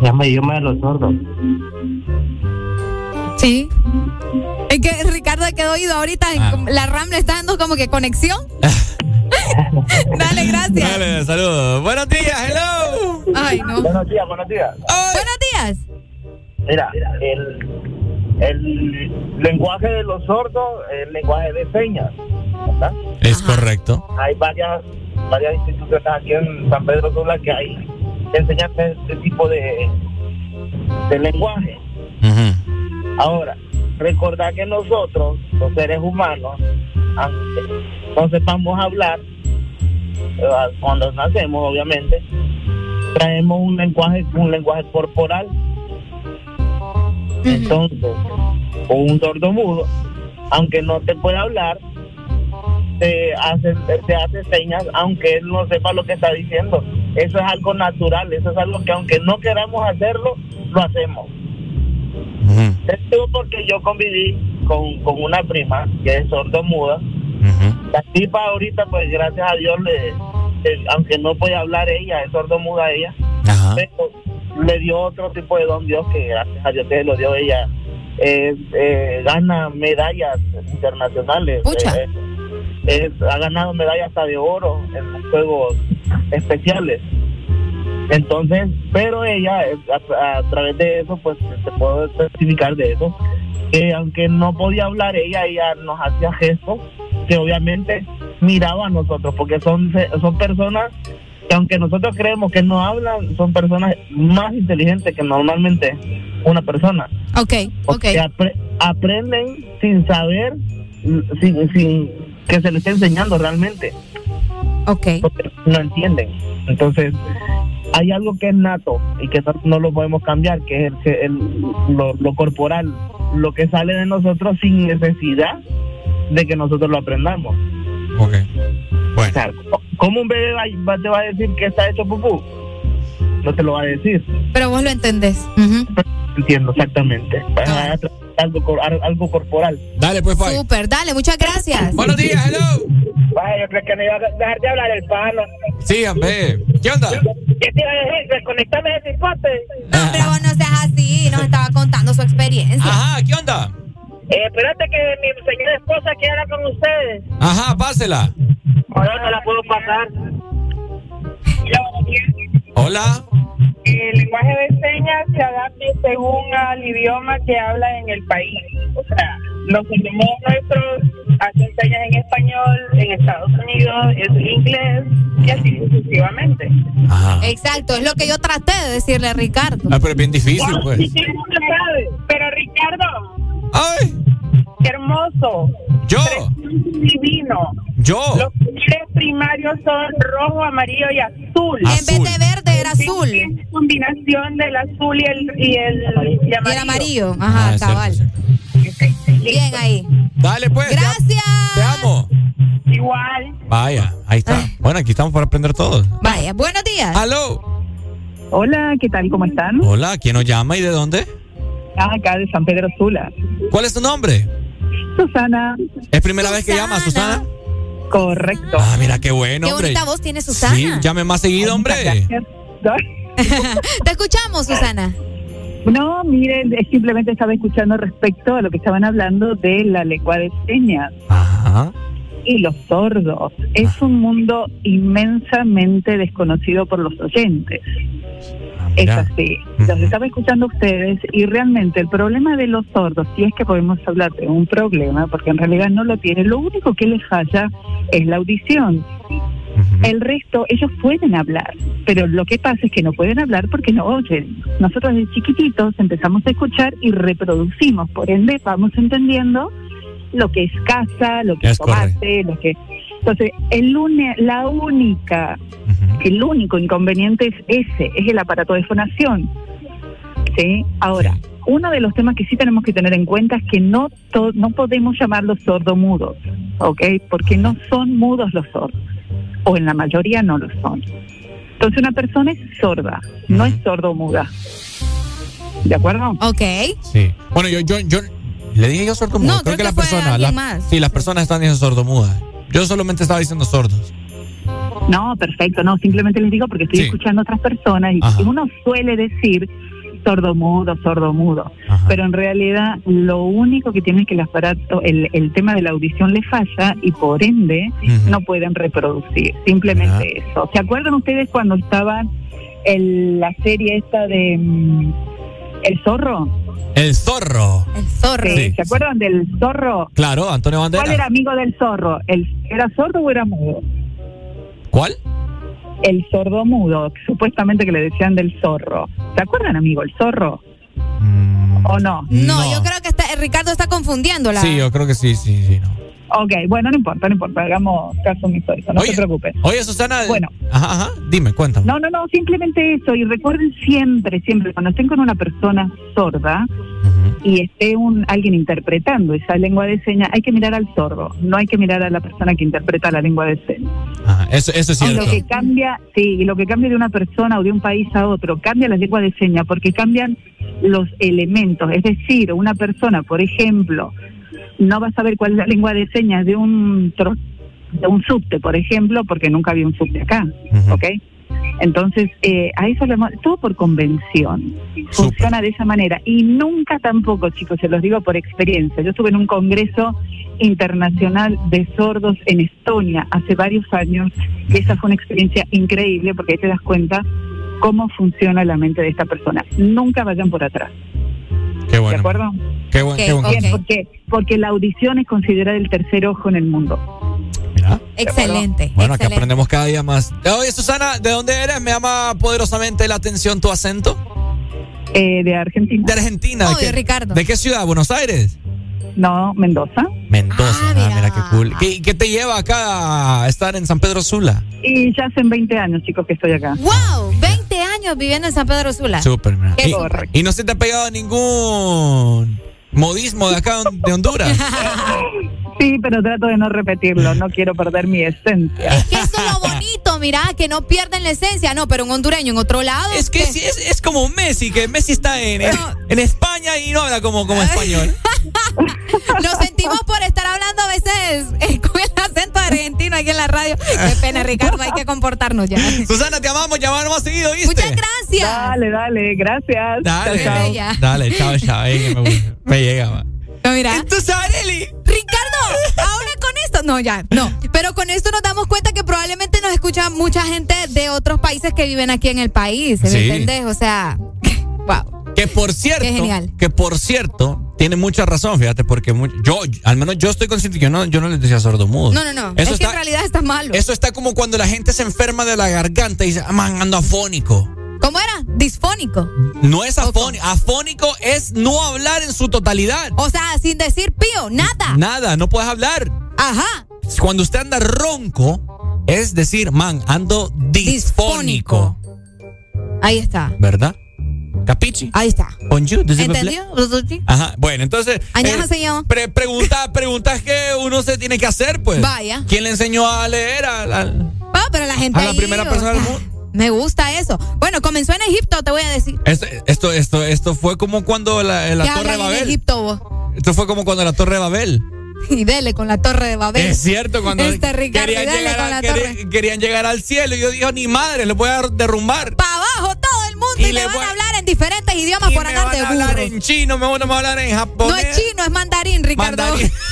Se llama idioma de los sordos. Sí. Es que Ricardo quedó oído ahorita. en- Ah. La RAM le está dando como que conexión. Dale, gracias. Dale, saludos. Buenos días, hello. Ay, no. Buenos días, buenos días. Buenos días. Mira, el, el lenguaje de los sordos es el lenguaje de señas. ¿verdad? Es correcto. Hay varias varias instituciones aquí en San Pedro Sula que hay que enseñan este tipo de, de lenguaje. Ahora, recordar que nosotros, los seres humanos, aunque no sepamos hablar, eh, cuando nacemos, obviamente, traemos un lenguaje, un lenguaje corporal. Entonces, un sordo mudo, aunque no te pueda hablar, te hace, te hace señas, aunque él no sepa lo que está diciendo. Eso es algo natural, eso es algo que aunque no queramos hacerlo, lo hacemos. Esto porque yo conviví con, con una prima que es sordo muda. La tipa ahorita, pues gracias a Dios, le, le- aunque no puede hablar ella, es sordo muda ella, pero le dio otro tipo de don Dios que gracias a Dios que lo dio ella. Eh, eh, gana medallas internacionales. Eh, ha ganado medallas hasta de oro en los juegos especiales. Entonces, pero ella, a, a través de eso, pues te puedo especificar de eso, que aunque no podía hablar ella, ella nos hacía gestos que obviamente miraba a nosotros, porque son, son personas que aunque nosotros creemos que no hablan, son personas más inteligentes que normalmente una persona. Ok, ok. aprenden sin saber, sin, sin que se les esté enseñando realmente. Ok. no entienden. Entonces, hay algo que es nato y que no, lo podemos cambiar, que es el, lo, corporal, lo que sale de nosotros sin necesidad de que nosotros lo aprendamos. Ok. Bueno. ¿Cómo un bebé va, te va a decir que está hecho pupú? No te lo va a decir. Pero vos lo entendés. Entiendo, exactamente. Ah. Algo, algo corporal. Dale, pues, Pai. Súper, dale, muchas gracias. Buenos días, hello. Vaya, yo creo que me iba a dejar de hablar el palo. Sí, hombre. ¿Qué onda? ¿Qué te iba a decir? Desconectame ese hipote. No, pero vos no seas así. Nos estaba contando su experiencia. Ajá, ¿qué onda? Eh, espérate que mi señora esposa quiera hablar con ustedes. Ajá, pásela. Ahora no la puedo pasar. Hola. El lenguaje de señas se adapta según al idioma que habla en el país. O sea, los idiomas nuestros hacen señas en español, en Estados Unidos es inglés y así sucesivamente. Exacto, es lo que yo traté de decirle a Ricardo. Ah, pero es bien difícil, pues. Pero Ricardo. ¡Ay! ¡Qué hermoso! Yo. Divino. Yo. Los colores primarios son rojo, amarillo y azul. En vez de verde era azul. Es combinación del azul y el, y el, y amarillo. el amarillo. Ajá, ah, cabal. Bien ahí. Dale pues. Gracias. Te amo. Igual. Vaya, ahí está. Bueno, aquí estamos para aprender todos. Vaya, buenos días. Aló. Hola, ¿qué tal? ¿Cómo están? Hola, ¿quién nos llama y de dónde? Ah, acá de San Pedro Sula. ¿Cuál es tu nombre? Susana. ¿Es primera vez que llamas, Susana? Correcto. Ah, mira qué bueno, qué hombre. bonita voz tiene Susana. Sí, llame más seguido, hombre. Te escuchamos, Susana. No, miren, simplemente estaba escuchando respecto a lo que estaban hablando de la lengua de señas. Ajá. Y los sordos. Es un mundo inmensamente desconocido por los oyentes. Es así. Los estaba escuchando ustedes y realmente el problema de los sordos, si es que podemos hablar de un problema, porque en realidad no lo tienen, lo único que les falla es la audición. El resto, ellos pueden hablar, pero lo que pasa es que no pueden hablar porque no oyen. Nosotros desde chiquititos empezamos a escuchar y reproducimos, por ende vamos entendiendo lo que es casa, lo que es, tomate, lo que... Entonces, el la única el único inconveniente es ese, es el aparato de fonación. ¿Sí? Ahora, uno de los temas que sí tenemos que tener en cuenta es que no, no podemos llamarlos sordomudos, ¿ok? Porque no son mudos los sordos, o en la mayoría no lo son. Entonces una persona es sorda, no es sordomuda. ¿De acuerdo? Ok. Sí. Bueno, yo, yo, yo le dije yo sordomuda. No, creo, que, la persona, sí, las personas están diciendo sordomuda. Yo solamente estaba diciendo sordos. No, perfecto, no, simplemente les digo porque estoy escuchando a otras personas y uno suele decir sordomudo, sordomudo, pero en realidad lo único que tiene es que el aparato, el, el tema de la audición le falla y por ende no pueden reproducir, simplemente eso. ¿Se acuerdan ustedes cuando estaba en la serie esta de mm, El Zorro? El zorro. El zorro. ¿Se acuerdan del zorro? Claro, Antonio Banderas. ¿Cuál era amigo del zorro? ¿El, ¿Era sordo o era mudo? ¿Cuál? El sordo mudo, supuestamente que le decían del zorro. ¿Se acuerdan, amigo, el zorro? Mm. ¿O no? no? yo creo que está, Ricardo está confundiéndola. Sí, yo creo que sí, sí, sí. No. Ok, bueno, no importa, no importa, hagamos caso omiso, no se preocupen. Oye, Susana. Bueno. Ajá, ajá, dime, cuéntame. No, no, no, simplemente eso. Y recuerden siempre, siempre, cuando estén con una persona sorda y esté un alguien interpretando esa lengua de señas, hay que mirar al sordo, no hay que mirar a la persona que interpreta la lengua de señas. Eso, eso es cierto. Y lo que cambia, sí, y lo que cambia de una persona o de un país a otro, cambia la lengua de señas porque cambian los elementos. Es decir, una persona, por ejemplo, no va a saber cuál es la lengua de señas de un de un subte, por ejemplo, porque nunca había un subte acá, ¿ok? Entonces, eh, a eso le todo por convención. Funciona de esa manera. Y nunca tampoco, chicos, se los digo por experiencia. Yo estuve en un congreso internacional de sordos en Estonia hace varios años y esa fue una experiencia increíble porque ahí te das cuenta cómo funciona la mente de esta persona. Nunca vayan por atrás. Qué bueno. ¿De acuerdo? Qué bueno, qué bueno. Bien, porque, porque la audición es considerada el tercer ojo en el mundo. Excelente. Bueno, aquí excelente. aprendemos cada día más. Oye, Susana, ¿de dónde eres? Me llama poderosamente la atención tu acento. Eh, de Argentina. De Argentina. Obvio, qué, Ricardo. ¿De qué ciudad? ¿Buenos Aires? No, Mendoza. Mendoza. Ah, mira. qué cool. ¿Qué, qué te lleva acá a estar en San Pedro Sula? Y ya hacen 20 años, chicos, que estoy acá. ¡Wow! 20 años viviendo en San Pedro Sula. Súper, mira. Qué Y, y no se te ha pegado ningún modismo de acá de Honduras. Sí, pero trato de no repetirlo. No quiero perder mi esencia. Es que eso es lo bonito, mira, que no pierden la esencia. No, pero un hondureño en otro lado. Es que sí, es, es como Messi, que Messi está en, en, en España y no habla como, como español. Nos sentimos por estar hablando a veces eh, con el argentino aquí en la radio. Qué pena, Ricardo, hay que comportarnos ya. Susana, te amamos, llamar más seguido, ¿viste? Muchas gracias. Dale, dale, gracias. Dale, Chao, chao. Dale, chao, chao. ahí me, me llega, va. No, mira. Entonces, Areli. Ricardo, ahora con esto, no, ya, no. Pero con esto nos damos cuenta que probablemente nos escucha mucha gente de otros países que viven aquí en el país, ¿me Sí. entiendes? O sea, wow. Que por cierto, que por cierto, tiene mucha razón, fíjate, porque yo, al menos yo estoy consciente que yo no, yo no les decía sordomudo. No, no, no. Eso es que está, en realidad está malo. eso está como cuando la gente se enferma de la garganta y dice, ah, man, ando afónico. ¿Cómo era? Disfónico. No es afónico. Afónico es no hablar en su totalidad. O sea, sin decir pío, nada. Nada, no puedes hablar. Ajá. Cuando usted anda ronco, es decir, man, ando disfónico. Ahí está. ¿Verdad? ¿Capichi? Ahí está. Bonjour. ¿Entendió? Ajá, bueno, entonces. Señor. pre- pregunta, preguntas que uno se tiene que hacer, pues. Vaya. ¿Quién le enseñó a leer a la, Ah, pero la gente a la ahí, primera persona del sea, mundo? Me gusta eso. Bueno, comenzó en Egipto, te voy a decir. Esto, esto, esto, esto fue como cuando la, la ¿Qué Torre de hablan en Babel. Egipto vos? Esto fue como cuando la Torre de Babel. Y dele con la torre de Babel. Es cierto, cuando Este Ricardo, querían, llegar a- la querí- torre. querían llegar al cielo y yo dije, ni madre, le voy a derrumbar. Para abajo todo el mundo y, Y le van a hablar en diferentes idiomas Y por me andar van de a hablar en chino, me van a hablar en japonés. No es chino, es mandarín, Ricardo. Mandarín.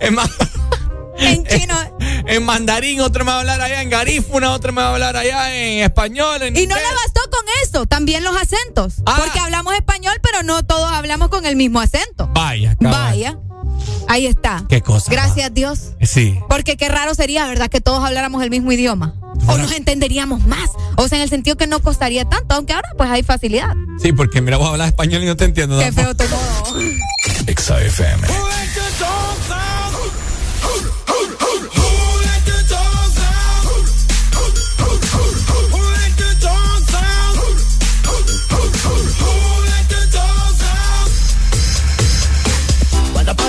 Es más, En chino. en mandarín, otro me va a hablar allá en garífuna, otro me va a hablar allá en español. En Y no inglés. le bastó con eso, también los acentos. Ah. Porque hablamos español, pero no todos hablamos con el mismo acento. Vaya. Vaya. Ahí está. Qué cosa. Gracias Dios. Sí. Porque qué raro sería, ¿verdad? Que todos habláramos el mismo idioma. O nos entenderíamos más. O sea, en el sentido que no costaría tanto, aunque ahora pues hay facilidad. Sí, porque mira, vos hablas español y no te entiendo. Qué tampoco. feo tu modo.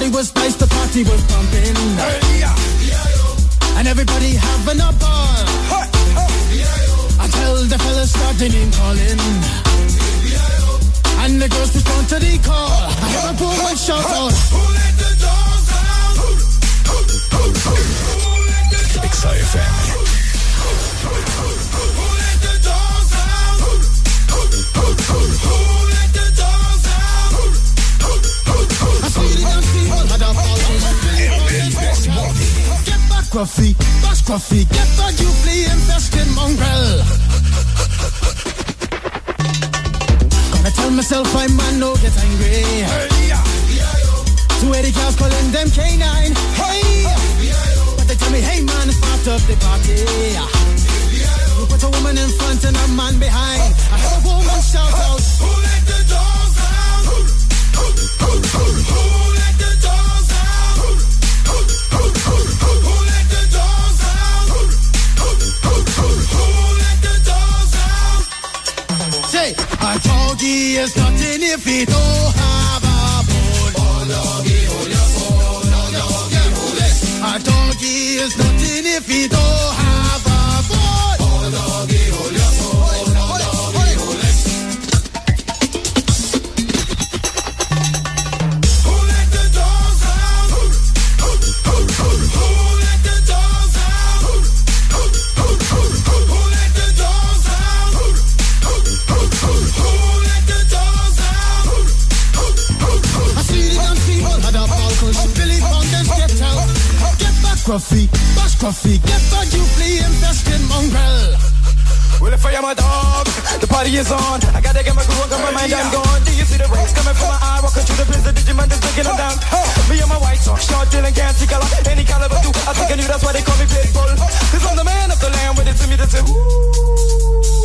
Party was nice, the party was pumping. And everybody having a ball. Until the fellas started name calling. And the girls respond to the call. I have a poor one shout out. Oh. Exa FM. Get back, Gruffy. Get back, you flea infested mongrel. Gonna tell myself I man no get angry. Two eighty cows calling them canine. Hey, but they tell me, hey man, start up the party. You put a woman in front and a man behind. I heard a woman shout out. Who let the dogs out? Doggy is nothing if he don't have a bone. Oh, doggy. Oh, it. A is nothing if he don't have Gruffy, bash Gruffy, get back, you flea infested mongrel. Well, if I am a dog, the party is on. I gotta get my groove on, got my mind, I'm gone. Do you see the rays coming from my eye? Walking through the blizzard, Digimon is taking them down. Me and my white talk, short, dealing, can't see color. Any caliber, do I think I knew that's why they call me Pitbull. Cause I'm the man of the land with it to me to say, ooh.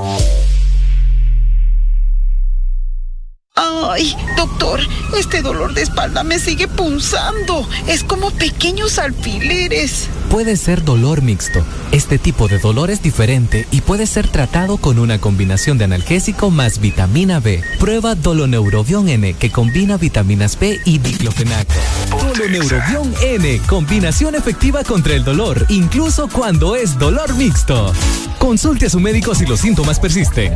Ay, doctor, este dolor de espalda me sigue punzando. Es como pequeños alfileres. Puede ser dolor mixto. Este tipo de dolor es diferente y puede ser tratado con una combinación de analgésico más vitamina B. Prueba Doloneurobion N que combina vitaminas B y diclofenaco. Doloneurobion N, combinación efectiva contra el dolor, incluso cuando es dolor mixto. Consulte a su médico si los síntomas persisten.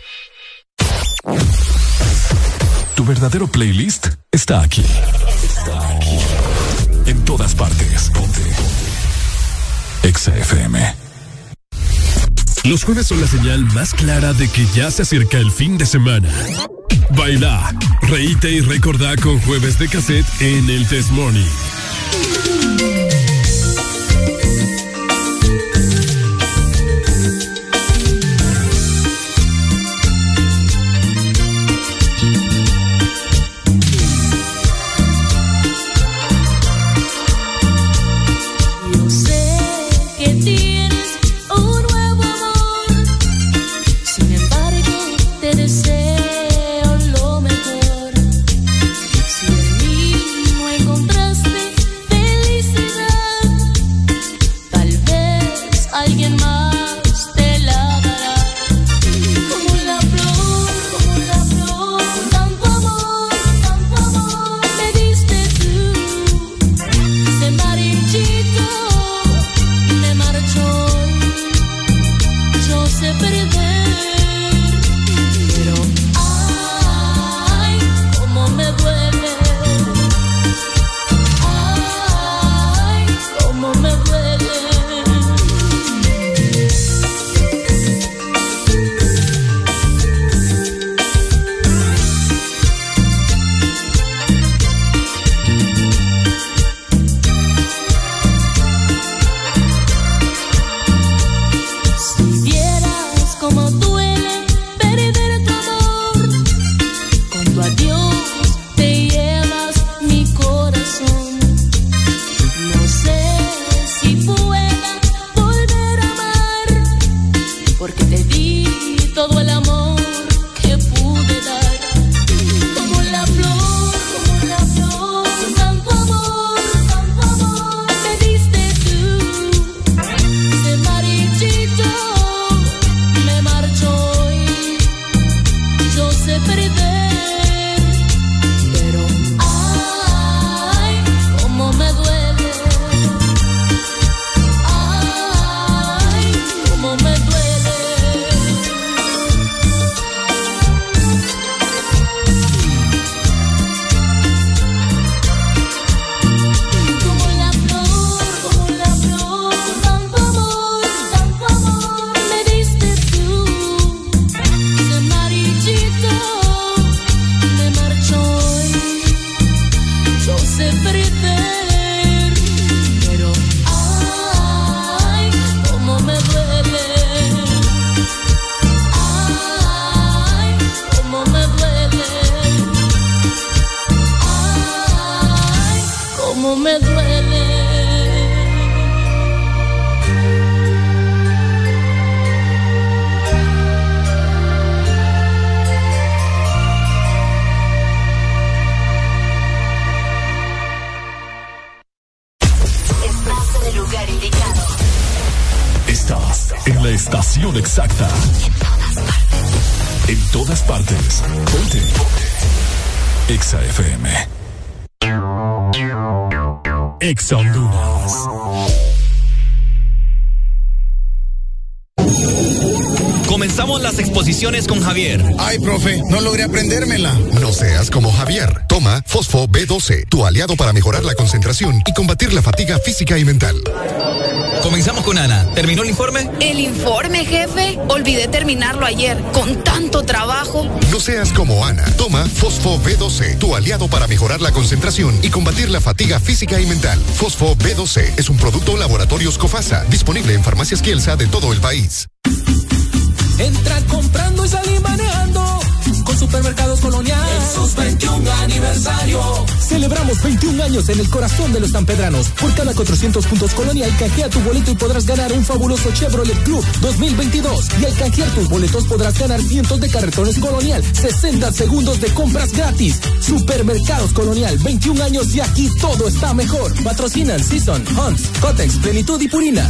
Tu verdadero playlist está aquí. Está aquí. En todas partes. Ponte. Exa FM. Los jueves son la señal más clara de que ya se acerca el fin de semana. Baila, reíte y recordá con jueves de cassette en el Test Morning. Tu aliado para mejorar la concentración y combatir la fatiga física y mental. Comenzamos con Ana. ¿Terminó el informe? El informe, jefe. Olvidé terminarlo ayer. Con tanto trabajo. No seas como Ana. Toma Fosfo B12, tu aliado para mejorar la concentración y combatir la fatiga física y mental. Fosfo B12 es un producto Laboratorios Cofasa, disponible en farmacias Kielsa de todo el país. Entra Supermercados Colonial. En sus 21 aniversario. Celebramos 21 años en el corazón de los sanpedranos. Por cada 400 puntos Colonial, canjea tu boleto y podrás ganar un fabuloso Chevrolet Club 2022. Y al canjear tus boletos podrás ganar cientos de carretones Colonial, 60 segundos de compras gratis. Supermercados Colonial, 21 años y aquí todo está mejor. Patrocinan Season, Hunts, Cotex, Plenitud y Purina.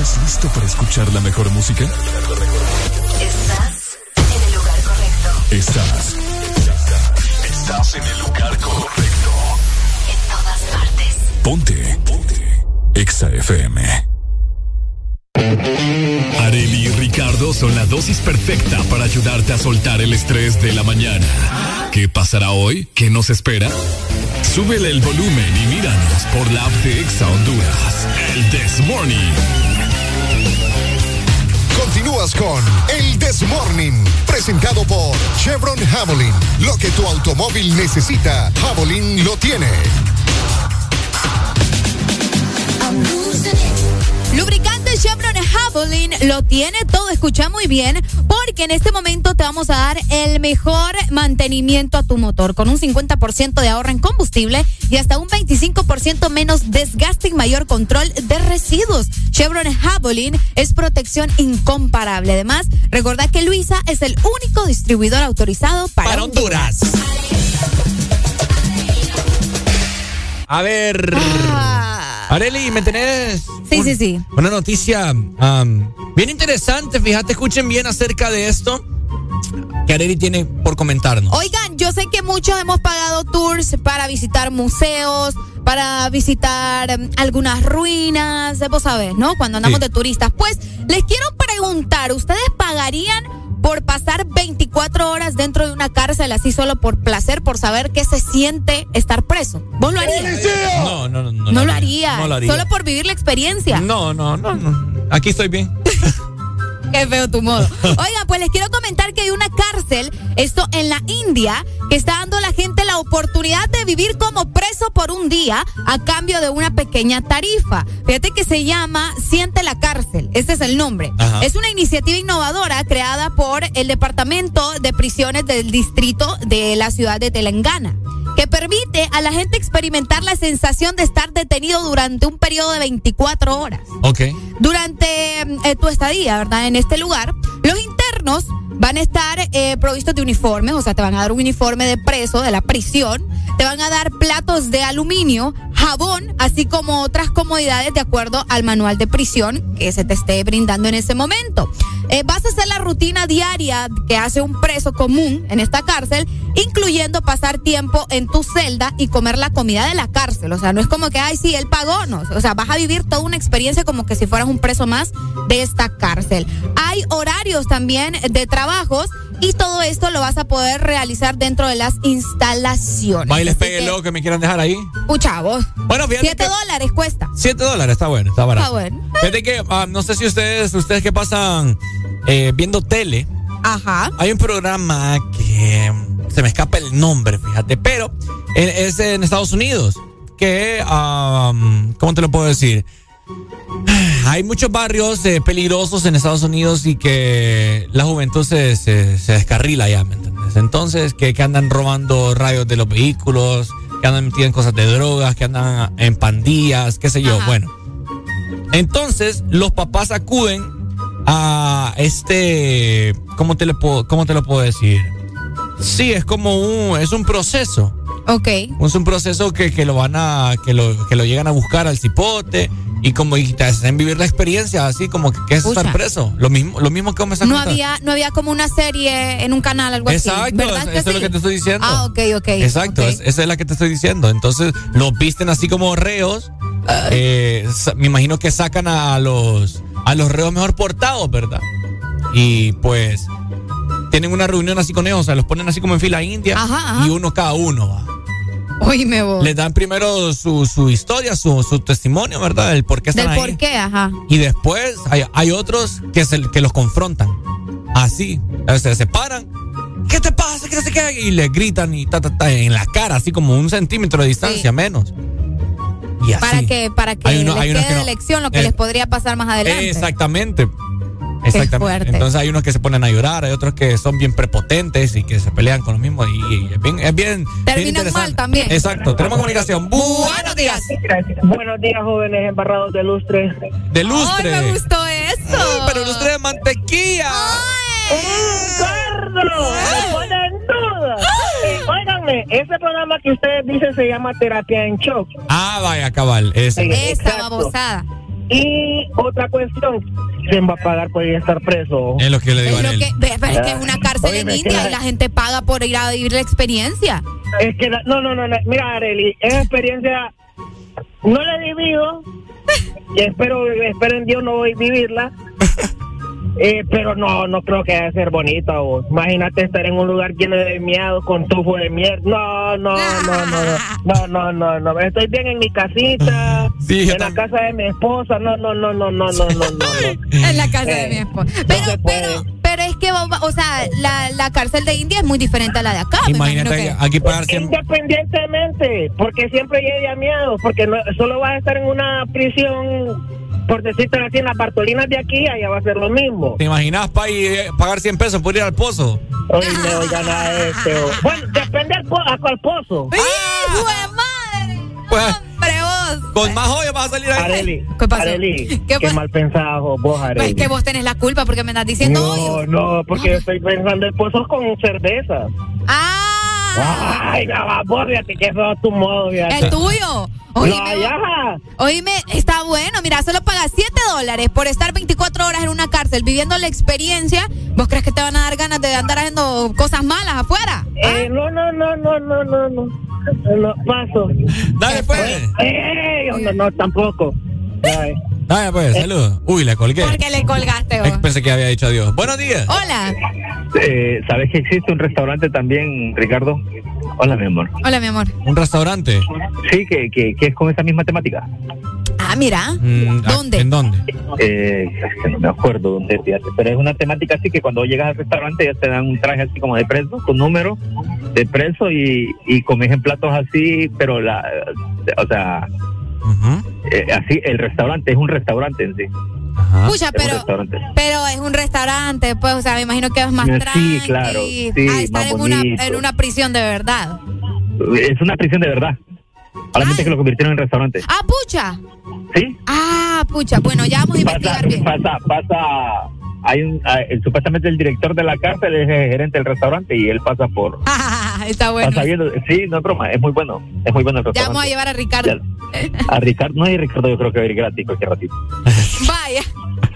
¿Estás listo para escuchar la mejor música? Estás en el lugar correcto. Estás. Estás en el lugar correcto. En todas partes. Ponte. Ponte. Exa FM. Areli y Ricardo son la dosis perfecta para ayudarte a soltar el estrés de la mañana. ¿Qué pasará hoy? ¿Qué nos espera? Súbele el volumen y míranos por la app de Exa Honduras. El This Morning. Con El This Morning, presentado por Chevron Javelin. Lo que tu automóvil necesita, Javelin lo tiene. Lubricante Chevron Javelin lo tiene todo, escucha muy bien, porque en este momento te vamos a dar el mejor mantenimiento a tu motor, con un 50% de ahorro en combustible y hasta un 25% menos desgaste y mayor control de residuos. Chevron Javelin es protección incomparable. Además, recordad que Luisa es el único distribuidor autorizado para, Para Honduras. A ver. Areli, ¿me tenés? Sí, sí, sí. Una noticia am, bien interesante, fíjate, escuchen bien acerca de esto que Areli tiene por comentarnos. Oigan, yo sé que muchos hemos pagado tours para visitar museos, para visitar em, algunas ruinas, vos sabés, ¿no? Cuando andamos Sí. de turistas. Pues les quiero preguntar, ¿ustedes pagarían por pasar 24 horas dentro de una cárcel así solo por placer, por saber qué se siente estar preso? ¿Vos lo harías? No, no, no. No, No, lo haría. No lo haría. Solo por vivir la experiencia. No, no, no, no. Aquí estoy bien. Qué feo tu modo. Oigan, pues les quiero comentar que hay una cárcel, esto en la India, que está dando a la gente la oportunidad de vivir como preso por un día a cambio de una pequeña tarifa. Fíjate que se llama Siente la cárcel, ese es el nombre. Ajá. Es una iniciativa innovadora creada por el Departamento de Prisiones del Distrito de la ciudad de Telangana que permite a la gente experimentar la sensación de estar detenido durante un periodo de 24 horas. Ok. Durante eh, tu estadía, ¿verdad? En este lugar, los internos van a estar eh, provistos de uniformes, o sea, te van a dar un uniforme de preso de la prisión, te van a dar platos de aluminio, jabón, así como otras comodidades de acuerdo al manual de prisión que se te esté brindando en ese momento. Eh, vas a hacer la rutina diaria que hace un preso común en esta cárcel, incluyendo pasar tiempo en tu celda y comer la comida de la cárcel. O sea, no es como que, ay, sí, él pagó, no. O sea, vas a vivir toda una experiencia como que si fueras un preso más de esta cárcel. Hay horarios también de trabajos y todo esto lo vas a poder realizar dentro de las instalaciones. Pegue lo que me quieran dejar ahí. Pucha, vos. Bueno, fíjate. 7 dólares cuesta. 7 dólares, está bueno, está barato. Está bueno. Fíjate que, ah, no sé si ustedes, ustedes que pasan eh, viendo tele. Ajá. Hay un programa que se me escapa el nombre, fíjate, pero eh, es en Estados Unidos. Que, ah, ¿cómo te lo puedo decir? Hay muchos barrios eh, peligrosos en Estados Unidos y que la juventud se, se, se descarrila ya, ¿me entiendes? Entonces, que, que andan robando rayos de los vehículos, que andan metidos en cosas de drogas, que andan en pandillas, qué sé yo. Bueno. Entonces, los papás acuden a este. ¿Cómo te, lo puedo, cómo te lo puedo decir? Sí, es como un. Es un proceso. Ok. Es un proceso que, que lo van a. Que lo, que lo llegan a buscar al cipote. Y como y te hacen vivir la experiencia, así como que, que es Pucha. estar preso. Lo mismo, lo mismo que me No había, no había como una serie en un canal, algo Exacto, así. ¿Verdad eso es lo que te estoy diciendo. Ah, ok, ok. Exacto, ok. es- esa es la que te estoy diciendo. Entonces, los visten así como reos. Eh, me imagino que sacan a los a los reos mejor portados, ¿verdad? Y pues tienen una reunión así con ellos, o sea, los ponen así como en fila india Ajá, ajá. y uno cada uno va. Oíme vos. Les dan primero su, su historia, su, su testimonio, ¿verdad? El por qué están Del ahí. por qué, ajá. Y después hay, hay otros que, se, que los confrontan. Así. Se paran. ¿Qué te pasa? ¿Qué se qué? Y le gritan y ta, ta, ta, en la cara, así como un centímetro de distancia menos. Y así. Para que, para que Hay uno- les hay quede que de no. lección lo que Eh, les podría pasar más adelante. Exactamente. Exactamente. fuerte. Entonces hay unos que se ponen a llorar, hay otros que son bien prepotentes y que se pelean con los mismos y, y es bien, es bien, Terminan mal también. Exacto. Tenemos comunicación. Buenos días. Buenos días, jóvenes embarrados de lustre. De lustre. Ay, me gustó eso. Pero lustre de mantequilla. ¡Gordo! ¡Me pone en duda! Eh, óiganme, ese programa que ustedes dicen se llama Terapia en Shock. Ah, vaya, cabal. Ese. Esa babosada. Y otra cuestión, ¿quién va a pagar por ir a estar preso? Es lo que le digo Es a él. que, ve- pero es que es una cárcel en Oíme, India y la gente paga por ir a vivir la experiencia. Es que, la- no, no, no, no, mira, Areli, esa experiencia no la he vivido, y espero, espero en Dios no voy a vivirla, eh, pero no, no creo que debe ser bonita, vos. Imagínate estar en un lugar lleno de miedo, con tufo de mierda. No, no, no, no, no, no, no, no. Estoy bien en mi casita, en la casa de mi esposa. No, no, no, no, no, no, no. no. en la casa de mi esposa. Pero, pero, pero es que, o sea, la, la cárcel de India es muy diferente a la de acá. Imagínate me que... aquí Independientemente, porque siempre llega miedo, porque no, solo vas a estar en una prisión por decirte así, en las Bartolinas de aquí, allá va a ser lo mismo. ¿Te imaginas pa, y, eh, pagar 100 pesos por ir al pozo? Hoy me oigan a este. Bueno, depende al po- a cuál pozo. ¡Hijo de madre! Pues, ¡Hombre, vos! con más hoyo vas a salir ahí. Areli, ¿Qué pasó? Areli, ¿Qué mal pensado vos, Pues Areli. es que vos tenés la culpa porque me estás diciendo no, no, porque yo estoy pensando en pozos con cerveza. ¡Ah! Ay, no, fíjate que es tu modo, fíjate. ¡Es tuyo! No, Oíme, ya. oíme, está bueno. Mira, solo pagas 7 dólares por estar 24 horas en una cárcel viviendo la experiencia. ¿Vos crees que te van a dar ganas de andar haciendo cosas malas afuera? Eh, no, no, no, no, no, no, no. No, paso. Dale, pues. Eh, no, no, tampoco. Ay. Dale, pues, saludos. Uy, le colgué. ¿Por qué le colgaste Eh, vos? Pensé que había dicho adiós. Buenos días. Hola. Eh, ¿Sabes que existe un restaurante también, Ricardo? Hola, mi amor. Hola, mi amor. ¿Un restaurante? Sí, que, que, que es con esa misma temática. Ah, mira. Mm, ah, ¿Dónde? ¿En dónde? Eh, es que no me acuerdo dónde, fíjate. Pero es una temática así que cuando llegas al restaurante ya te dan un traje así como de preso, tu número de preso y, y comes en platos así, pero la, o sea, eh, así, el restaurante es un restaurante en sí. Pucha, pero, pero es un restaurante, pues, o sea, me imagino que es más Sí, tranqui. claro, sí, a estar más en una, en una prisión de verdad. Es una prisión de verdad. Solamente que lo convirtieron en restaurante. Ah, pucha. ¿Sí? Ah, pucha. Bueno, ya vamos a investigar bien. pasa, pasa, hay un, ah, el- supuestamente el director de la cárcel es el gerente del restaurante y él pasa por, Está bueno. pasa viendo, sí, no es broma, es muy bueno, es muy bueno el Ya vamos a llevar a Ricardo. A Ricardo, no, y Ricardo yo creo que va a ir gratis cualquier ratito. Vaya.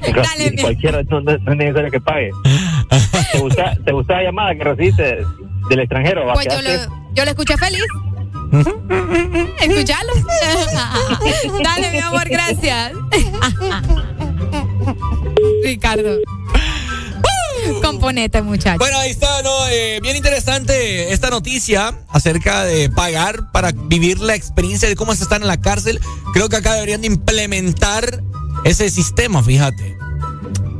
Gratis, mi- cualquiera, no, no- es necesario que pague. ¿Te gusta, ¿Te gusta la llamada que recibiste del extranjero? Pues yo lo, yo lo escuché feliz. Escuchalo. Dale, mi amor, gracias. Ricardo. Componete, muchachos. Bueno, ahí está, ¿no? Eh, bien interesante esta noticia acerca de pagar para vivir la experiencia de cómo se está en la cárcel. Creo que acá deberían de implementar ese sistema, fíjate.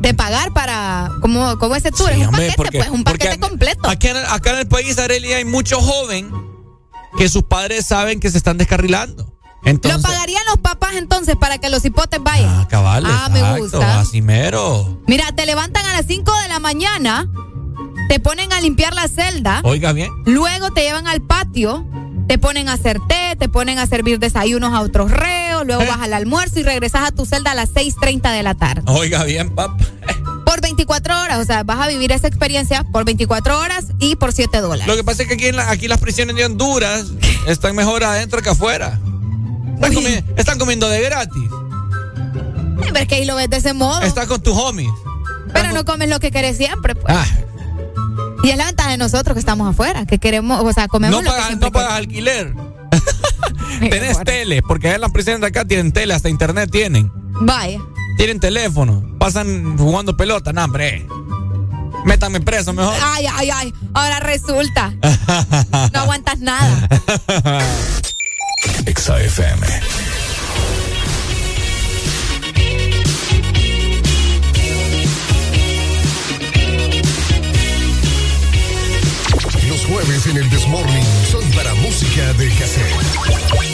De pagar para. como, como ese tour. Sí, es un hombre, paquete, porque- pues, un paquete completo. Aquí acá en el país, Arely, hay mucho joven que sus padres saben que se están descarrilando. Entonces, Lo pagarían los papás entonces para que los hipotes vayan. Ah, cabal, Ah, me gusta. así mero. Mira, te levantan a las 5 de la mañana, te ponen a limpiar la celda, Oiga bien. luego te llevan al patio, te ponen a hacer té, te ponen a servir desayunos a otros reos, luego vas al almuerzo y regresas a tu celda a las 6.30 de la tarde. Oiga bien, papá. Por 24 horas, o sea, vas a vivir esa experiencia por 24 horas y por 7 dólares. Lo que pasa es que aquí, en la- aquí las prisiones de Honduras están mejor adentro que afuera. Están, comi- están comiendo de gratis. Ay, pero es que ahí lo ves de ese modo. Estás con tus homies. Pero no comes lo que querés siempre, pues. Ah, Y es la ventaja de nosotros que estamos afuera, que queremos, o sea, comemos no lo pagas, no pagas alquiler. Tenés tele, porque en las prisiones de acá tienen tele, hasta internet tienen. Vaya. Tienen teléfono, pasan jugando pelota, no, hombre. Métanme preso mejor. Ay, ay, ay. Ahora resulta. No aguantas nada. Exa FM. Los jueves en el Desmorning son para música de cassette.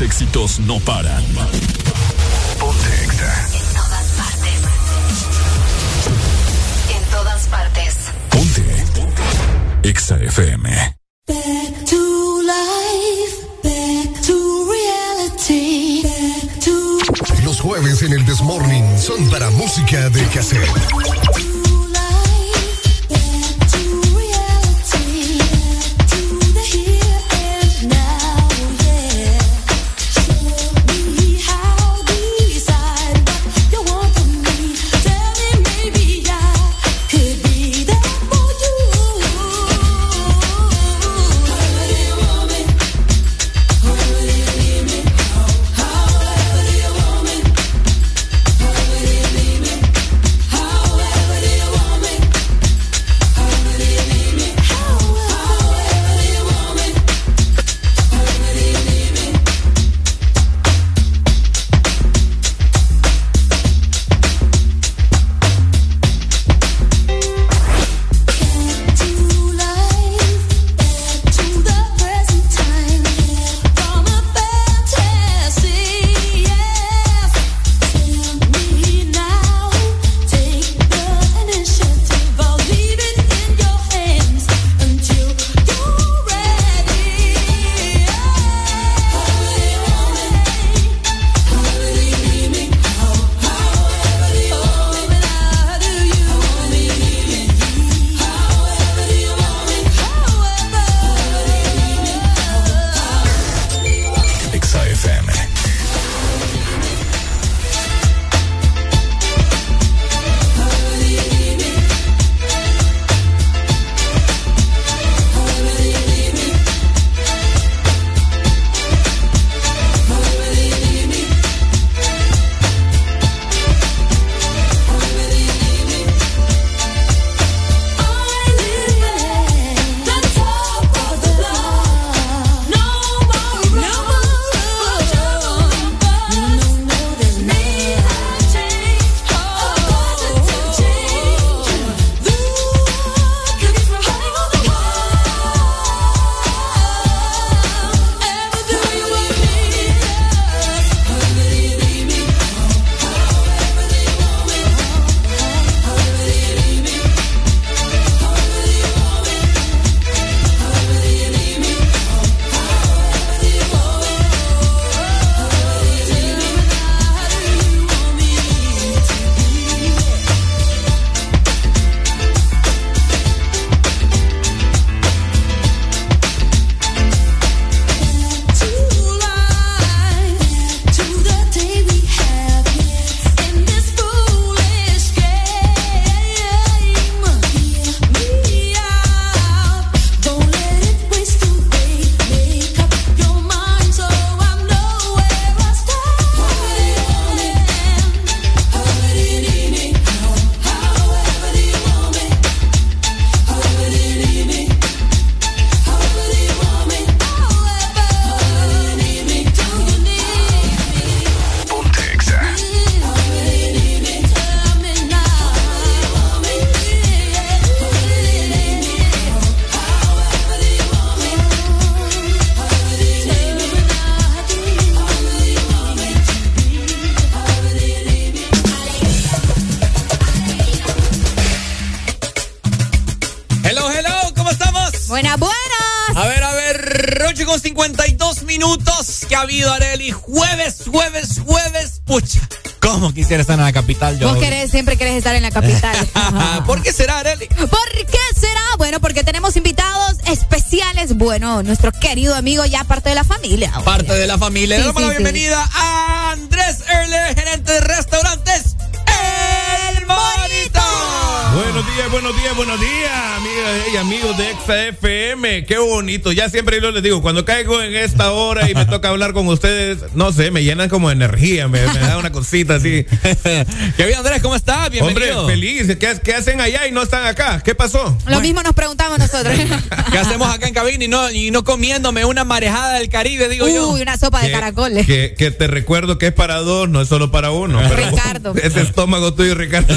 éxitos no paran. Quisiera estar en la capital yo? Vos querés, siempre querés estar en la capital. ¿Por qué será, Areli? ¿Por qué será? Bueno, porque tenemos invitados especiales. Bueno, nuestro querido amigo ya parte de la familia. Parte de la familia. Le damos la bienvenida a Buenos días, buenos días, buenos días, amigas y amigos de Exa FM. Qué bonito. Ya siempre yo les digo, cuando caigo en esta hora y me toca hablar con ustedes, no sé, me llenan como de energía, me, me da una cosita así. ¿Qué bien, Andrés? ¿Cómo estás? Bienvenido. Hombre, feliz. ¿Qué, qué hacen allá y no están acá? ¿Qué pasó? Lo mismo nos preguntamos nosotros. ¿Qué hacemos acá en cabina y no, y no comiéndome una marejada del Caribe, digo yo? Uy, una sopa de Que- caracoles. Que, que te recuerdo que es para dos, no es solo para uno. pero Ricardo. Ese estómago tuyo, Ricardo.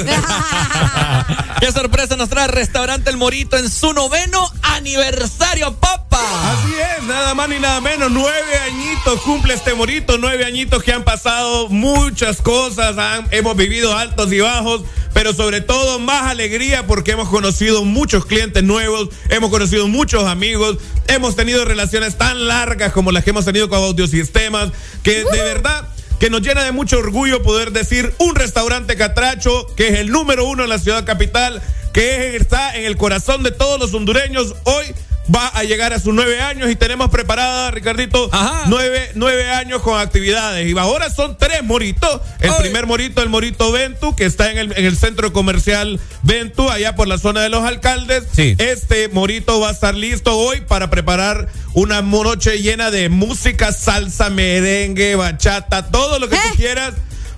Qué sorpresa nos trae el restaurante El Morito en su noveno aniversario, papá. Así es, nada más ni nada menos. Nueve añitos cumple este morito, nueve añitos que han pasado muchas cosas, han- hemos vivido altos y bajos, pero sobre todo más alegría porque hemos conocido muchos clientes nuevos, hemos conocido muchos amigos, hemos tenido relaciones tan largas como las que hemos tenido con Audiosistemas, que de verdad que nos llena de mucho orgullo poder decir un restaurante catracho que es el número uno en la ciudad capital, que es- está en el corazón de todos los hondureños. Hoy va a llegar a sus nueve años y tenemos preparada, Ricardito, nueve, nueve años con actividades. Y ahora son tres moritos. El primer morito, el morito Ventu, que está en el, en el centro comercial Ventu, allá por la zona de los alcaldes. Este morito va a estar listo hoy para preparar una noche llena de música, salsa, merengue, bachata, todo lo que tú quieras,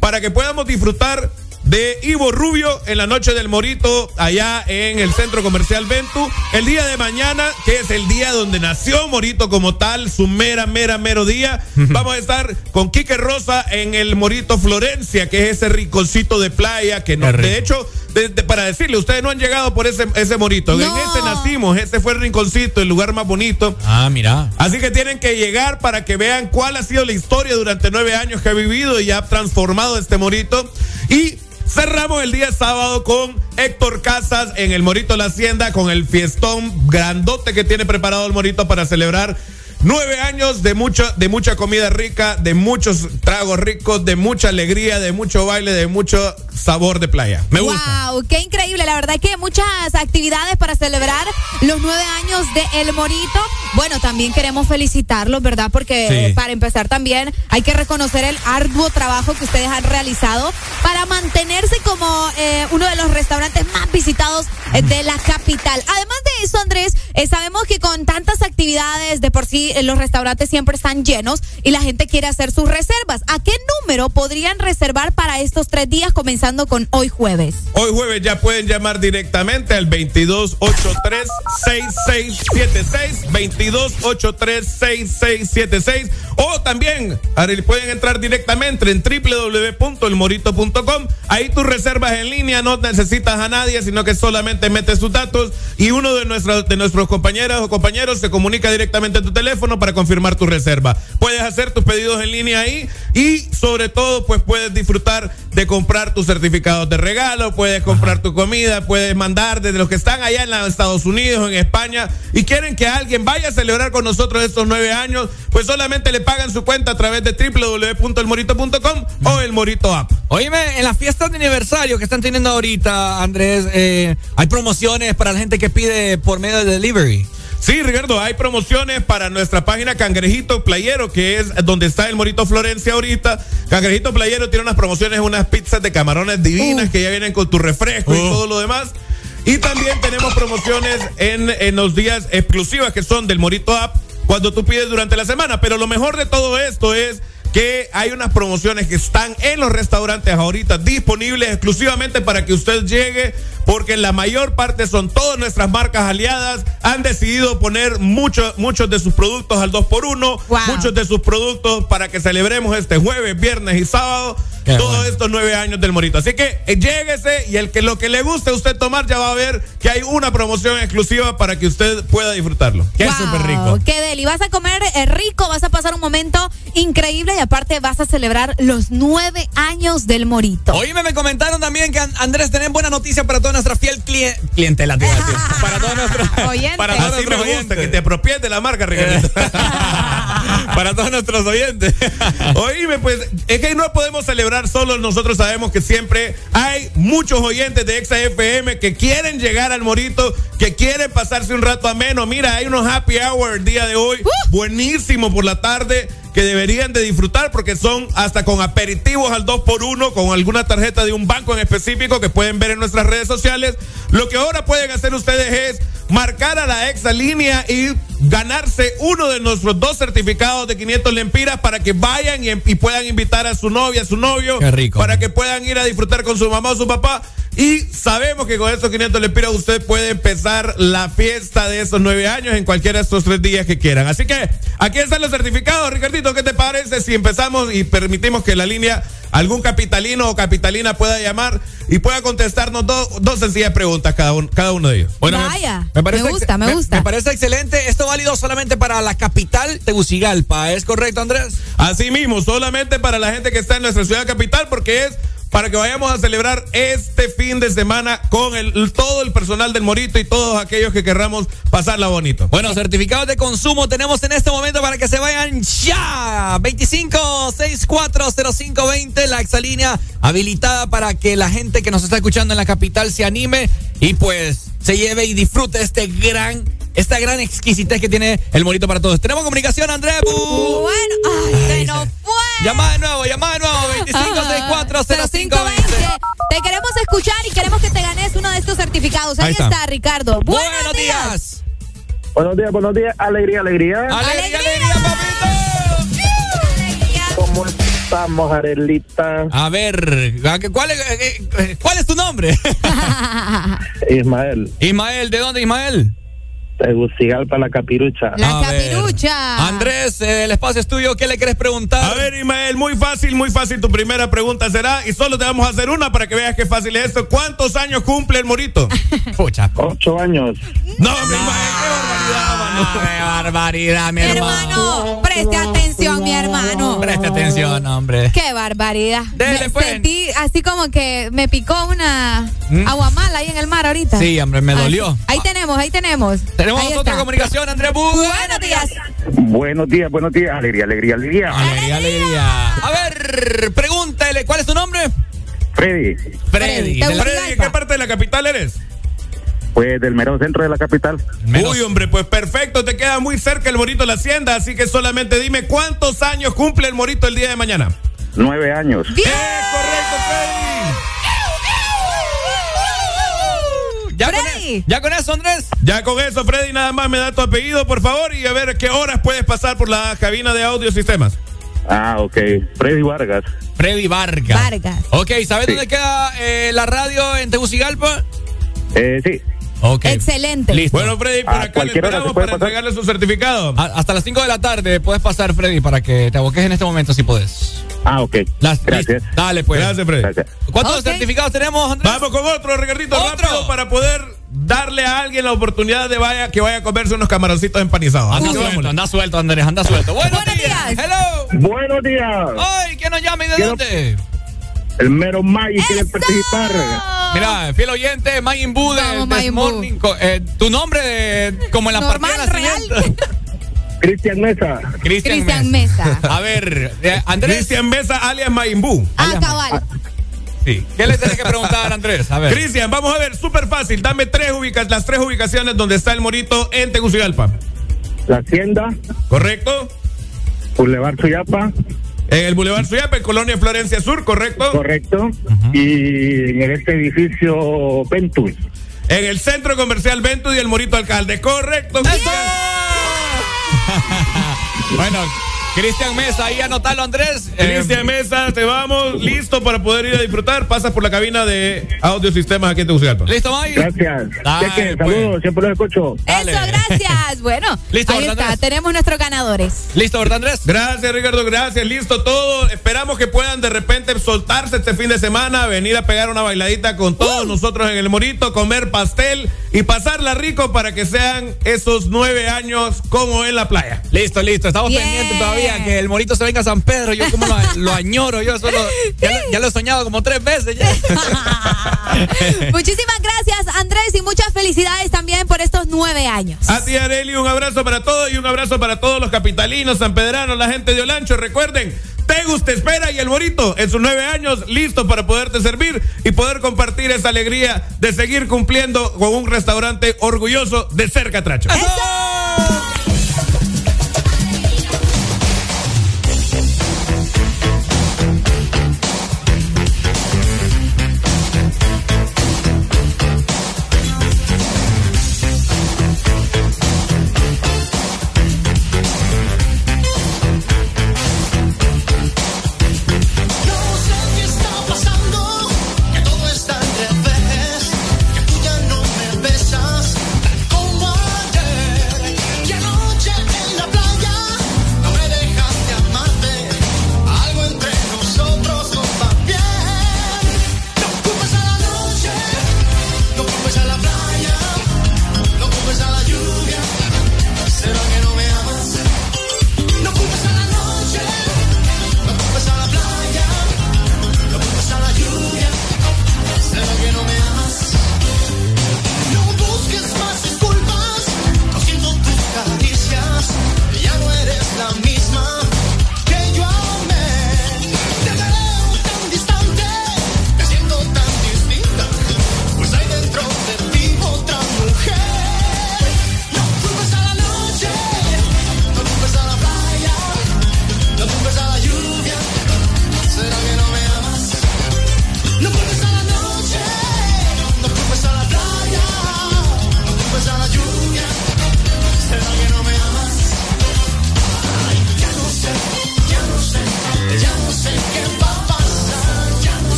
para que podamos disfrutar de Ivo Rubio en la noche del Morito, allá en el centro comercial Ventu. El día de mañana, que es el día donde nació Morito como tal, su mera, mera, mero día, vamos a estar con Quique Rosa en el Morito Florencia, que es ese rinconcito de playa que no, de hecho, de- de- para decirle, ustedes no han llegado por ese, ese Morito. En ese nacimos, ese fue el rinconcito, el lugar más bonito. Ah, mira. Así que tienen que llegar para que vean cuál ha sido la historia durante nueve años que ha vivido y ha transformado este morito. Y cerramos el día sábado con Héctor Casas en el Morito La Hacienda, con el fiestón grandote que tiene preparado el morito para celebrar. Nueve años de mucho, de mucha comida rica, de muchos tragos ricos, de mucha alegría, de mucho baile, de mucho sabor de playa. Me gusta. Wow, qué increíble. La verdad que muchas actividades para celebrar los nueve años de El Morito. Bueno, también queremos felicitarlos, ¿verdad? Porque Sí. eh, para empezar también hay que reconocer el arduo trabajo que ustedes han realizado para mantenerse como eh, uno de los restaurantes más visitados eh, de la capital. Además de eso, Andrés, eh, sabemos que con tantas actividades de por sí los restaurantes siempre están llenos y la gente quiere hacer sus reservas. ¿A qué número podrían reservar para estos tres días comenzando con hoy jueves? Hoy jueves ya pueden llamar directamente al 2283-6676, 2283-6676 o también pueden entrar directamente en www.elmorito.com. Ahí tú reservas en línea, no necesitas a nadie, sino que solamente metes tus datos y uno de nuestros, de nuestros compañeras o compañeros se comunica directamente a tu teléfono para confirmar tu reserva. Puedes hacer tus pedidos en línea ahí y sobre todo pues puedes disfrutar de comprar tus certificados de regalo, puedes comprar tu comida, puedes mandar desde los que están allá en los Estados Unidos, en España y quieren que alguien vaya a celebrar con nosotros estos nueve años, pues solamente le pagan su cuenta a través de www.elmorito.com o el Morito App. Oíme, en las fiestas de aniversario que están teniendo ahorita, Andrés, eh, hay promociones para la gente que pide por medio de delivery. Sí, Ricardo, hay promociones para nuestra página Cangrejito Playero, que es donde está el Morito Florencia ahorita. Cangrejito Playero tiene unas promociones, unas pizzas de camarones divinas que ya vienen con tu refresco y todo lo demás. Y también tenemos promociones en, en los días exclusivas que son del Morito App cuando tú pides durante la semana. Pero lo mejor de todo esto es que hay unas promociones que están en los restaurantes ahorita disponibles exclusivamente para que usted llegue, porque la mayor parte son todas nuestras marcas aliadas, han decidido poner muchos muchos de sus productos al 2 por 1 muchos de sus productos para que celebremos este jueves, viernes y sábado. Todos todo estos nueve años del morito. Así que eh, lléguese y el que lo que le guste a usted tomar ya va a ver que hay una promoción exclusiva para que usted pueda disfrutarlo. Que es súper rico. Qué deli. Vas a comer eh, rico, vas a pasar un momento increíble y aparte vas a celebrar los nueve años del morito. Oíme, me comentaron también que Andrés, tenés buena noticia para toda nuestra fiel clientela. para todos nuestros oyentes. Para todos nuestros oyentes. Que te apropies de la marca, Ricardo. para todos nuestros oyentes. Oíme, pues es que no podemos celebrar solo. Nosotros sabemos que siempre hay muchos oyentes de Exa FM que quieren llegar al morito, que quieren pasarse un rato ameno. Mira, hay unos happy hour el día de hoy. Uh. Buenísimo por la tarde que deberían de disfrutar porque son hasta con aperitivos al 2 por 1 con alguna tarjeta de un banco en específico que pueden ver en nuestras redes sociales. Lo que ahora pueden hacer ustedes es marcar a la exa línea y ganarse uno de nuestros dos certificados de 500 lempiras para que vayan y, y puedan invitar a su novia, a su novio, Qué rico. para que puedan ir a disfrutar con su mamá o su papá. Y sabemos que con estos 500 lempiras usted puede empezar la fiesta de esos nueve años en cualquiera de estos tres días que quieran. Así que aquí están los certificados, Ricardito. ¿Qué te parece si empezamos y permitimos que la línea algún capitalino o capitalina pueda llamar y pueda contestarnos dos sencillas preguntas cada, cada uno de ellos? Bueno, Vaya, me, gusta, me, gusta. Me parece excelente. Esto válido solamente para la capital Tegucigalpa. ¿Es correcto, Andrés? Así mismo, solamente para la gente que está en nuestra ciudad capital porque es para que vayamos a celebrar este fin de semana con el, todo el personal del Morito y todos aquellos que querramos pasarla bonito. Bueno, certificados de consumo tenemos en este momento para que se vayan ya. 25640520, la exalínea habilitada para que la gente que nos está escuchando en la capital se anime y pues se lleve y disfrute este gran esta gran exquisitez que tiene el morito para todos. Tenemos comunicación, Andrés. Bueno, ay, no fue. Llamada de nuevo, llamada de nuevo, 25640520. Te queremos escuchar y queremos que te ganes uno de estos certificados. Ahí, está. Ricardo. Buenos, días. Buenos días, buenos días. Alegría, alegría. Alegría, alegría, papito. ¿Cómo estamos, Arelita? A ver, ¿cuál es, eh, eh, ¿cuál es tu nombre? Ismael. Ismael, ¿de dónde, Ismael? Tegucigalpa, la capirucha. La capirucha. Andrés, el espacio es tuyo. ¿Qué le quieres preguntar? A ver, Ismael, muy fácil, muy fácil. Tu primera pregunta será, y solo te vamos a hacer una para que veas qué fácil es esto. ¿Cuántos años cumple el morito? Pucha. Ocho años. No, mi Ismael, qué barbaridad, mano. Qué barbaridad, mi hermano. Hermano, preste atención, mi hermano. Preste atención, hombre. Qué barbaridad. Dele, me pues. sentí así como que me picó una ¿Mm? aguamala ahí en el mar ahorita. Sí, hombre, me dolió. Ahí tenemos, ahí tenemos. Tenemos Ahí otra está. comunicación, Andrés Bu. Buenos días. Buenos días, buenos días. Alegría, alegría, alegría. Alegría, alegría. A ver, pregúntale, ¿cuál es tu nombre? Freddy, Freddy. Freddy, ¿de qué parte de la capital eres? pues del mero centro de la capital. Menos. Uy, hombre, pues perfecto, te queda muy cerca el morito de la hacienda, así que solamente dime cuántos años cumple el morito el día de mañana. Nueve años. Bien. ¡Eh, correcto, Freddy! Freddy. ¿Ya con eso, Andrés? Ya con eso, Freddy, nada más me da tu apellido, por favor, y a ver qué horas puedes pasar por la cabina de audio sistemas. Ah, ok. Freddy Vargas. Freddy Vargas. Vargas. Ok, ¿sabes Sí. dónde queda eh, la radio en Tegucigalpa? Eh, sí. Ok. Excelente. Listo. Bueno, Freddy, por A acá le cualquier esperamos para pasar. entregarle su certificado. A- hasta las 5 de la tarde puedes pasar, Freddy, para que te aboques en este momento si puedes. Ah, ok. Las- Gracias. listo. Dale, pues. Gracias, Freddy. Gracias. ¿Cuántos certificados tenemos, Andrés? Vamos con otro, Ricardito, ¿Otro? rápido, para poder darle a alguien la oportunidad de vaya, que vaya a comerse unos camaroncitos empanizados. Anda suelto, anda suelto, Andrés, anda suelto. Buenos, Buenos días. Hello. Buenos días. Ay, ¿quién nos llama y de Quiero- dónde? El mero Maggi quiere participar. Mira, fiel oyente, Mayin Bu de This. Morning. Eh, tu nombre de, como en la Normal, partida de real. Cristian Mesa. Cristian Cristian Mesa. A ver, eh, Andrés. Cristian Mesa, alias Mayimbu. Ah, cabal. Sí. ¿Qué le tienes que preguntar, Andrés? A ver. Cristian, vamos a ver, súper fácil. Dame tres ubicas, las tres ubicaciones donde está el morito en Tegucigalpa. La Hacienda. ¿Correcto? Boulevard Suyapa. En el Boulevard Suyapa, en Colonia Florencia Sur, ¿correcto? Correcto. Y en este edificio Ventus. En el Centro Comercial Ventus y el Morito Alcalde, ¿correcto? Cristian? bueno, Cristian Mesa, ahí anotalo, Andrés. Cristian eh, Mesa, te vamos. Listo para poder ir a disfrutar. Pasas por la cabina de Audiosistemas aquí en Tegucigalpa. ¿Listo, Mike? Gracias. Dale, Cheque. Pues. Saludos, siempre los escucho. Dale. Eso, gracias. Bueno, ¿Listo, ahí está. Tenemos nuestros ganadores. ¿Listo, verdad, Andrés? Gracias, Ricardo. Gracias. Listo todo. Esperamos que puedan de repente soltarse este fin de semana, venir a pegar una bailadita con uh. todos nosotros en el Morito, comer pastel y pasarla rico para que sean esos nueve años como en la playa. Listo, listo. Estamos pendientes todavía que el morito se venga a San Pedro, yo como lo, añoro, yo solo, ya, lo, he soñado como tres veces. Ya. Muchísimas gracias, Andrés, y muchas felicidades también por estos nueve años. A ti, Areli, un abrazo para todos y un abrazo para todos los capitalinos, sanpedranos, la gente de Olancho. Recuerden, Tegus te espera y el Morito en sus nueve años listo para poderte servir y poder compartir esa alegría de seguir cumpliendo con un restaurante orgulloso de cerca, Tracho. ¡Eso!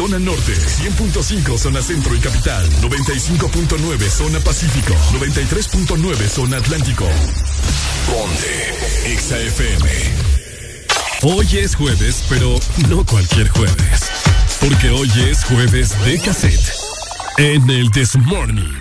Zona norte, 100.5 zona centro y capital, 95.9 zona pacífico, 93.9 zona atlántico. Ponte XAFM. Hoy es jueves, pero no cualquier jueves, porque hoy es jueves de cassette en el This Morning.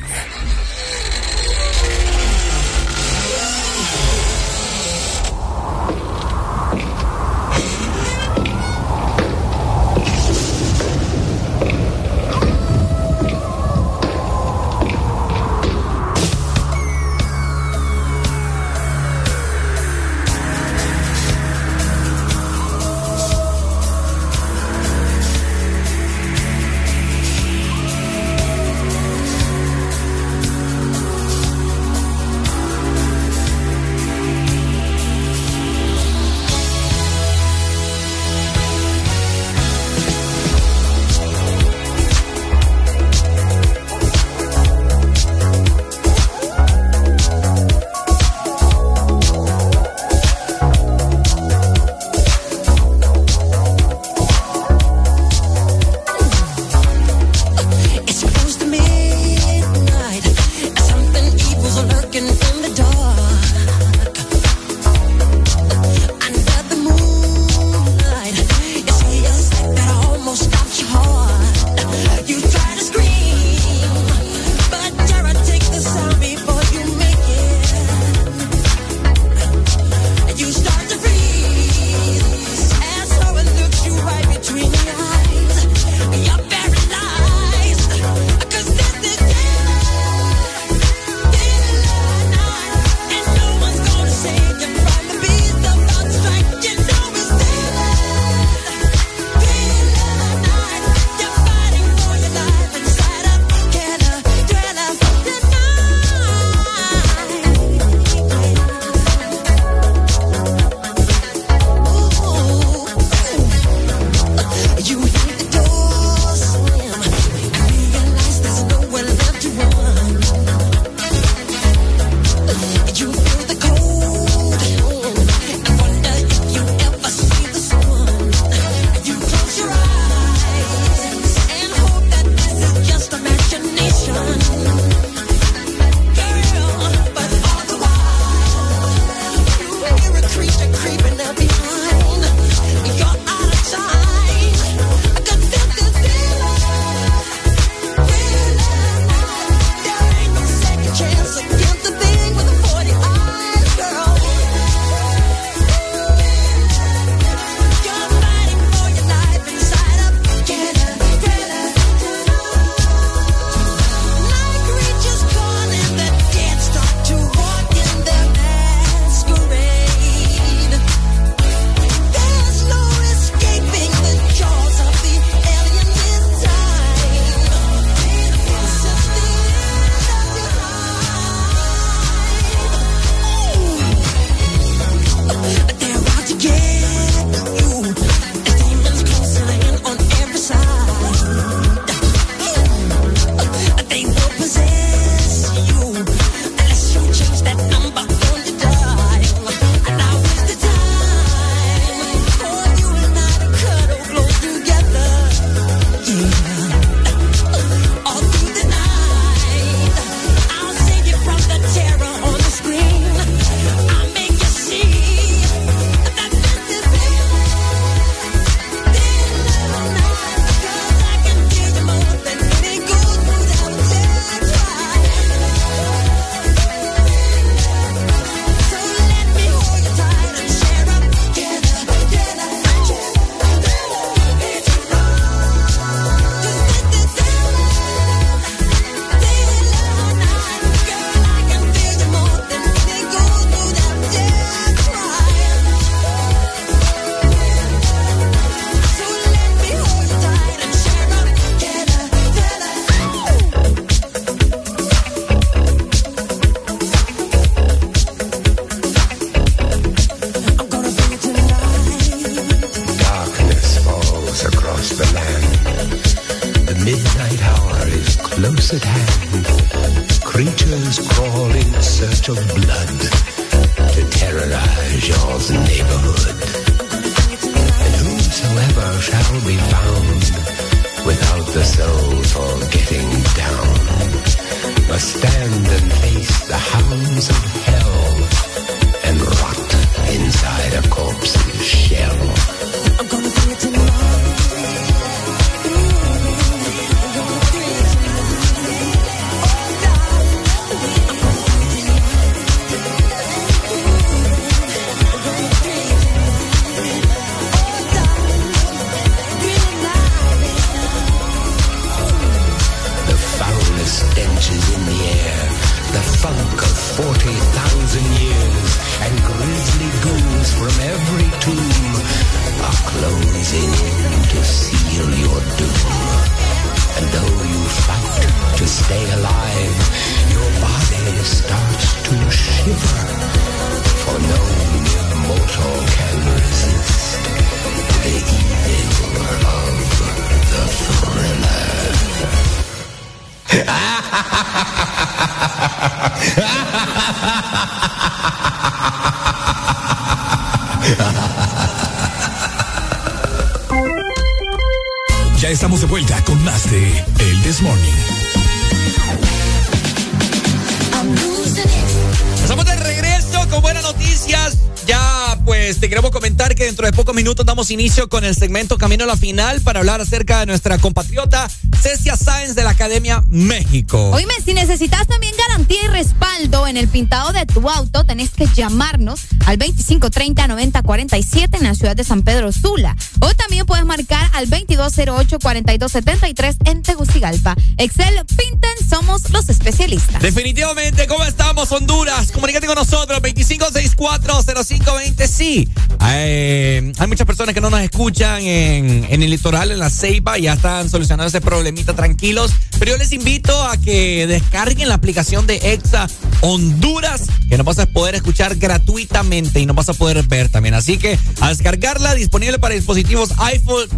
Inicio con el segmento Camino a la Final para hablar acerca de nuestra compatriota Cecia Sáenz de la Academia México. Oíme, si necesitas también garantía y respaldo en el pintado de tu auto, tenés que llamarnos al 2530-9047 en la ciudad de San Pedro Sula. O también puedes marcar al 2208-4273 en Tegucigalpa. Excel Pinten, somos los especialistas. Definitivamente, ¿cómo estamos, Honduras? Comunícate con nosotros, 25640520. Sí, hay, hay muchas personas que no nos escuchan en, en el litoral, en la Ceiba, ya están solucionando ese problemita tranquilos. Pero yo les invito a que descarguen la aplicación de Exa Honduras, que nos vas a poder escuchar gratuitamente y nos vas a poder ver también. Así que a descargarla, disponible para dispositivos iPhone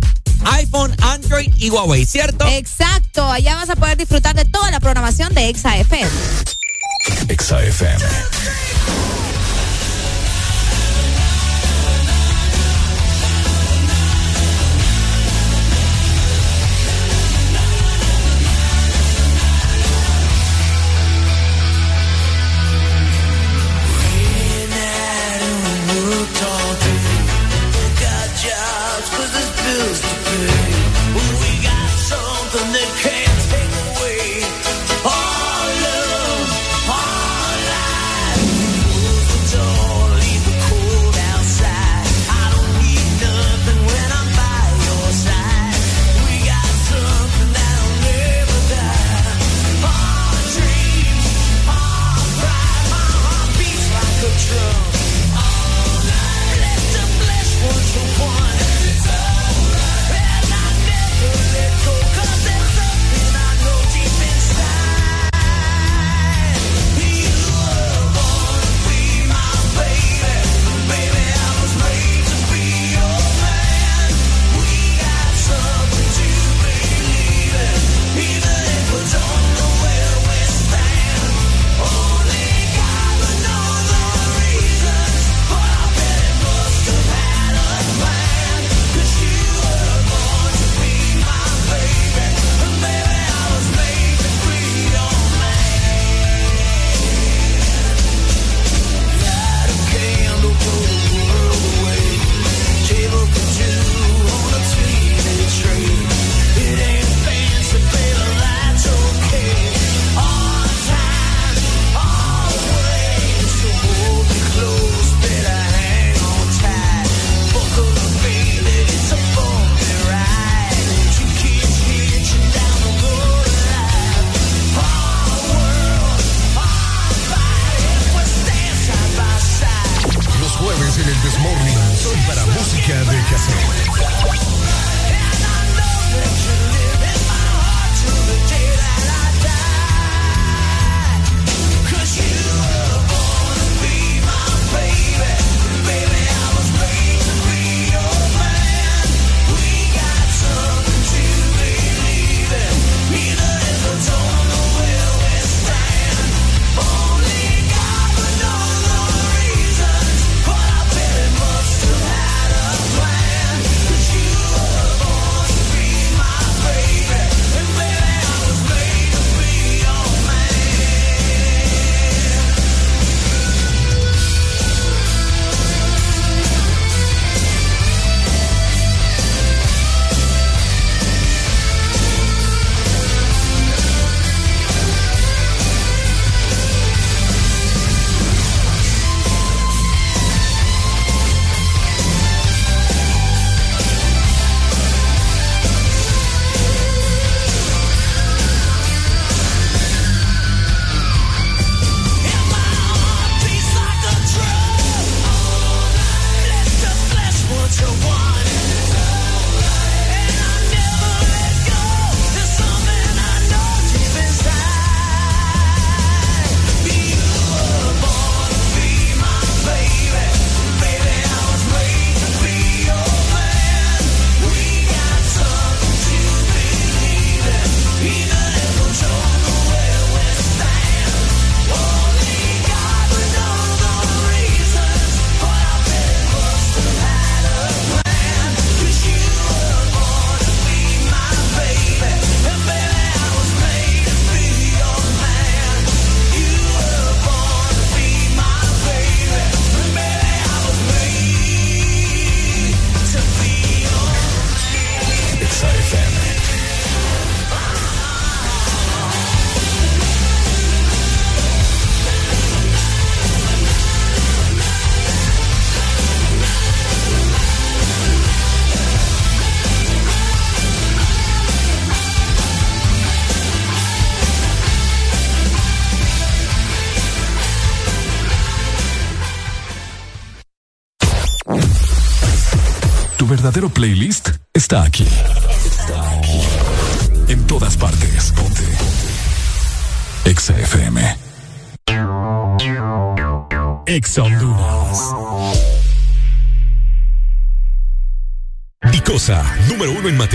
iPhone, Android y Huawei, ¿cierto? Exacto, Exacto, allá vas a poder disfrutar de toda la programación de Exa playlist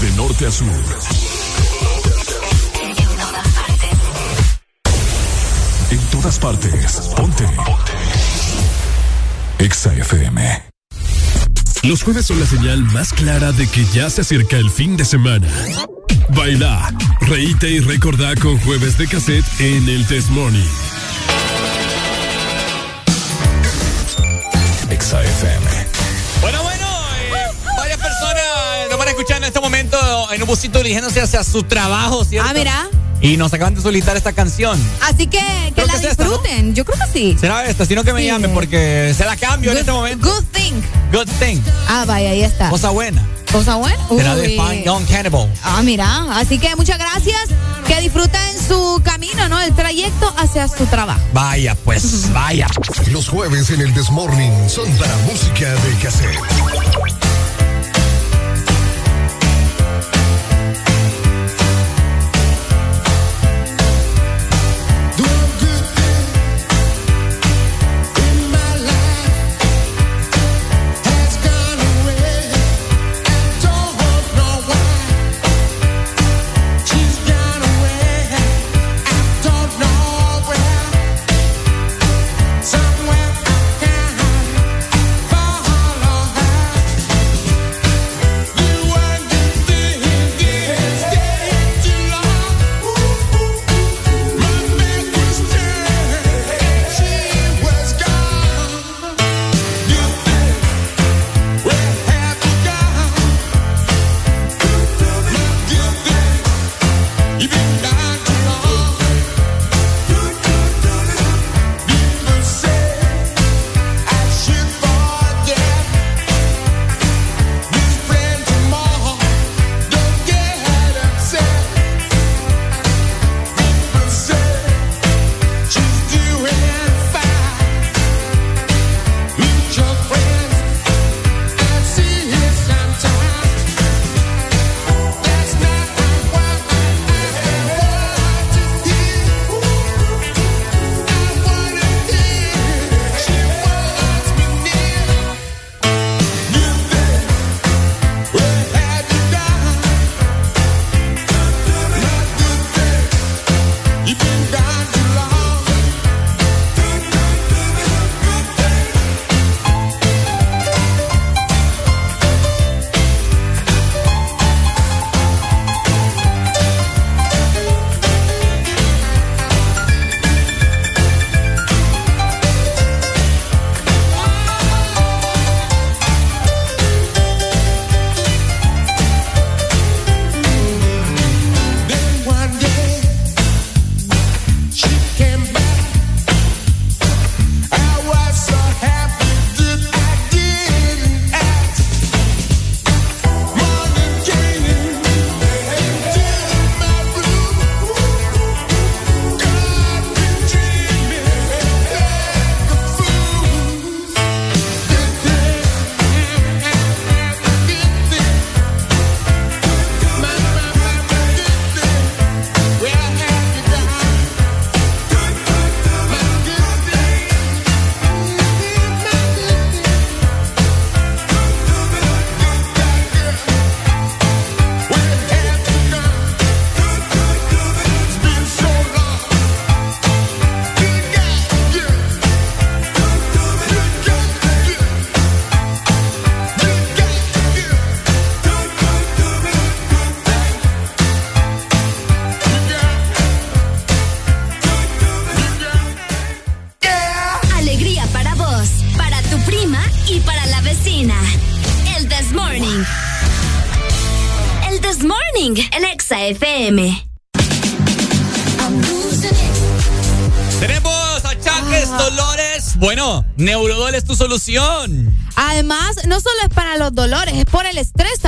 De norte a sur. En todas partes. Ponte. Exa FM. Los jueves son la señal más clara de que ya se acerca el fin de semana. Baila, reíte y recordá con jueves de cassette en el Test Morning. Busito dirigiéndose hacia su trabajo, ¿cierto? Ah, mira. Y nos acaban de solicitar esta canción. Así que que Creo la que es esta, disfruten. Yo creo que sí. Será esta, sino que me Sí. llamen porque se la cambio en este momento. Good thing. Good thing. Ah, vaya, ahí está. Cosa buena. Cosa buena. Será de. Fine Young Cannibal. Ah, mira. Así que muchas gracias. Que disfruten su camino, ¿no? El trayecto hacia su trabajo. Vaya, pues, vaya. Los jueves en el Desmorning son para música de cassette.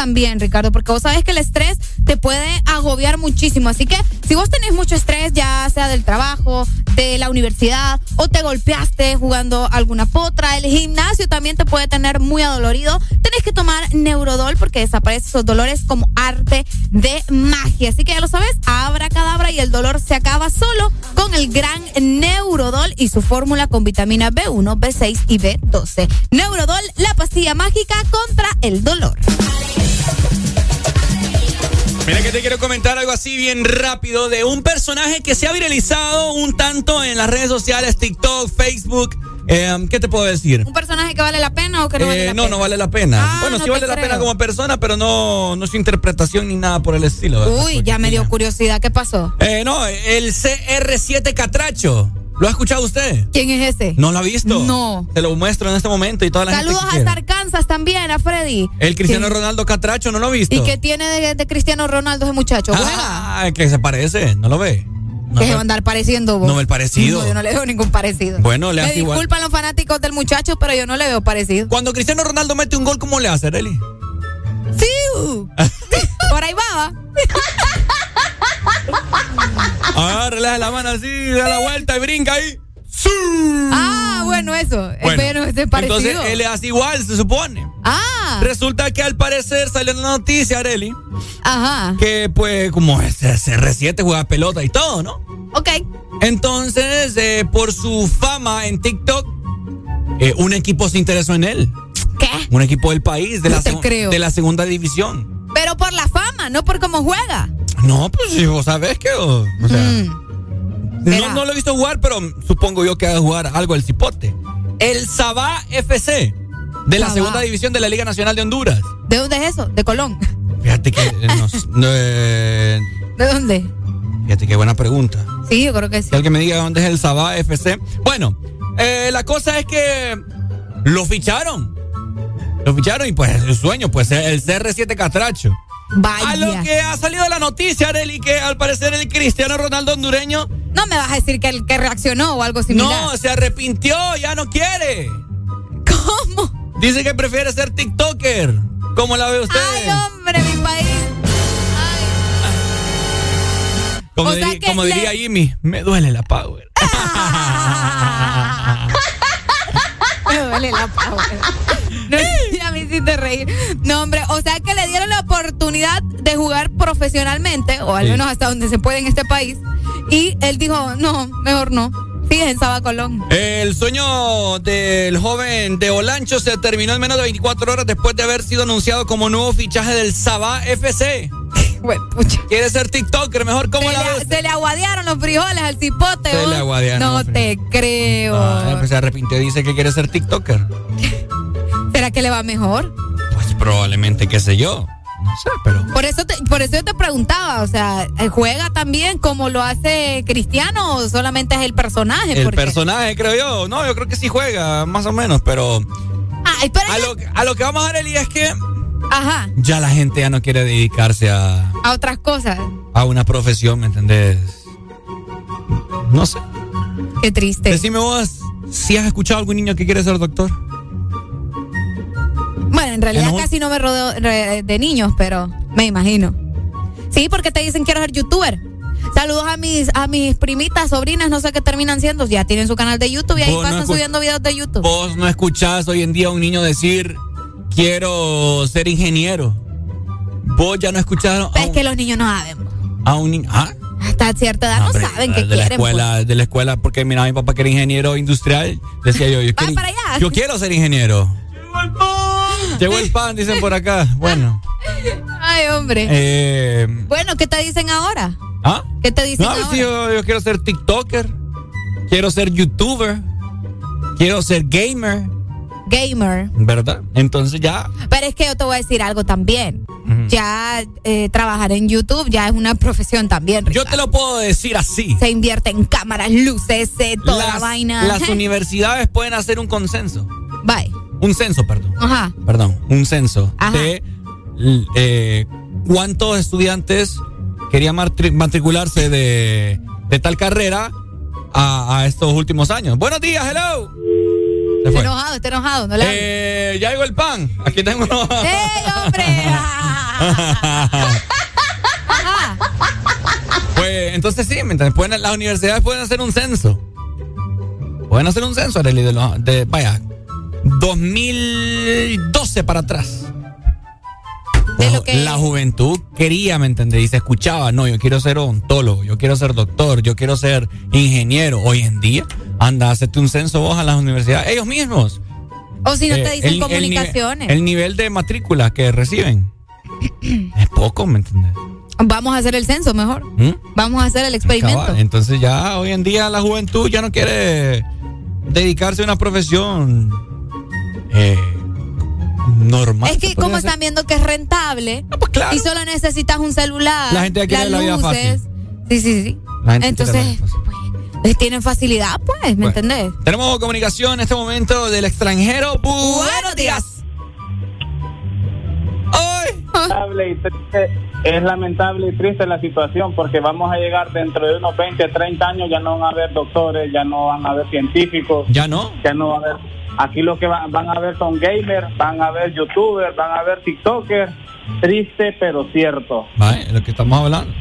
También, Ricardo, porque vos sabés que el estrés te puede agobiar muchísimo. Así que si vos tenés mucho estrés, ya sea del trabajo, de la universidad, o te golpeaste jugando alguna potra, el gimnasio también te puede tener muy adolorido, tenés que tomar Neurodol porque desaparecen esos dolores como arte de magia. Así que ya lo sabes, abra cadabra y el dolor se acaba solo con el gran Neurodol y su fórmula con vitamina B1, B6 y B12. Neurodol la pastilla mágica contra el dolor. Mira que te quiero comentar algo así bien rápido de un personaje que se ha viralizado un tanto en las redes sociales, TikTok, Facebook. Eh, ¿Qué te puedo decir? ¿Un personaje que vale la pena o que no vale Eh, la no, pena? no vale la pena. Ah, bueno, no sí vale la pena como persona, pero no, no su interpretación ni nada por el estilo. ¿verdad? Uy, ya me dio curiosidad. ¿Qué pasó? Eh, no, el CR7 Catracho. ¿Lo ha escuchado usted? ¿Quién es ese? ¿No lo ha visto? No. Te lo muestro en este momento y toda la Saludos gente hasta. Arkansas también, a Freddy. El Cristiano. Ronaldo Catracho, ¿no lo ha visto? ¿Y qué tiene de, de Cristiano Ronaldo ese muchacho? Juega. Ah, que se parece, ¿no lo ve? No, que se va a andar pareciendo vos. No, el parecido. No, yo no le veo ningún parecido. Bueno, le Me hace igual. disculpan los fanáticos del muchacho, pero yo no le veo parecido. Cuando Cristiano Ronaldo mete un gol, ¿cómo le hace, Arely? Sí. Por ahí va. Ah, relaja la mano así, da la vuelta y brinca ahí. Ah, bueno, eso. Es Bueno, ese. Entonces él le hace igual, se supone. Ah. Resulta que al parecer salió en la noticia, Areli, Ajá. que pues como es CR7 juega pelota y todo, ¿no? Ok. Entonces, eh, por su fama en TikTok, eh, un equipo se interesó en él. ¿Qué? Un equipo del país, de, No la, creo. de la segunda división. Pero por la fama, no por cómo juega. No, pues si vos sabés que... O, o sea, Mm. no, no lo he visto jugar, pero supongo yo que va a jugar algo el cipote. El Sabá FC, de la segunda división de la Liga Nacional de Honduras. ¿De dónde es eso? ¿De Colón? Fíjate que... eh, eh, ¿De dónde? fíjate qué buena pregunta. Sí, yo creo que sí. Que alguien me diga dónde es el Sabá FC. Bueno, eh, la cosa es que lo ficharon. Lo ficharon y pues su sueño, pues el CR7 Catracho. Vaya. A lo que ha salido la noticia, Arely, que al parecer el Cristiano Ronaldo hondureño No me vas a decir que el que reaccionó o algo similar. no se arrepintió, ya no quiere. ¿Cómo? Dice que prefiere ser TikToker. ¿Cómo la ve usted? Ay, hombre, mi país. como o sea diri- que como le- diría Jimmy, me duele la power. Me duele la power. No, ya me hiciste reír. No, hombre, o sea que le dieron la oportunidad de jugar profesionalmente, o al Sí. menos hasta donde se puede en este país. Y él dijo, no, mejor no. Sigue en Sabacolón. El sueño del joven de Olancho se terminó en menos de 24 horas después de haber sido anunciado como nuevo fichaje del Sabá FC. Quiere ser TikToker, mejor cómo se, la ves. se le aguadearon los frijoles al cipote. Se le aguadearon No te creo. Ah, pues se arrepintió, dice que quiere ser TikToker. ¿Será que le va mejor? Pues probablemente, qué sé yo. No sé, pero. Por eso, te, por eso yo te preguntaba, o sea, ¿juega también como lo hace Cristiano o solamente es el personaje? El Porque- personaje, creo yo. No, yo creo que sí juega, más o menos, pero. Ay, pero A ya- lo, a lo que vamos a ver, Eli, es que Ajá, ya la gente ya no quiere dedicarse a, a otras cosas. a una profesión, ¿me entendés? No sé. Qué triste. Decime vos si has escuchado a algún niño que quiere ser doctor. En realidad En un- casi no me rodeo de niños, pero me imagino. Sí, porque te dicen quiero ser youtuber. Saludos a mis a mis primitas, sobrinas, no sé qué terminan siendo. Ya tienen su canal de YouTube y ahí Vos no pasan subiendo videos de YouTube. Vos no escuchás hoy en día a un niño decir quiero ser ingeniero. Vos ya no escuchás Pero es un- que los niños no saben. a un niño. Ah, Hasta cierta edad no, saben qué de la quieren. pues. escuela, de la escuela, porque mira, mi papá que era ingeniero industrial, decía yo, yo, quiero, para allá. yo quiero ser ingeniero. Llegó el pan, dicen por acá. Bueno, Ay, hombre. eh, Bueno, ¿qué te dicen ahora? ¿ah? ¿Qué te dicen No, ahora? sí, yo, yo quiero ser TikToker, quiero ser YouTuber, quiero ser gamer, Gamer. ¿verdad? Entonces ya. Pero es que yo te voy a decir algo también. Ya eh, trabajar en YouTube ya es una profesión también. Yo te lo puedo decir así. Se invierte en cámaras, luces, eh, toda la vaina. las universidades pueden hacer un consenso. Bye. Un censo, perdón. Ajá. Perdón, un censo Ajá. de eh, cuántos estudiantes querían matricularse de, de tal carrera a, estos últimos años. Buenos días, hello. Está enojado, está enojado, no le eh, Ya llegó el pan. Aquí tengo. ¡Ey, hombre! pues entonces sí, pueden, las universidades pueden hacer un censo. Pueden hacer un censo, de, de vaya, 2012 para atrás. La juventud quería, ¿me entendés? Y se escuchaba, no, yo quiero ser odontólogo, yo quiero ser doctor, yo quiero ser ingeniero. Hoy en día, anda, hacete un censo vos a las universidades, ellos mismos. O si no te eh, dicen comunicaciones. El, nivel de matrícula que reciben es poco, ¿me entendés? Vamos a hacer el censo mejor. ¿Mm? Vamos a hacer el experimento. Entonces ya hoy en día la juventud ya no quiere dedicarse a una profesión eh, normal. Es que como están viendo que es rentable ah, pues y solo necesitas un celular, la gente quiere la vida fácil. Sí, sí, sí. Entonces, pues, tienen facilidad, pues, ¿me entendés? Tenemos comunicación en este momento del extranjero. Buenos días. Es lamentable y triste la situación porque vamos a llegar dentro de unos 20, 30 años, ya no van a haber doctores, ya no van a haber científicos. Ya no. Ya no va a haber Aquí lo que van, a ver son gamers, van a ver youtubers, van a ver tiktokers. Triste, pero cierto. Vale, lo que estamos hablando.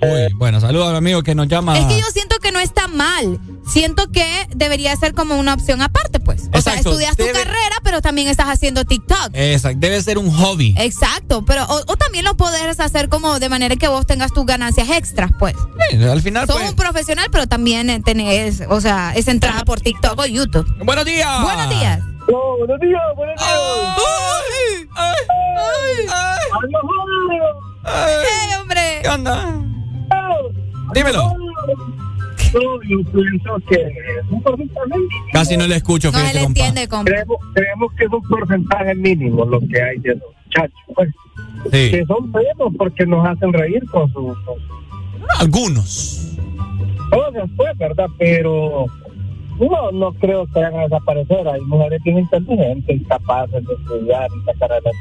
Uy, bueno, saludos al amigo que nos llama. Es que yo siento que no está mal. Siento que debería ser como una opción aparte, pues. O sea, estudias tu carrera, pero también estás haciendo TikTok. Exacto, debe ser un hobby. Exacto, pero o, también lo puedes hacer como de manera que vos tengas tus ganancias extras, pues. al final. Sos pues. un profesional, pero también tenés, o sea, esa entrada por TikTok o YouTube. Buenos días. Buenos días. buenos días, buenos días. Ay, ay, ay, ay. ¡Hey, hombre! ¿Qué onda? Dímelo. yo pienso que un porcentaje Casi no le escucho. No le entiende, compa. Creemos, que es un porcentaje mínimo lo que hay de los muchachos. Pues, sí. Que son buenos porque nos hacen reír con sus... Algunos. Todos pues, ¿verdad? Pero no, no creo que vayan a desaparecer. Hay mujeres bien inteligentes, capaces de estudiar y sacar adelante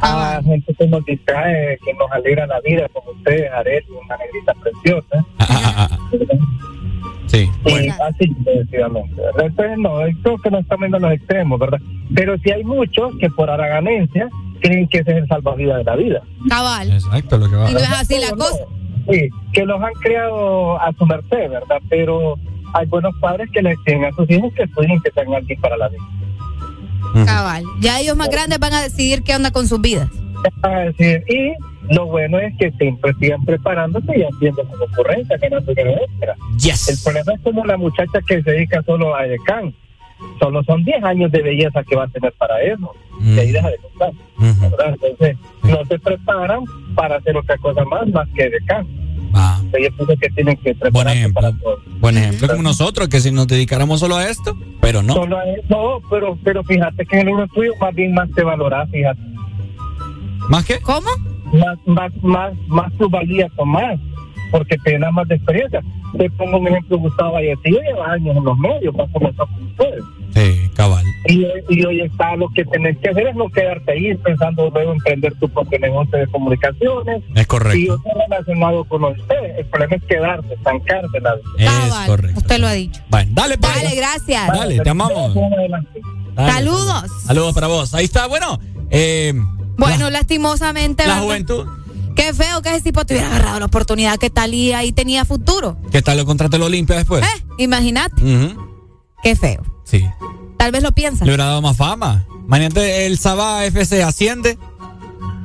a gente que nos distrae, que nos alegra la vida, como usted, Arel, una negrita preciosa. sí, bueno. así sucesivamente, Entonces, no, creo que no estamos viendo los extremos, ¿verdad? Pero sí hay muchos que por araganencia creen que ese es el salvavidas de la vida. Cabal. Exacto, lo que va Y no es así la cosa. Sí, que los han creado a su merced, ¿verdad? Pero hay buenos padres que les tienen a sus hijos que pueden que tengan aquí para la vida. Cabal. Ya ellos más grandes van a decidir qué onda con sus vidas. y lo bueno es que siempre sigan preparándose y haciendo como ocurrencia, que no extra. Yes. El problema es como la muchacha que se dedica solo a decán. Solo son 10 años de belleza que va a tener para eso. Y ahí deja de contar. Entonces, no se preparan para hacer otra cosa más, más que decán. Ah. que tienen que Buen ejemplo. Buen ejemplo como nosotros, que si nos dedicáramos solo a esto, pero no. Solo a eso, pero, pero fíjate que en el uno tuyo más bien más te valora, fíjate. ¿Más qué? ¿Cómo? Más, más, más, más tu valía con más, porque te da más de experiencia. Te pongo un ejemplo, Gustavo Vallecillo lleva años en los medios, para comenzar con ustedes. Sí, cabal. Y, hoy está lo que tenés que hacer es no quedarte ahí pensando luego emprender tu propio negocio de comunicaciones. Es correcto. Y yo estoy relacionado con usted. El problema es quedarse, estancarse la Es correcto. Usted lo ha dicho. Bueno, dale, pues. Dale, gracias. Dale, te amamos. Saludos. Saludos para vos. Ahí está, bueno. Eh, bueno, lastimosamente. La juventud. Qué feo que ese tipo te hubiera agarrado la oportunidad que tal y ahí tenía futuro. ¿Qué tal lo contrato lo limpia después? Eh, imagínate. Qué feo. Sí. Tal vez lo piensa. Le hubiera dado más fama. Mañana el Sabah FC asciende.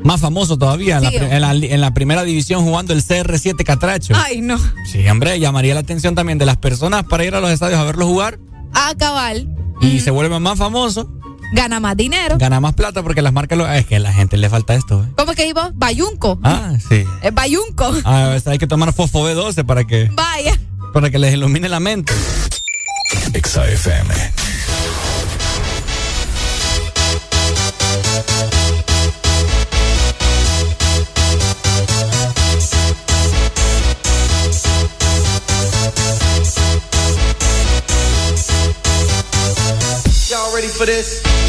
Más famoso todavía en, la, primera división jugando el CR7 Catracho. Ay, no. Sí, hombre, llamaría la atención también de las personas para ir a los estadios a verlo jugar. Ah, cabal. Y se vuelve más famoso. Gana más dinero. Gana más plata porque las marcas lo. Es que a la gente le falta esto. ¿eh? ¿Cómo que iba? Bayunco. Ah, sí. Es Bayunco. Ah, hay que tomar fosfo B12 para que. Vaya. Para que les ilumine la mente. XAFM. For this?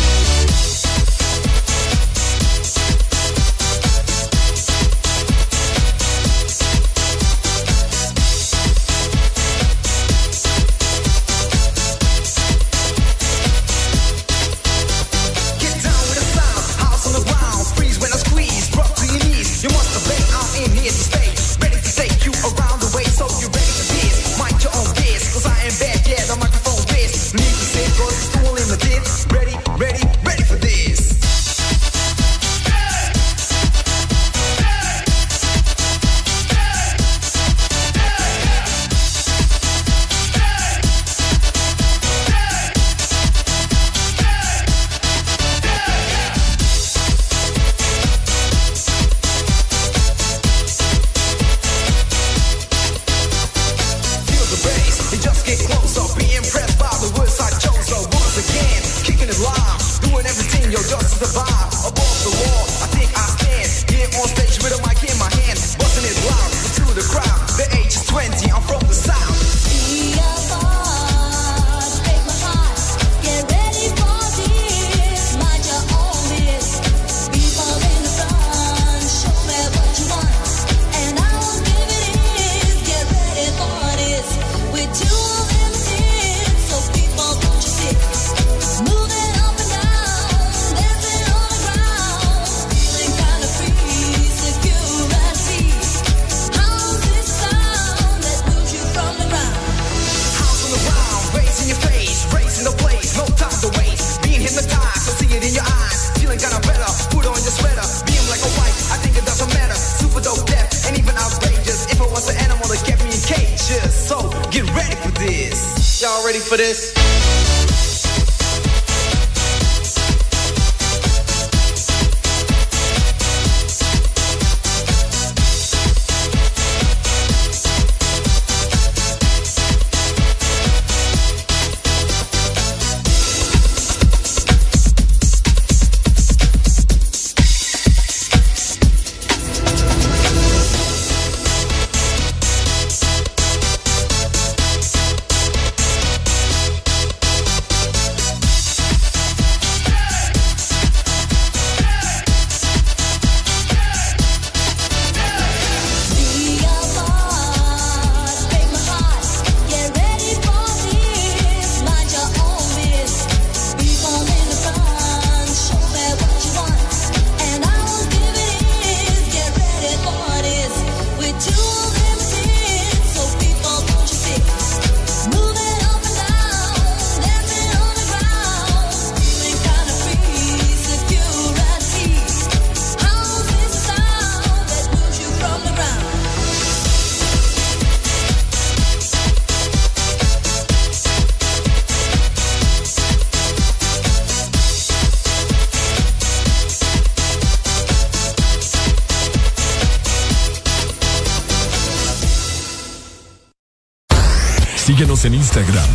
Instagram,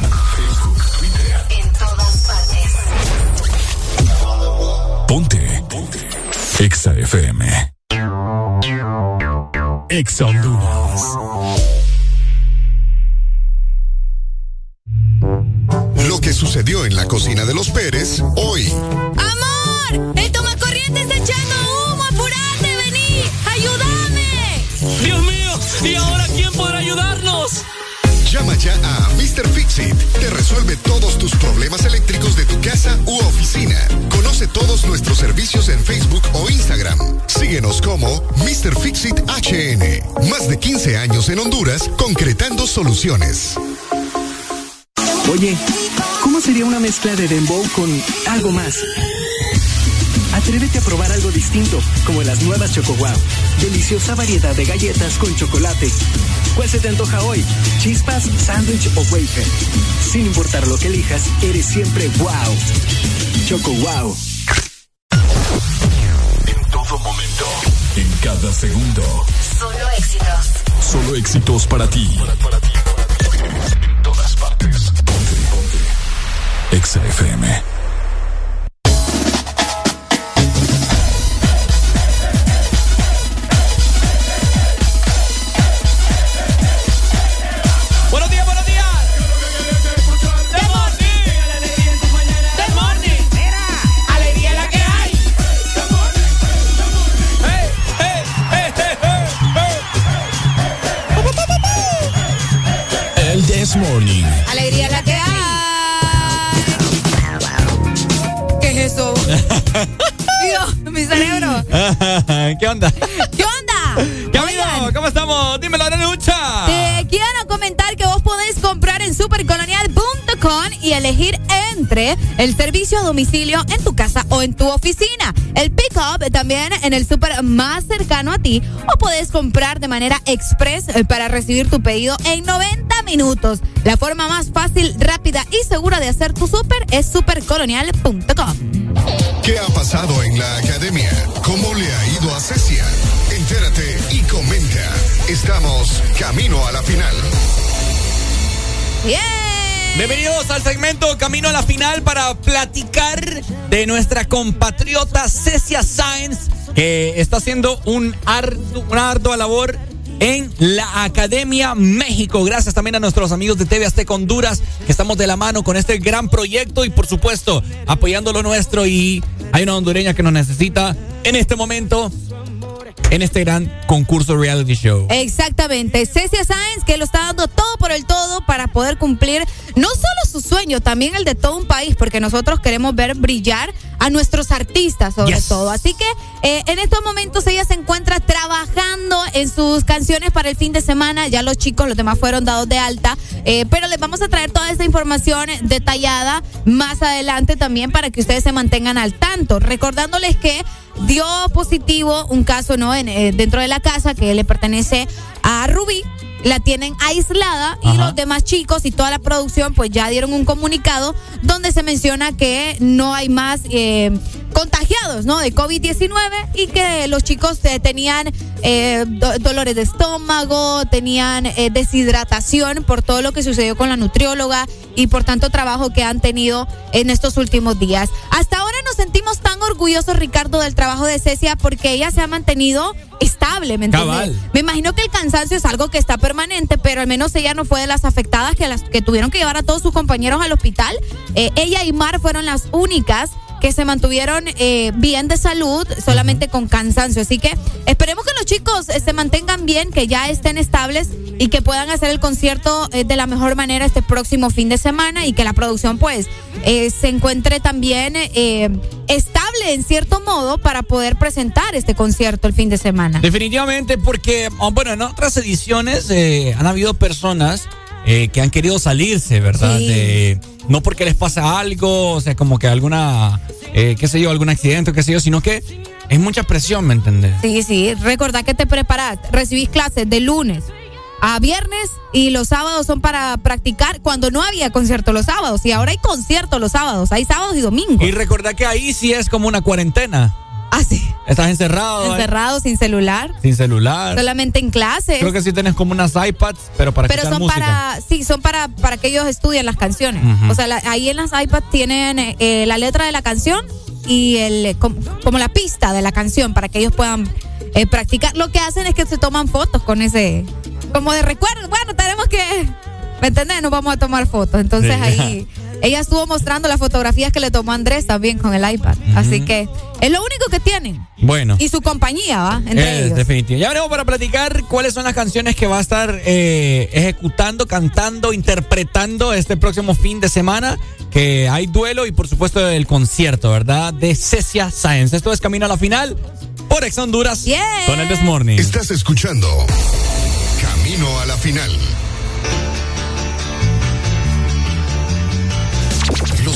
Choco Wow. Deliciosa variedad de galletas con chocolate. ¿Cuál se te antoja hoy? ¿Chispas, sándwich o wafer? Sin importar lo que elijas, eres siempre wow. Choco Wow. En todo momento. En cada segundo. Solo éxitos. Solo éxitos para ti. En todas partes. Ponte. Ponte. Exa FM. el servicio a domicilio en tu casa o en tu oficina, el pick-up también en el súper más cercano a ti o puedes comprar de manera express eh, para recibir tu pedido en 90 minutos. La forma más fácil, rápida y segura de hacer tu súper es supercolonial.com. ¿Qué ha pasado en la academia? ¿Cómo le ha ido a Cecia? Entérate y comenta. Estamos camino a la final. ¡Bien! Bienvenidos al segmento Camino a la Final para platicar de nuestra compatriota Cecia Sáenz, que está haciendo un ardu- una ardua labor en la Academia México. Gracias también a nuestros amigos de TV Azteca Honduras, que estamos de la mano con este gran proyecto y por supuesto apoyando lo nuestro. Y hay una hondureña que nos necesita en este momento, en este gran concurso reality show. Exactamente. Cecia Sáenz, que lo está dando todo por el todo para poder cumplir no solo su sueño, también el de todo un país, porque nosotros queremos ver brillar a nuestros artistas sobre Yes. todo. Así que eh, en estos momentos ella se encuentra trabajando en sus canciones para el fin de semana. Ya los chicos, los demás fueron dados de alta, eh, pero les vamos a traer toda esta información detallada más adelante también para que ustedes se mantengan al tanto. Recordándoles que dio positivo un caso no en, eh, dentro de la casa que le pertenece a Rubí. La tienen aislada y los demás chicos y toda la producción pues ya dieron un comunicado donde se menciona que no hay más eh, contagiados ¿no? de COVID-19 y que los chicos eh, tenían eh, dolores de estómago, tenían deshidratación por todo lo que sucedió con la nutrióloga y por tanto trabajo que han tenido en estos últimos días. Hasta ahora nos sentimos tan orgullosos, Ricardo, del trabajo de Cecia porque ella se ha mantenido estable, ¿me entiendes? Me imagino que el cansancio es algo que está permanente, pero al menos ella no fue de las afectadas que, las, que tuvieron que llevar a todos sus compañeros al hospital. Eh, ella y Mar fueron las únicas que se mantuvieron eh, bien de salud, solamente con cansancio. Así que esperemos que los chicos eh, se mantengan bien, que ya estén estables y que puedan hacer el concierto eh, de la mejor manera este próximo fin de semana y que la producción pues se encuentre también estable en cierto modo para poder presentar este concierto el fin de semana. Definitivamente porque, oh, bueno, en otras ediciones han habido personas que han querido salirse, ¿verdad? De no porque les pasa algo, o sea, como que alguna, eh, qué sé yo, algún accidente, qué sé yo, sino que es mucha presión, ¿me entendés? Sí, sí, recordad que te preparás, recibís clases de lunes a viernes y los sábados son para practicar cuando no había concierto los sábados y ahora hay concierto los sábados, hay sábados y domingos. Y recordad que ahí sí es como una cuarentena. Ah, sí. Estás encerrado. Encerrado, sin celular. Sin celular. Solamente en clases. Creo que sí tienes como unas iPads, pero para Pero son para, sí, son para, para que ellos estudien las canciones. O sea, ahí en las iPads tienen eh, la letra de la canción y el como, la pista de la canción para que ellos puedan eh, practicar. Lo que hacen es que se toman fotos con ese, como de recuerdo. Bueno, tenemos que, ¿me entendés? Nos vamos a tomar fotos. Entonces ahí ella estuvo mostrando las fotografías que le tomó Andrés también con el iPad. Así que es lo único que tienen. Bueno. Y su compañía, ¿va? Entre ellos. Definitivo. Ya veremos para platicar cuáles son las canciones que va a estar eh, ejecutando, cantando, interpretando este próximo fin de semana. Que hay duelo y por supuesto el concierto, ¿verdad? De Cecia Science. Esto es Camino a la Final por Ex Honduras con el This Morning. Estás escuchando Camino a la Final.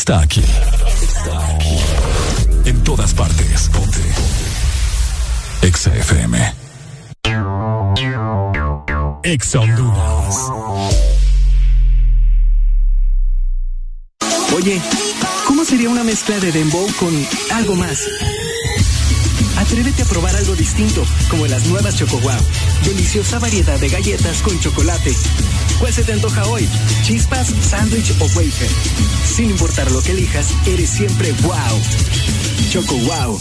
Está aquí. Está aquí. En todas partes. Ponte. Exa FM. Exa. Oye, ¿cómo sería una mezcla de dembow con algo más? Atrévete a probar algo distinto, como las nuevas Choco. Deliciosa variedad de galletas con chocolate. ¿Cuál se te antoja hoy? ¿Chispas, sándwich o wafer? Sin importar lo que elijas, eres siempre wow. Choco Wow.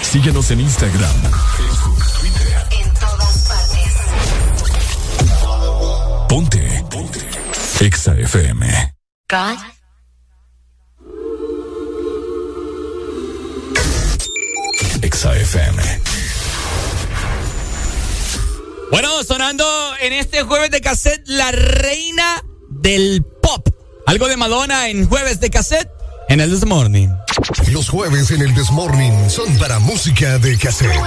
Síguenos en Instagram, Facebook, Twitter. En todas partes. Ponte. Ponte. Exa FM. God. Exa FM. Bueno, sonando en este jueves de cassette, la reina del. Algo de Madonna en jueves de cassette en el This Morning. Los jueves en el This Morning son para música de cassette.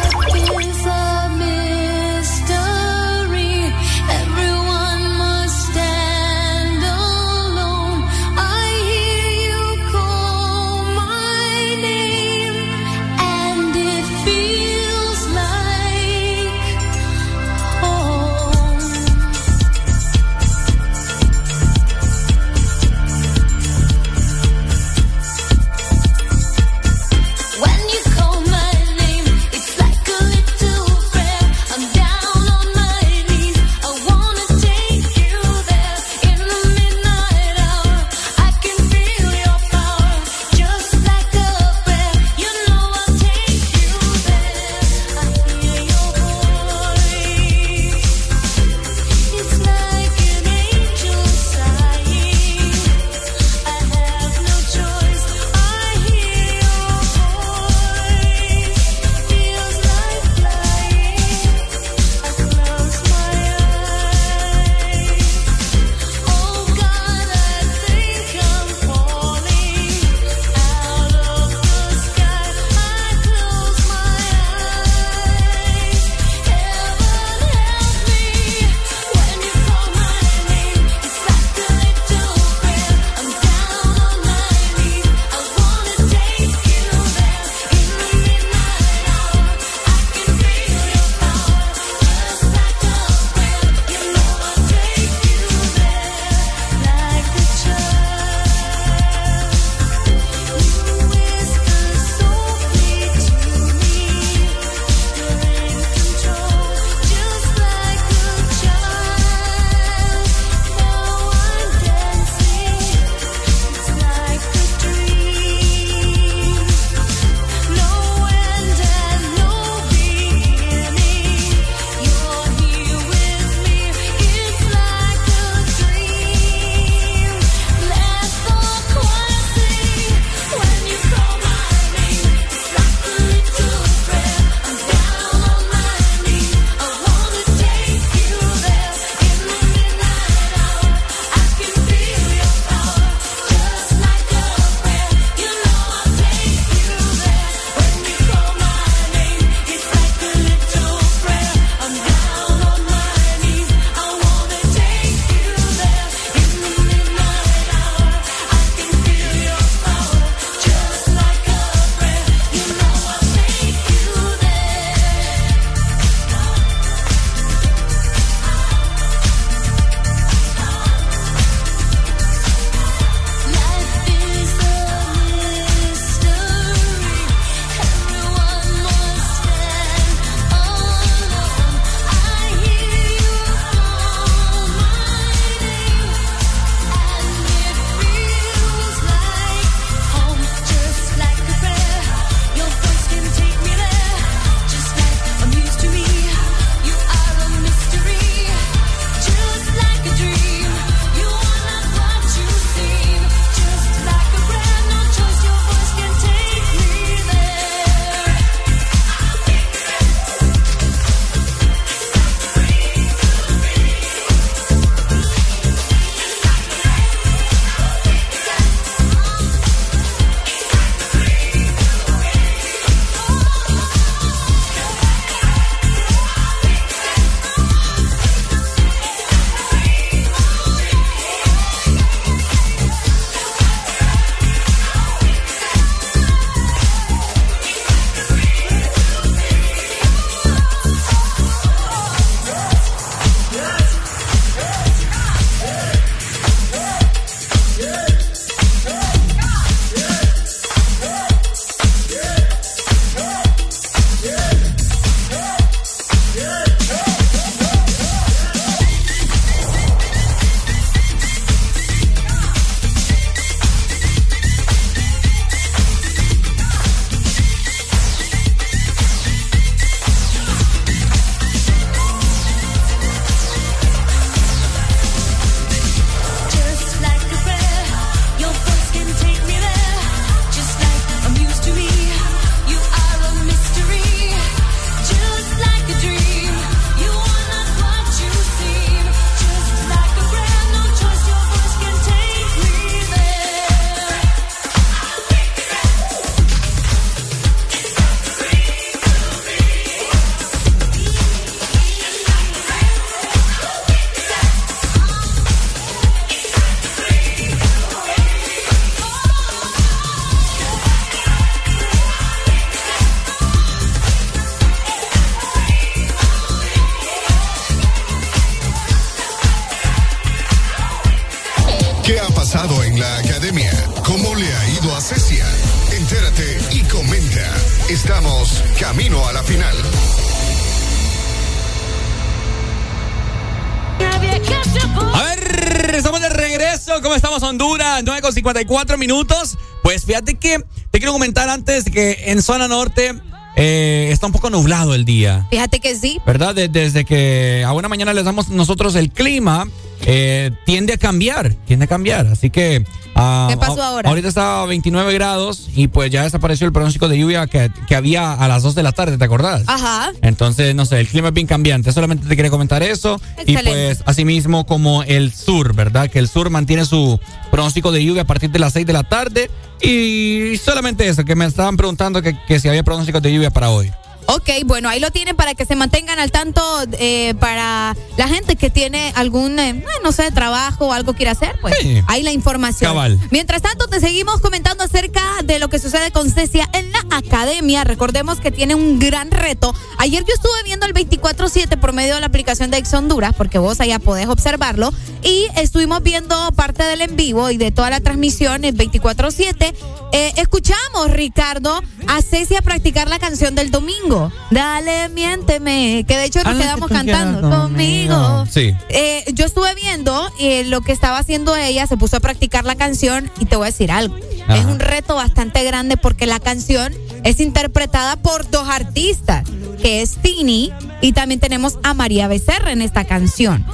54 minutos. Pues fíjate que te quiero comentar antes que en zona norte eh, está un poco nublado el día. Fíjate que sí. ¿Verdad? desde que a una mañana les damos nosotros el clima, eh, tiende a cambiar, tiende a cambiar. Así que... Ah, ¿Qué pasó ahora? Ahorita está a 29 grados y pues ya desapareció el pronóstico de lluvia que, había a las 2 de la tarde, ¿te acordás? Ajá. Entonces, no sé, el clima es bien cambiante. Solamente te quería comentar eso. Y pues, asimismo, como el sur, ¿verdad? Que el sur mantiene su pronóstico de lluvia a partir de las 6 de la tarde. Y solamente eso, que me estaban preguntando que, que si había pronósticos de lluvia para hoy. Ok, bueno, ahí lo tienen para que se mantengan al tanto eh, para la gente que tiene algún, eh, no sé, trabajo o algo quiere hacer, pues ahí la información. Mientras tanto, te seguimos comentando acerca de lo que sucede con Cecia en la academia. Recordemos que tiene un gran reto. Ayer yo estuve viendo el 24-7 por medio de la aplicación de Ex Honduras, porque vos allá podés observarlo, y estuvimos viendo parte del en vivo y de toda la transmisión el 24-7. Eh, escuchamos, Ricardo, a Cecia practicar la canción del domingo. Dale, miénteme. Que de hecho nos quedamos cantando conmigo. Sí. Eh, yo estuve viendo eh, lo que estaba haciendo ella, se puso a practicar la canción y te voy a decir algo. Es un reto bastante grande porque la canción es interpretada por dos artistas, que es Tini y también tenemos a María Becerra en esta canción.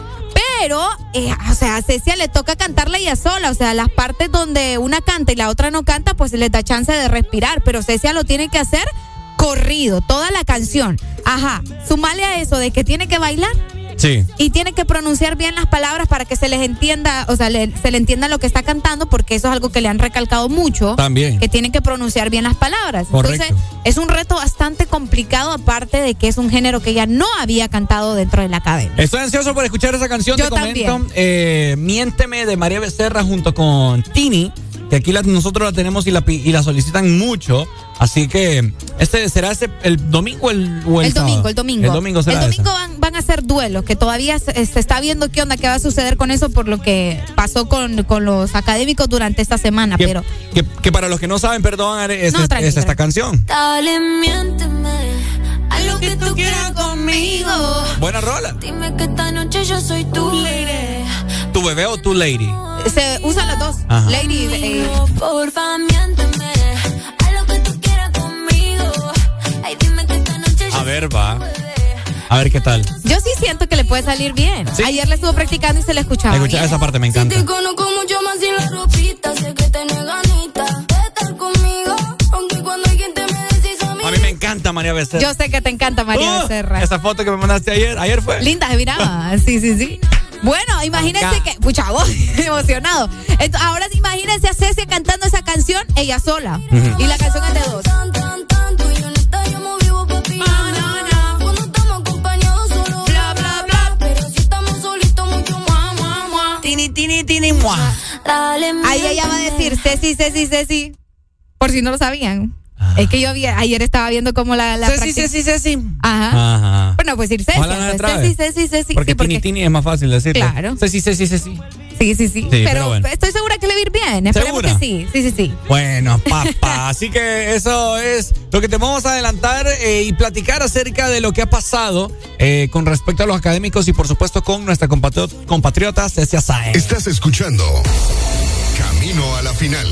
Pero, eh, o sea, a Cecia le toca cantarla ella sola. O sea, las partes donde una canta y la otra no canta, pues le da chance de respirar. Pero Cecia lo tiene que hacer corrido, toda la canción. Ajá, sumale a eso de que tiene que bailar. Sí. Y tiene que pronunciar bien las palabras para que se les entienda, o sea, se le entienda lo que está cantando, porque eso es algo que le han recalcado mucho. También. Que tiene que pronunciar bien las palabras. Correcto. Entonces, es un reto bastante complicado, aparte de que es un género que ella no había cantado dentro de la academia. Estoy ansioso por escuchar esa canción. Yo te comento, eh, Miénteme de María Becerra junto con Tini que aquí nosotros la tenemos y la, y la solicitan mucho. Así que, este será este, el domingo el, o el, el domingo, el domingo. El domingo será El domingo van, van, a ser duelos, que todavía se, está viendo qué onda, qué va a suceder con eso por lo que pasó con, con los académicos durante esta semana. Que, pero que, para los que no saben, perdón, es, es, esta canción. Dale, miénteme. A lo que tú quieras conmigo. Buena rola. Dime que esta noche yo soy tu lady. ¿Tu bebé o tu lady? Se usan las dos. Lady. Eh. Porfa, miénteme. A lo que tú quieras conmigo. Ay, dime que esta noche A ver, va. A ver qué tal. Yo sí siento que le puede salir bien. Ayer le estuvo practicando y se le escuchaba. Escucha, esa parte me encanta. Si te conozco mucho más sin la ropita, sé que tenés ganita de estar conmigo. Aunque cuando alguien te me decís a mí. A mí me encanta María Becerra. Yo sé que te encanta María uh, Becerra. Esa foto que me mandaste ayer, ayer fue. Linda, se miraba. sí, sí, sí. Bueno, imagínense que, pucha, vos, emocionado. Entonces, ahora imagínense a Cecia cantando esa canción ella sola. Y la canción es de dos. Tini, tini, tini, Ahí ella va a decir Ceci, Ceci, Ceci. Por si no lo sabían. Es que yo ayer estaba viendo cómo la, la sí, sí, sí, sí, sí. Ajá. Ajá. Bueno, pues ir Ceci. Pues, Ceci, Ceci, Ceci. Porque, sí, porque Tini, Tini es más fácil decirlo. Claro. Ceci, Ceci, Ceci. Sí, sí, sí. pero, estoy segura que le va a ir bien. Esperemos que sí. Sí, sí, sí. Bueno, papá. así que eso es lo que te vamos a adelantar eh, y platicar acerca de lo que ha pasado eh, con respecto a los académicos y, por supuesto, con nuestra compatriota, compatriota Cecia Saez. Estás escuchando Camino a la Final.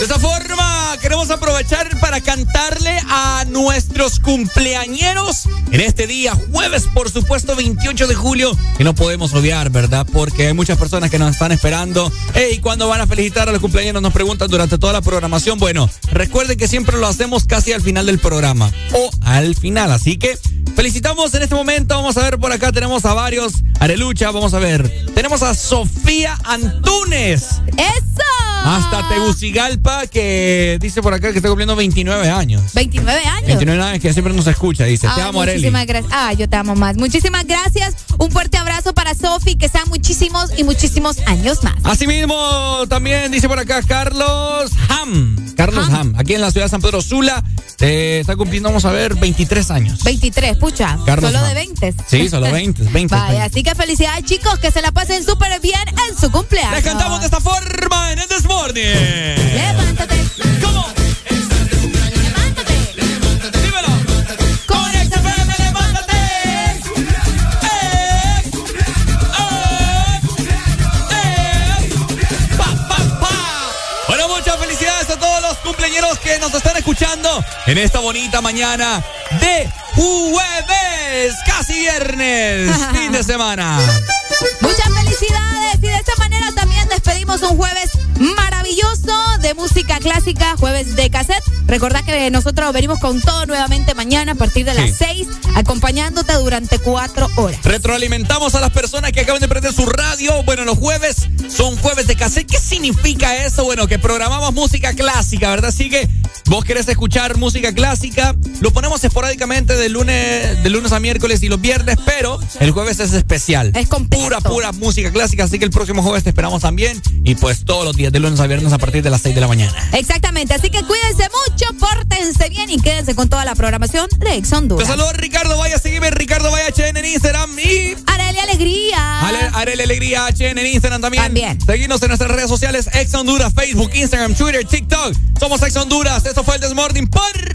De esta forma, queremos aprovechar para cantarle a nuestros cumpleañeros en este día, jueves, por supuesto, 28 de julio, que no podemos obviar, ¿verdad? Porque hay muchas personas que nos están esperando. Hey, ¿cuándo van a felicitar a los cumpleaños? Nos preguntan durante toda la programación. Bueno, recuerden que siempre lo hacemos casi al final del programa o al final. Así que felicitamos en este momento. Vamos a ver por acá, tenemos a varios. Arelucha, vamos a ver. Tenemos a Sofía Antunes. ¡Eso! Hasta Tegucigalpa, que dice por acá que está cumpliendo 29 años. 29 años. 29 años que siempre nos escucha, dice. te amo. Muchísimas gracias. Ah, yo te amo más. Muchísimas gracias. Un fuerte abrazo para Sofi, que sean muchísimos y muchísimos años más. Asimismo, también dice por acá Carlos Ham. Carlos Ham, aquí en la ciudad de San Pedro Sula. Eh, está cumpliendo, vamos a ver, 23 años. 23, pucha. Carlos solo Ham. de 20. Sí, solo 20, 20. Vaya, así que felicidades, chicos, que se la pasen súper bien en su cumpleaños. Les cantamos de esta forma en el Desmorning. Levántate. ¿Cómo? Con esta FM, levántate. Bueno, muchas felicidades a todos los cumpleaños que nos están escuchando en esta bonita mañana de jueves, casi viernes, fin de semana. Muchas felicidades y de esta manera también despedimos un jueves maravilloso de música clásica, jueves de cassette. Recordá que nosotros venimos con todo nuevamente mañana a partir de las 6, acompañándote durante cuatro horas. Retroalimentamos a las personas que acaban de prender su radio. Bueno, los jueves son jueves de cassette. ¿Qué significa eso? Bueno, que programamos música clásica, ¿verdad? Así que vos querés escuchar música clásica, lo ponemos esporádicamente de lunes, de lunes a miércoles y los viernes, pero el jueves es especial. Es Pura, pura música clásica, así que el próximo jueves te esperamos también. Y pues todos los días de lunes a viernes a partir de las 6 de la mañana. Exactamente, así que cuídense mucho, pórtense bien y quédense con toda la programación de Ex Honduras. Te saludo Ricardo Vaya, sígueme Ricardo Vaya HN en Instagram y Areli Alegría. Ale, Arele Alegría HN en Instagram también. También. Seguimos en nuestras redes sociales, Ex Honduras, Facebook, Instagram, Twitter, TikTok. Somos Ex Honduras. Esto fue el Desmorning por